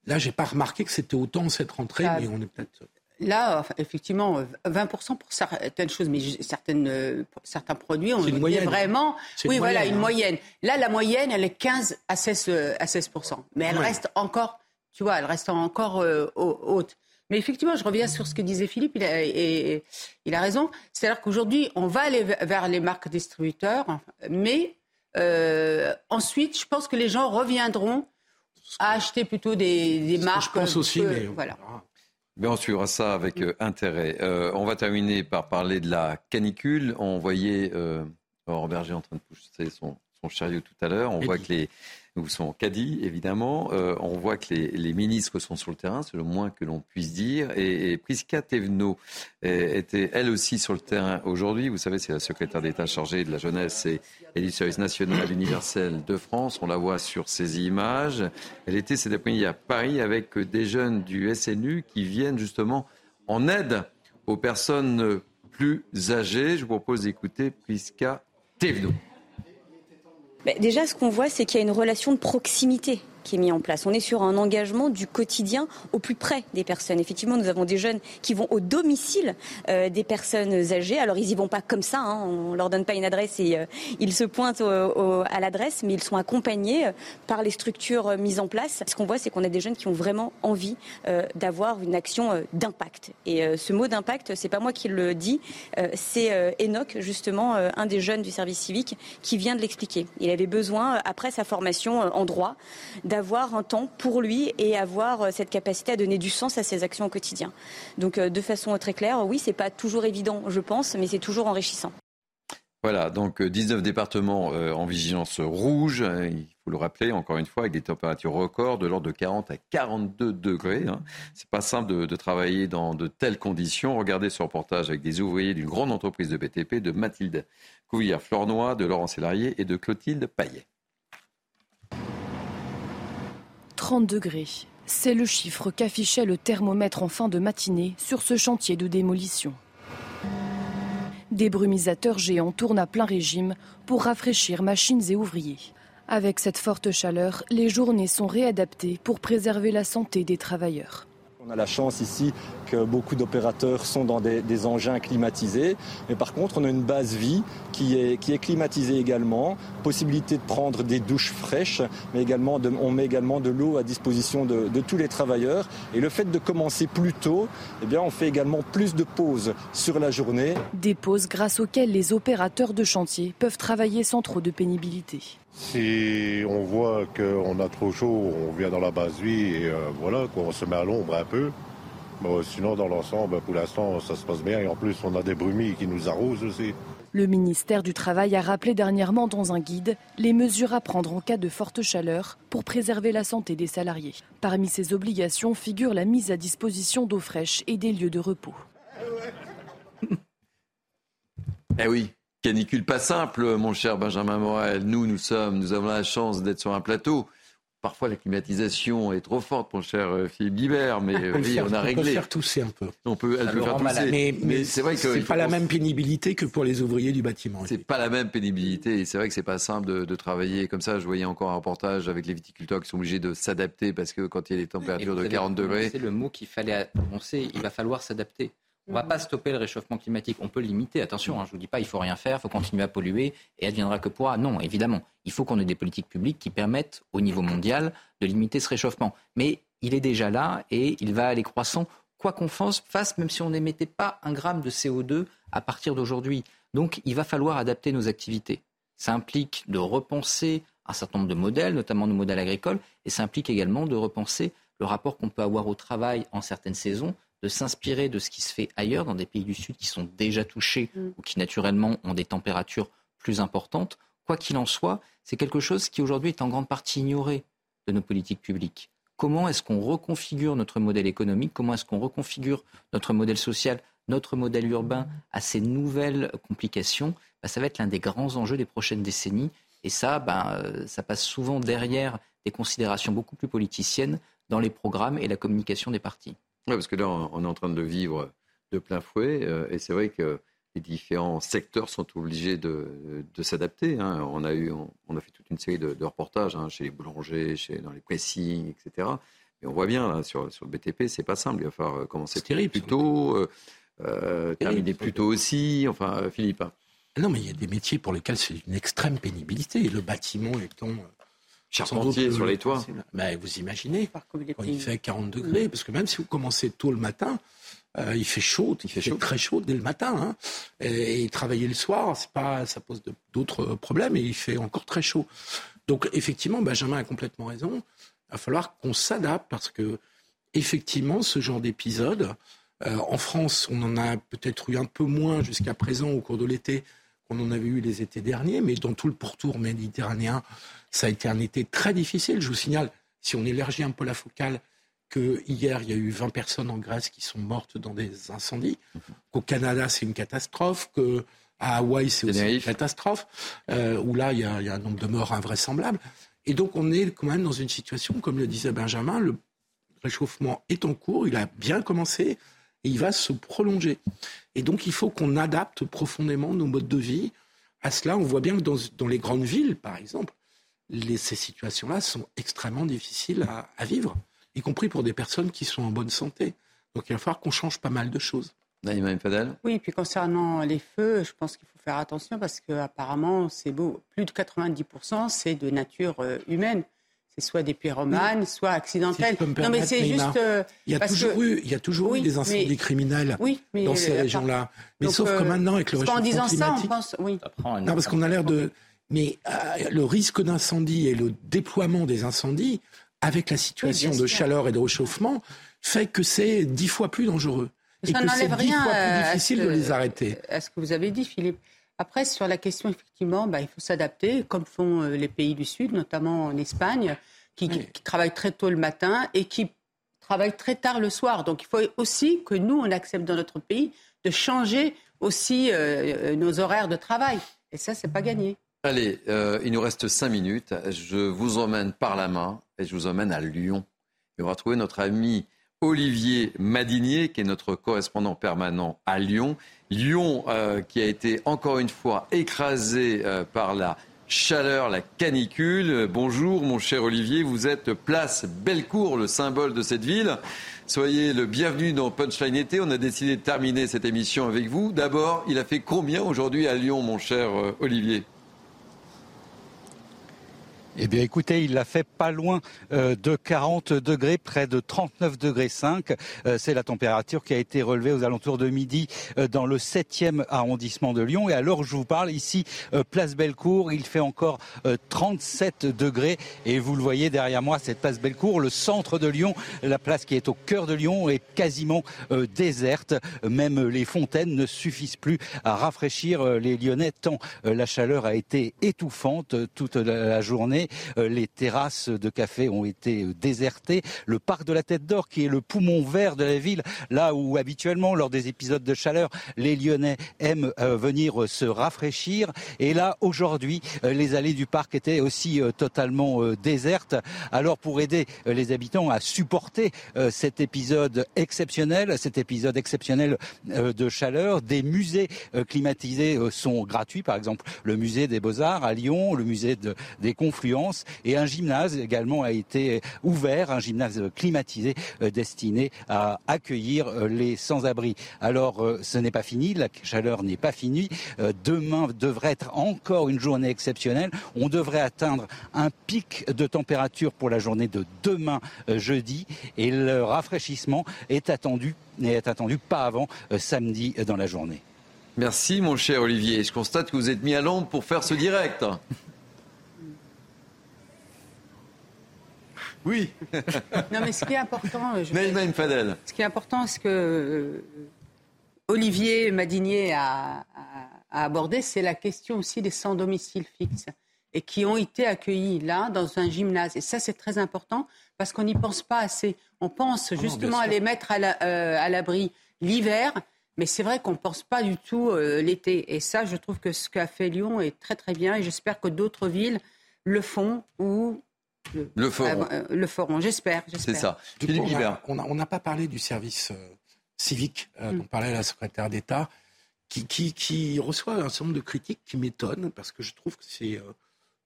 Speaker 7: là, j'ai pas remarqué que c'était autant cette rentrée, mais on est peut-être
Speaker 10: Là, effectivement, 20% pour certaines choses, mais certaines, certains produits, on est moyenne. vraiment. Oui, voilà, une hein. moyenne. Là, la moyenne, elle est 15 à 16, à 16%. Mais elle reste encore, tu vois, elle reste encore euh, haute. Mais effectivement, je reviens sur ce que disait Philippe, il a, et, il a raison. C'est-à-dire qu'aujourd'hui, on va aller vers les marques distributeurs, mais euh, ensuite, je pense que les gens reviendront à acheter plutôt des, des marques.
Speaker 7: Je pense aussi, mais
Speaker 10: voilà.
Speaker 1: Mais on suivra ça avec euh, intérêt. Euh, on va terminer par parler de la canicule. On voyait euh, Berger en train de pousser son, son chariot tout à l'heure. On voit que les, nous sont caddie, évidemment. Euh, on voit que les, ministres sont sur le terrain, c'est le moins que l'on puisse dire. Et, et Priska Thévenot était elle aussi sur le terrain aujourd'hui. Vous savez, c'est la secrétaire d'État chargée de la jeunesse et, du service national universel de France. On la voit sur ces images. Elle était cet après-midi à Paris avec des jeunes du SNU qui viennent justement en aide aux personnes plus âgées. Je vous propose d'écouter Priska Thévenot.
Speaker 27: Bah, déjà, ce qu'on voit, c'est qu'il y a une relation de proximité qui est mis en place. On est sur un engagement du quotidien au plus près des personnes. Effectivement, nous avons des jeunes qui vont au domicile euh, des personnes âgées. Alors, ils y vont pas comme ça. Hein. On leur donne pas une adresse et euh, ils se pointent à l'adresse, mais ils sont accompagnés euh, par les structures mises en place. Ce qu'on voit, c'est qu'on a des jeunes qui ont vraiment envie d'avoir une action d'impact. Et ce mot d'impact, c'est pas moi qui le dis, c'est Enoch, justement, un des jeunes du service civique, qui vient de l'expliquer. Il avait besoin, après sa formation en droit, d'avoir un temps pour lui et avoir euh, cette capacité à donner du sens à ses actions au quotidien. Donc euh, de façon très claire, oui, c'est pas toujours évident, je pense, mais c'est toujours enrichissant.
Speaker 1: Voilà, donc 19 euh, départements en vigilance rouge, hein, il faut le rappeler encore une fois, avec des températures records de l'ordre de 40 à 42 degrés. Hein. C'est pas simple de, travailler dans de telles conditions. Regardez ce reportage avec des ouvriers d'une grande entreprise de BTP, de Mathilde Couvillière-Flornois, de Laurent Sélarié et de Clotilde Paillet.
Speaker 34: 30 degrés. C'est le chiffre qu'affichait le thermomètre en fin de matinée sur ce chantier de démolition. Des brumisateurs géants tournent à plein régime pour rafraîchir machines et ouvriers. Avec cette forte chaleur, les journées sont réadaptées pour préserver la santé des travailleurs.
Speaker 35: On a la chance ici que beaucoup d'opérateurs sont dans des, engins climatisés. Mais par contre, on a une base vie qui est, qui est climatisée également. Possibilité de prendre des douches fraîches, mais également on met également de l'eau à disposition de, tous les travailleurs. Et le fait de commencer plus tôt, eh bien, on fait également plus de pauses sur la journée.
Speaker 34: Des pauses grâce auxquelles les opérateurs de chantier peuvent travailler sans trop de pénibilité.
Speaker 36: Si on voit qu'on a trop chaud, on vient dans la base vie et euh, voilà, on se met à l'ombre un peu. Sinon, dans l'ensemble, pour l'instant, ça se passe bien. Et en plus, on a des brumis qui nous arrosent aussi.
Speaker 34: Le ministère du Travail a rappelé dernièrement dans un guide les mesures à prendre en cas de forte chaleur pour préserver la santé des salariés. Parmi ces obligations figure la mise à disposition d'eau fraîche et des lieux de repos. [LAUGHS]
Speaker 1: Eh oui, Canicule pas simple, mon cher Benjamin Morel. Nous, nous sommes, nous avons la chance d'être sur un plateau. Parfois, la climatisation est trop forte, mon cher euh, Philippe Guibert, mais oui, on a réglé. On peut
Speaker 7: faire tousser un peu.
Speaker 1: On peut, elle peut faire tousser.
Speaker 7: Mais, c'est vrai que c'est pas la même pénibilité que pour les ouvriers du bâtiment.
Speaker 1: C'est pas la même pénibilité et c'est vrai que c'est pas simple de, travailler comme ça. Je voyais encore un reportage avec les viticulteurs qui sont obligés de s'adapter parce que quand il y a des températures de 40 degrés.
Speaker 11: C'est le mot qu'il fallait annoncer. Il va falloir s'adapter. On ne va pas stopper le réchauffement climatique. On peut limiter. Attention, hein, je ne vous dis pas il faut rien faire, il faut continuer à polluer et adviendra que pourra. Non, évidemment, il faut qu'on ait des politiques publiques qui permettent au niveau mondial de limiter ce réchauffement. Mais il est déjà là et il va aller croissant, quoi qu'on fasse, même si on n'émettait pas un gramme de CO2 à partir d'aujourd'hui. Donc il va falloir adapter nos activités. Ça implique de repenser un certain nombre de modèles, notamment nos modèles agricoles, et ça implique également de repenser le rapport qu'on peut avoir au travail en certaines saisons de s'inspirer de ce qui se fait ailleurs, dans des pays du Sud qui sont déjà touchés mm. ou qui naturellement ont des températures plus importantes. Quoi qu'il en soit, c'est quelque chose qui aujourd'hui est en grande partie ignoré de nos politiques publiques. Comment est-ce qu'on reconfigure notre modèle économique? Comment est-ce qu'on reconfigure notre modèle social, notre modèle urbain à ces nouvelles complications? Bah, Ça va être l'un des grands enjeux des prochaines décennies. Et ça, bah, ça passe souvent derrière des considérations beaucoup plus politiciennes dans les programmes et la communication des partis.
Speaker 1: Oui, parce que là, on est en train de vivre de plein fouet, euh, et c'est vrai que les différents secteurs sont obligés de, s'adapter. Hein. On, a eu, on, a fait toute une série de, reportages hein, chez les boulangers, chez, dans les pressings, etc. Et on voit bien, là, sur, sur le BTP, c'est pas simple. Il va falloir euh, commencer terrible, plus tôt, euh, euh terminer plus tôt aussi. Enfin, Philippe. Hein.
Speaker 7: Non, mais il y a des métiers pour lesquels c'est une extrême pénibilité. Le bâtiment étant
Speaker 1: Charpentier sur les toits.
Speaker 7: Ben, vous imaginez, quand il fait 40 degrés, parce que même si vous commencez tôt le matin, euh, il fait chaud, il, fait, très chaud dès le matin. Hein. Et, travailler le soir, c'est pas, ça pose d'autres problèmes et il fait encore très chaud. Donc effectivement, Benjamin a complètement raison. Il va falloir qu'on s'adapte parce que effectivement, ce genre d'épisode, euh, en France, on en a peut-être eu un peu moins jusqu'à présent au cours de l'été qu'on en avait eu les étés derniers, mais dans tout le pourtour méditerranéen, ça a été un été très difficile. Je vous signale, si on élargit un peu la focale, que hier il y a eu 20 personnes en Grèce qui sont mortes dans des incendies, qu'au Canada c'est une catastrophe, que à Hawaï c'est aussi une catastrophe, euh, où là il y, a, il y, a, un nombre de morts invraisemblable. Et donc on est quand même dans une situation, comme le disait Benjamin, le réchauffement est en cours, il a bien commencé et il va se prolonger. Et donc il faut qu'on adapte profondément nos modes de vie à cela. On voit bien que dans, dans les grandes villes, par exemple, ces situations-là sont extrêmement difficiles à, vivre, y compris pour des personnes qui sont en bonne santé. Donc il va falloir qu'on change pas mal de choses.
Speaker 10: Oui, puis concernant les feux, je pense qu'il faut faire attention parce qu'apparemment, c'est beau. Plus de 90%, c'est de nature euh, humaine. C'est soit des pyromanes, soit accidentels.
Speaker 7: non, mais c'est juste. Euh, il y a toujours eu, il y a toujours eu des incendies criminels dans ces régions-là. Mais sauf que maintenant, avec le réchauffement climatique. En disant ça, on pense. Oui. Non, parce qu'on a l'air de mais euh, le risque d'incendie et le déploiement des incendies, avec la situation de chaleur et de réchauffement, fait que c'est dix fois plus dangereux. et que c'est dix fois plus difficile de les arrêter.
Speaker 10: À ce que vous avez dit, Philippe. Après, sur la question, effectivement, bah, il faut s'adapter, comme font euh, les pays du Sud, notamment en Espagne, qui, travaillent très tôt le matin et qui travaillent très tard le soir. Donc il faut aussi que nous, on accepte dans notre pays de changer aussi euh, nos horaires de travail. Et ça, c'est pas gagné.
Speaker 1: Allez, euh, il nous reste cinq minutes. Je vous emmène par la main et je vous emmène à Lyon. Et on va trouver notre ami Olivier Madinier, qui est notre correspondant permanent à Lyon. Lyon, euh, qui a été encore une fois écrasé euh, par la chaleur, la canicule. Bonjour mon cher Olivier, vous êtes place Bellecour, le symbole de cette ville. Soyez le bienvenu dans Punchline été. On a décidé de terminer cette émission avec vous. D'abord, il a fait combien aujourd'hui à Lyon, mon cher Olivier?
Speaker 37: Eh bien, écoutez, il l'a fait pas loin euh, de 40 degrés, près de 39 degrés 5. Euh, c'est la température qui a été relevée aux alentours de midi euh, dans le 7e arrondissement de Lyon. Et où je vous parle, ici, place Bellecour, il fait encore 37 degrés. Et vous le voyez derrière moi, cette place Bellecour, le centre de Lyon, la place qui est au cœur de Lyon, est quasiment déserte. Même les fontaines ne suffisent plus à rafraîchir les Lyonnais, tant la chaleur a été étouffante toute la journée. Euh, les terrasses de café ont été euh, désertées. Le parc de la Tête d'Or, qui est le poumon vert de la ville, là où habituellement, lors des épisodes de chaleur, les Lyonnais aiment euh, venir se rafraîchir. Et là, aujourd'hui, les allées du parc étaient aussi totalement désertes. Alors, pour aider les habitants à supporter cet épisode exceptionnel, cet épisode exceptionnel de chaleur, des musées climatisés sont gratuits. Par exemple, le musée des Beaux-Arts à Lyon, le musée des Confluents et un gymnase également a été ouvert, un gymnase climatisé euh, destiné à accueillir euh, les sans-abri. Alors euh, ce n'est pas fini, la chaleur n'est pas finie. Demain devrait être encore une journée exceptionnelle. On devrait atteindre un pic de température pour la journée de demain jeudi et le rafraîchissement est attendu n'est attendu pas avant samedi dans la journée.
Speaker 1: Merci mon cher Olivier. Je constate que vous êtes mis à l'ombre pour faire ce direct. [LAUGHS] Oui.
Speaker 10: non, mais ce qui est important.
Speaker 1: Je Ce
Speaker 10: qui est important, ce que euh, Olivier Madinier a, abordé, c'est la question aussi des sans domicile fixe et qui ont été accueillis là dans un gymnase. Et ça, c'est très important parce qu'on n'y pense pas assez. On pense ah justement à les mettre euh, à l'abri l'hiver, mais c'est vrai qu'on ne pense pas du tout euh, l'été. Et ça, je trouve que ce qu'a fait Lyon est très très bien et j'espère que d'autres villes le font ou
Speaker 1: le forum.
Speaker 10: Euh, le forum, j'espère.
Speaker 1: C'est ça.
Speaker 7: on n'a pas parlé du service euh, civique euh, mm. dont parlait la secrétaire d'État, qui, qui, reçoit un certain nombre de critiques qui m'étonnent parce que je trouve que c'est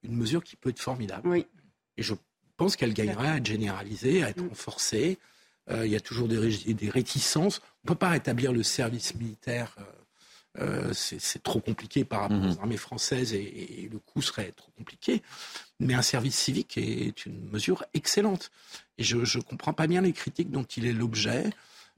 Speaker 7: une mesure qui peut être formidable.
Speaker 10: Oui.
Speaker 7: Et je pense qu'elle gagnerait à être généralisée, à être mm. renforcée. il y a toujours des, des réticences. On ne peut pas rétablir le service militaire euh, c'est trop compliqué par rapport mhm. aux armées françaises et, le coût serait trop compliqué. Mais un service civique est une mesure excellente. Et je ne comprends pas bien les critiques dont il est l'objet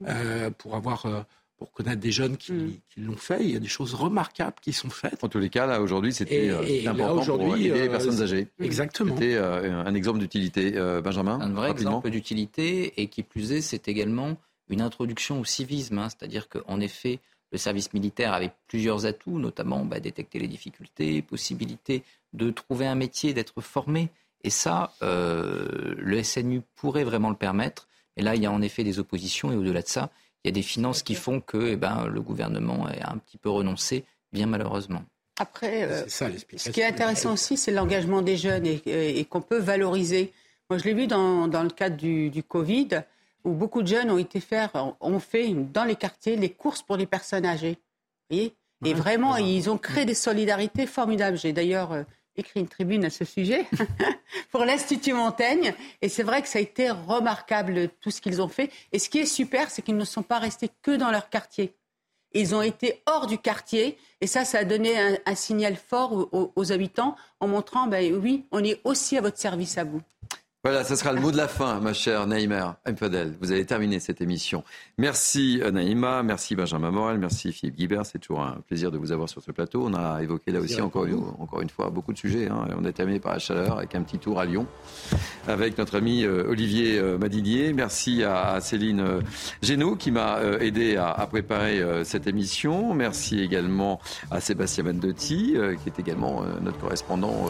Speaker 7: euh, pour avoir. Euh, pour connaître des jeunes qui, mhm. l'ont fait, il y a des choses remarquables qui sont faites.
Speaker 1: En tous les cas, là, aujourd'hui, c'était important pour aider les personnes âgées.
Speaker 7: Exactement.
Speaker 1: C'était un exemple d'utilité. Benjamin
Speaker 11: Un vrai exemple d'utilité, et qui plus est, c'est également une introduction au civisme. Hein. C'est-à-dire qu'en effet, le service militaire avait plusieurs atouts, notamment bah, détecter les difficultés, possibilité de trouver un métier, d'être formé. Et ça, euh, le SNU pourrait vraiment le permettre. Et là, il y a en effet des oppositions. Et au-delà de ça, il y a des finances qui font que eh ben, le gouvernement a un petit peu renoncé, bien malheureusement.
Speaker 10: Après, euh, ce qui est intéressant aussi, c'est l'engagement des jeunes et, qu'on peut valoriser. Moi, je l'ai vu dans, le cadre du, du Covid où beaucoup de jeunes ont été faire, ont fait dans les quartiers les courses pour les personnes âgées. et vraiment, ils ont créé des solidarités formidables. J'ai d'ailleurs euh, écrit une tribune à ce sujet [LAUGHS] pour l'Institut Montaigne. Et c'est vrai que ça a été remarquable tout ce qu'ils ont fait. Et ce qui est super, c'est qu'ils ne sont pas restés que dans leur quartier. Ils ont été hors du quartier et ça, ça a donné un, signal fort aux, habitants en montrant, ben oui, on est aussi à votre service à vous.
Speaker 1: Voilà, ce sera le mot de la fin, ma chère Naïma Mfadel. Vous allez terminer cette émission. Merci euh, Naïma, merci Benjamin Morel, merci Philippe Guibert. C'est toujours un plaisir de vous avoir sur ce plateau. On a évoqué là aussi encore, encore une fois beaucoup de sujets. Hein. On a terminé par la chaleur avec un petit tour à Lyon avec notre ami euh, Olivier euh, Madinier. Merci à Céline Génaud qui m'a aidé à préparer cette émission. Merci également à Sébastien Vendetti qui est également notre correspondant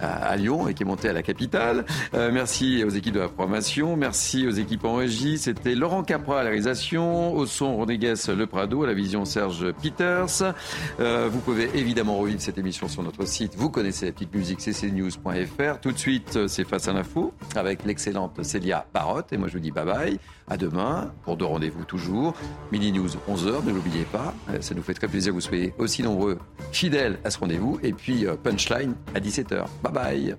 Speaker 1: à, Lyon et qui est monté à la capitale. Euh, merci aux équipes de la programmation. Merci aux équipes en régie. C'était Laurent Capra à la réalisation. Au son, Rodriguez Le Prado. À la vision, Serge Peters. Euh, vous pouvez évidemment revivre cette émission sur notre site. Vous connaissez la petite musique ccnews.fr. Tout de suite, c'est Face à l'info avec l'excellente Célia Barotte. Et moi, je vous dis bye bye. À demain pour deux rendez-vous toujours. Mini News 11h, ne l'oubliez pas. Euh, ça nous fait très plaisir vous soyez aussi nombreux fidèles à ce rendez-vous. Et puis Punchline à 17h. Bye bye.